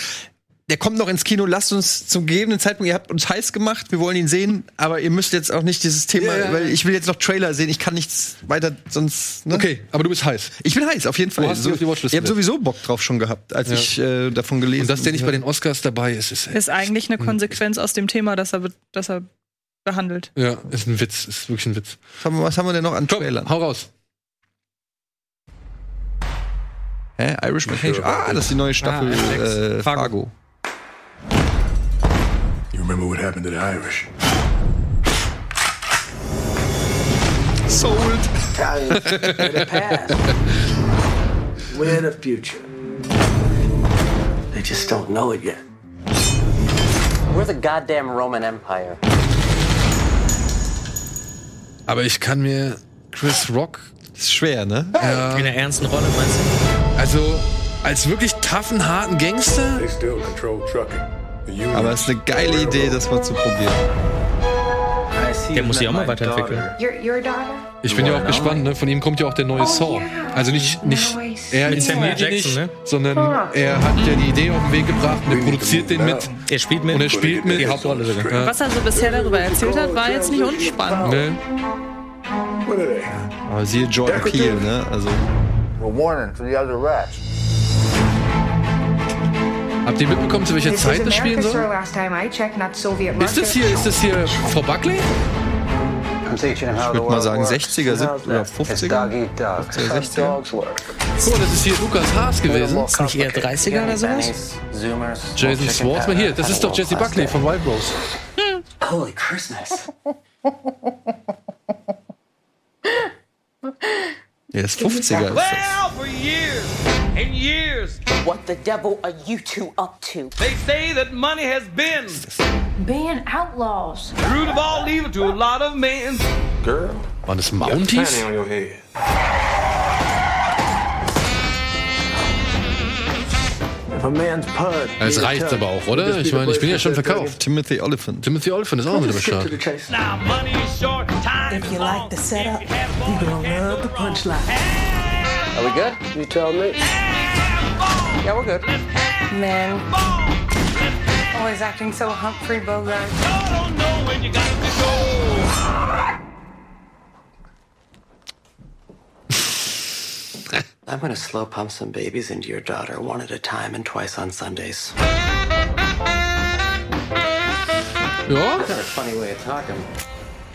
Der kommt noch ins Kino, lasst uns zum gegebenen Zeitpunkt, ihr habt uns heiß gemacht, wir wollen ihn sehen, aber ihr müsst jetzt auch nicht dieses Thema, ja. weil ich will jetzt noch Trailer sehen, ich kann nichts weiter sonst. Ne? Okay, aber du bist heiß. Ich bin heiß, auf jeden Fall. hast dich auf die Watchlist ich habe gesetzt. sowieso Bock drauf schon gehabt, als Ja. ich äh, davon gelesen Und dass der nicht bei den Oscars dabei ist, ist, Ist eigentlich eine Konsequenz aus dem Thema, das er, be- das er behandelt. ja, ist ein Witz, ist wirklich ein Witz. Was haben wir- Was haben wir denn noch an Komm, Trailern? hau raus. Hä? Irish Vacation. Ah, das ist die neue Staffel Ah, äh, Fargo. Fargo. Remember what happened to the Irish? Sold. Italians, we're the past. We're the future. They just don't know it yet. We're the goddamn Roman Empire. Aber ich kann mir Chris Rock, Ist schwer, ne? In der ernsten Rolle, meinst du? also als wirklich toughen, harten Gangster, They still control trucking. Aber es ist eine geile Idee, das mal zu probieren. Der muss sich auch mal weiterentwickeln. ich bin ja auch gespannt, ne? Von ihm kommt ja auch der neue Saw. Also nicht, nicht er Mit inszeniert Samuel Jackson, ne? sondern er hat ja die Idee auf den Weg gebracht und er produziert den mit. Er spielt mit. Und er spielt mit. Die Hauptrolle sogar. Was er so bisher darüber erzählt hat, war jetzt nicht unspannend. Ne? They? Aber siehe Jordan Peele, ne? Also. Warning to the other rats. Habt ihr mitbekommen, zu welcher Zeit das spielen soll? Ist das hier, ist das hier Frau Buckley? I'm teaching him how würd the mal sagen works. 60er, How's 70er oder that? 50er? It's dog eat dog. 50er, That's how dogs work. Guck mal, das ist hier Lukas Haas gewesen. Ist nicht eher 30er oder sowas? Jason Schwartzman. Hier, das ist doch Jesse Buckley von Wild Rose. Holy Christmas. Ja, das ist 50er. Ist das. for years and years, What the devil are you two up to? they say that money has been Being outlaws. the root of all evil to a lot of men. Girl, Waren das got Mounties? Es reicht aber auch, oder? Ich meine, ich bin ja schon verkauft. Timothy Oliphant. Timothy Olyphant ist auch mit am Start. To the chase. Now money is short, time If is you long. like the setup, If you have you're more, gonna love the punchline. Are we good? You tell me. Yeah, we're good. Men. Always acting so Humphrey Bogart. I'm gonna slow pump some babies into your daughter one at a time and twice on Sundays. Ja, Got a funny way of talking.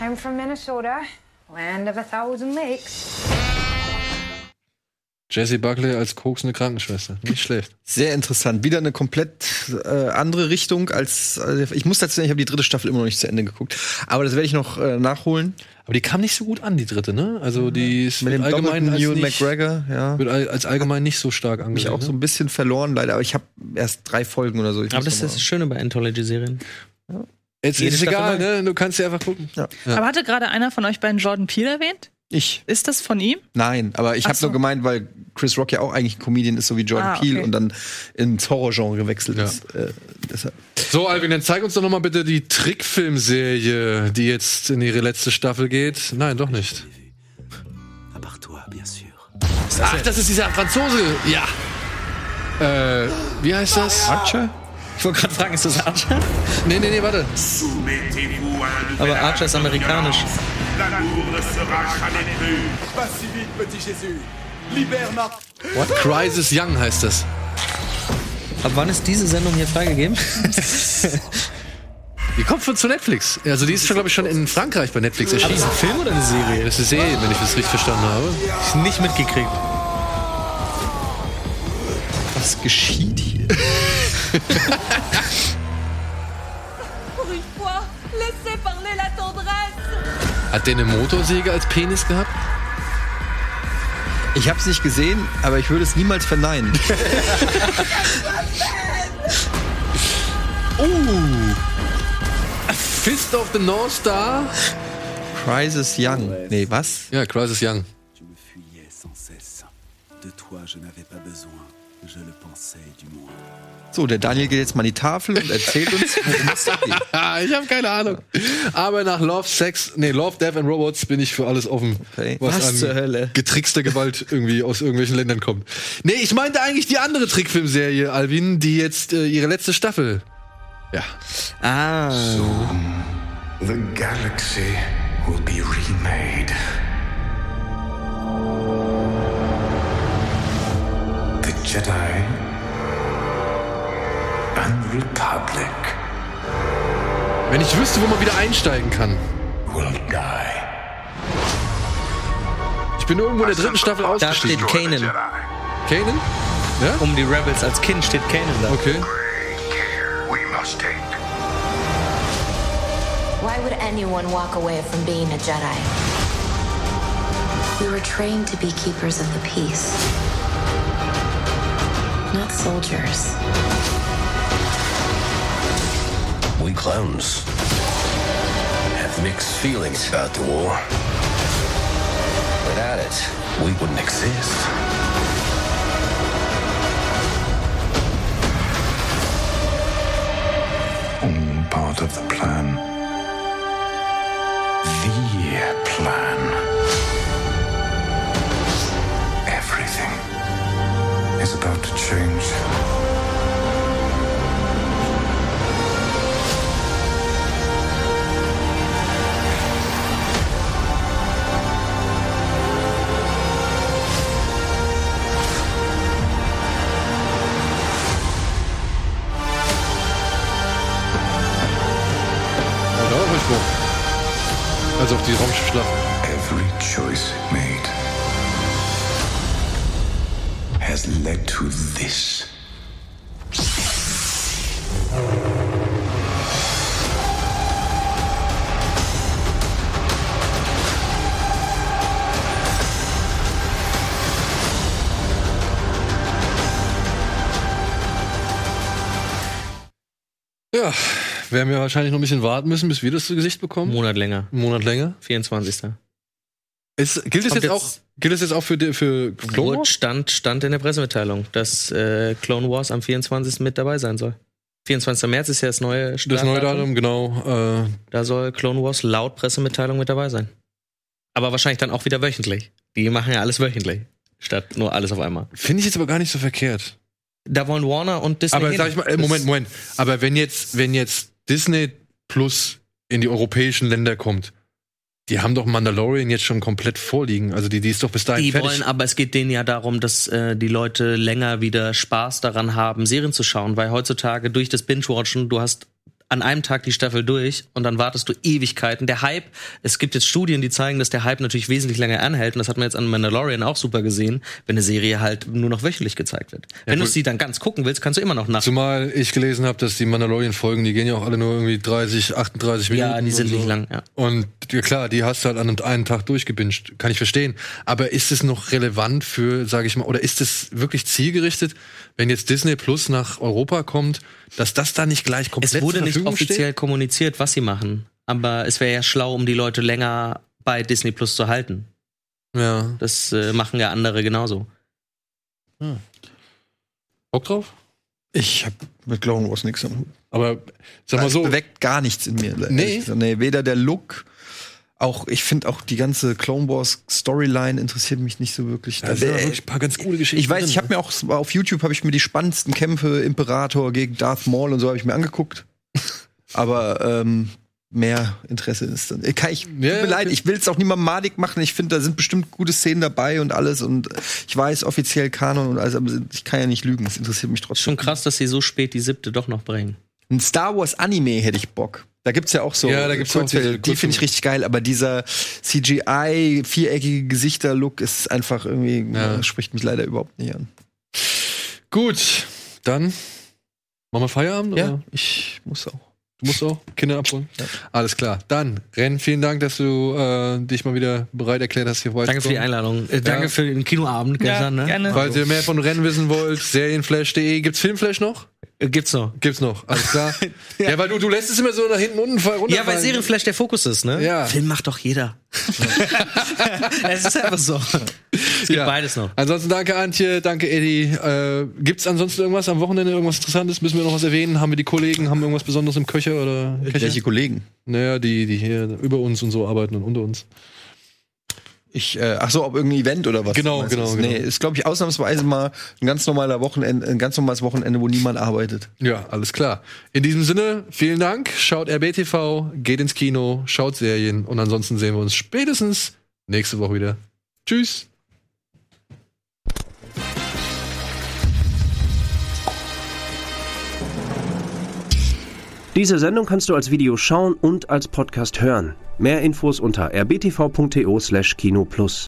I'm from Minnesota, land of a thousand lakes. Jesse Buckley als koksende Krankenschwester. Nicht schlecht. Sehr interessant. Wieder eine komplett äh, andere Richtung als. Also ich muss dazu sagen, ich habe die dritte Staffel immer noch nicht zu Ende geguckt. Aber das werde ich noch äh, nachholen. Aber die kam nicht so gut an, die dritte, ne? Also die ist Mit dem allgemein doppelten als Ewan nicht, McGregor, ja. wird als allgemein nicht so stark Mich angesehen. auch so ne? ein bisschen verloren, leider. Aber ich habe erst drei Folgen oder so. Ich Aber das ist das Schöne bei Anthology-Serien. Jetzt Jede ist es egal, ne? Du kannst ja einfach gucken. Ja. Aber hatte gerade einer von euch beiden Jordan Peele erwähnt? Ich. Ist das von ihm? Nein, aber ich habe so. nur gemeint, weil Chris Rock ja auch eigentlich ein Comedian ist, so wie Jordan Ah, Peele okay. und dann ins Horrorgenre gewechselt Ja. ist. Äh. So, Alvin, dann zeig uns doch noch mal bitte die Trickfilmserie, die jetzt in ihre letzte Staffel geht. Nein, doch nicht. Ach, das ist dieser Franzose. Ja. Äh, wie heißt das? Archer? Ich wollte gerade fragen, ist das Archer? Nee, nee, nee, warte. Aber Archer ist amerikanisch. What? Crisis Young heißt das. Ab wann ist diese Sendung hier freigegeben? Die kommt von zu Netflix. Also die ist schon, glaube ich, schon in Frankreich bei Netflix Aber erschienen. ist ein Film oder eine Serie? Das ist eine Serie, wenn ich das richtig verstanden habe. Ich nicht mitgekriegt. Was geschieht hier? Hat der eine Motorsäge als Penis gehabt? Ich habe es nicht gesehen, aber ich würde es niemals verneinen. Fist of the North Star? Crisis Young. Nee, was? Ja, Crisis Young. So, der Daniel geht jetzt mal an die Tafel und erzählt uns, worum es da geht. ich habe keine Ahnung. Aber nach Love, Sex, nee, Love, Death and Robots bin ich für alles offen, Okay. was, Was an zur Hölle? getrickster Gewalt irgendwie aus irgendwelchen Ländern kommt. Nee, ich meinte eigentlich die andere Trickfilmserie, Alvin, die jetzt äh, ihre letzte Staffel. Ja. Ah. The galaxy will be remade. Jedi and Republic Wenn ich wüsste, wo man wieder einsteigen kann. will die. Ich bin irgendwo in der dritten Staffel Da ausgestiegen. steht Kanan. Kanan? Ja? Um die Rebels als Kind steht Kanan da. Okay. We must take. Why would anyone walk away from being a Jedi? We were trained to be keepers of the peace, not soldiers. We clones have mixed feelings about the war. Without it, we wouldn't exist. All part of the plan. The nicht Also auf die Raumschiffschlacht. Werden wir wahrscheinlich noch ein bisschen warten müssen, bis wir das zu Gesicht bekommen. Monat länger. Monat länger. 24. Ist, gilt es jetzt, jetzt- auch, gilt es jetzt auch für, für Clone Wars? stand, stand in der Pressemitteilung, dass äh, Clone Wars am 24. mit dabei sein soll. 24. März ist ja das neue Das neue Datum, genau. Äh, Da soll Clone Wars laut Pressemitteilung mit dabei sein. Aber wahrscheinlich dann auch wieder wöchentlich. Die machen ja alles wöchentlich. Statt nur alles auf einmal. Finde ich jetzt aber gar nicht so verkehrt. Da wollen Warner und Disney. Aber hin. sag ich mal, äh, Moment, Moment. Aber wenn jetzt, wenn jetzt Disney Plus in die europäischen Länder kommt, die haben doch Mandalorian jetzt schon komplett vorliegen. Also die, die ist doch bis dahin Die fertig. wollen, aber es geht denen ja darum, dass äh, die Leute länger wieder Spaß daran haben, Serien zu schauen, weil heutzutage durch das Binge-Watchen, du hast an einem Tag die Staffel durch und dann wartest du Ewigkeiten. Der Hype, es gibt jetzt Studien, die zeigen, dass der Hype natürlich wesentlich länger anhält und das hat man jetzt an Mandalorian auch super gesehen, wenn eine Serie halt nur noch wöchentlich gezeigt wird. wenn du sie dann ganz gucken willst, kannst du immer noch nach. Zumal ich gelesen habe, dass die Mandalorian-Folgen, die gehen ja auch alle nur irgendwie 30, 38 Minuten. Ja, die sind so. nicht lang, ja. Und ja, klar, die hast du halt an einem Tag durchgebinged. Kann ich verstehen. Aber ist es noch relevant für, sage ich mal, oder ist es wirklich zielgerichtet, wenn jetzt Disney Plus nach Europa kommt, dass das da nicht gleich komplett Es wurde zur nicht offiziell steht? kommuniziert, was sie machen. Aber es wäre ja schlau, um die Leute länger bei Disney Plus zu halten. Ja. Das äh, machen ja andere genauso. Bock drauf? Ich habe mit Clone Wars nichts am Hut. Aber sag mal Das so, beweckt gar nichts in mir. Nee? nee weder der Look, auch ich finde auch die ganze Clone Wars Storyline interessiert mich nicht so wirklich. da sind Äh, wirklich ein paar ganz coole Geschichten. ich weiß, drin, ich habe ne? mir auch auf YouTube habe ich mir die spannendsten Kämpfe Imperator gegen Darth Maul und so habe ich mir angeguckt. Aber ähm, mehr Interesse ist dann. Kann ich, tut Ja, mir leid, okay. ich will es auch niemandem madig machen. Ich finde, da sind bestimmt gute Szenen dabei und alles. Und ich weiß offiziell Kanon und alles, aber ich kann ja nicht lügen. Es interessiert mich trotzdem. Schon krass, dass sie so spät die siebte doch noch bringen. Ein Star Wars Anime hätte ich Bock. Da gibt's ja auch so Ja, da gibt's auch Kurzfilme, diese die finde ich richtig geil, aber dieser CGI viereckige Gesichter Look ist einfach irgendwie Ja. äh, spricht mich leider überhaupt nicht an. Gut, dann machen wir Feierabend? Ja, Oder? ich muss auch. Du musst auch Kinder abholen? Alles klar. Dann, Ren, vielen Dank, dass du äh, dich mal wieder bereit erklärt hast, hier heute Danke für die Einladung. Äh, danke Ja. für den Kinoabend Ja, gestern. ne? gerne. Falls ihr mehr von Rennen wissen wollt, serienflash.de. Gibt's Filmflash noch? Gibt's noch. Gibt's noch, alles klar. ja. weil du, du lässt es immer so nach hinten unten fall- runter. Ja, weil Serienflash der Fokus ist, ne? Ja. Film macht doch jeder. es ist einfach so. Es gibt Ja. beides noch. Ansonsten danke Antje, danke Eddie. Äh, gibt's ansonsten irgendwas am Wochenende, irgendwas Interessantes? Müssen wir noch was erwähnen? Haben wir die Kollegen, haben wir irgendwas Besonderes im Köcher oder Köcher? Welche Kollegen? Naja, die, die hier über uns und so arbeiten und unter uns. Ich, äh, ach so, ob irgendein Event oder was? Genau, meinst? genau, Nee, genau. ist, glaube ich, ausnahmsweise mal ein ganz normaler Wochenende, ein ganz normales Wochenende, wo niemand arbeitet. Ja, alles klar. In diesem Sinne, vielen Dank. Schaut RBTV, geht ins Kino, schaut Serien und ansonsten sehen wir uns spätestens nächste Woche wieder. Tschüss. Diese Sendung kannst du als Video schauen und als Podcast hören. Mehr Infos unter rbtv.to/kinoplus.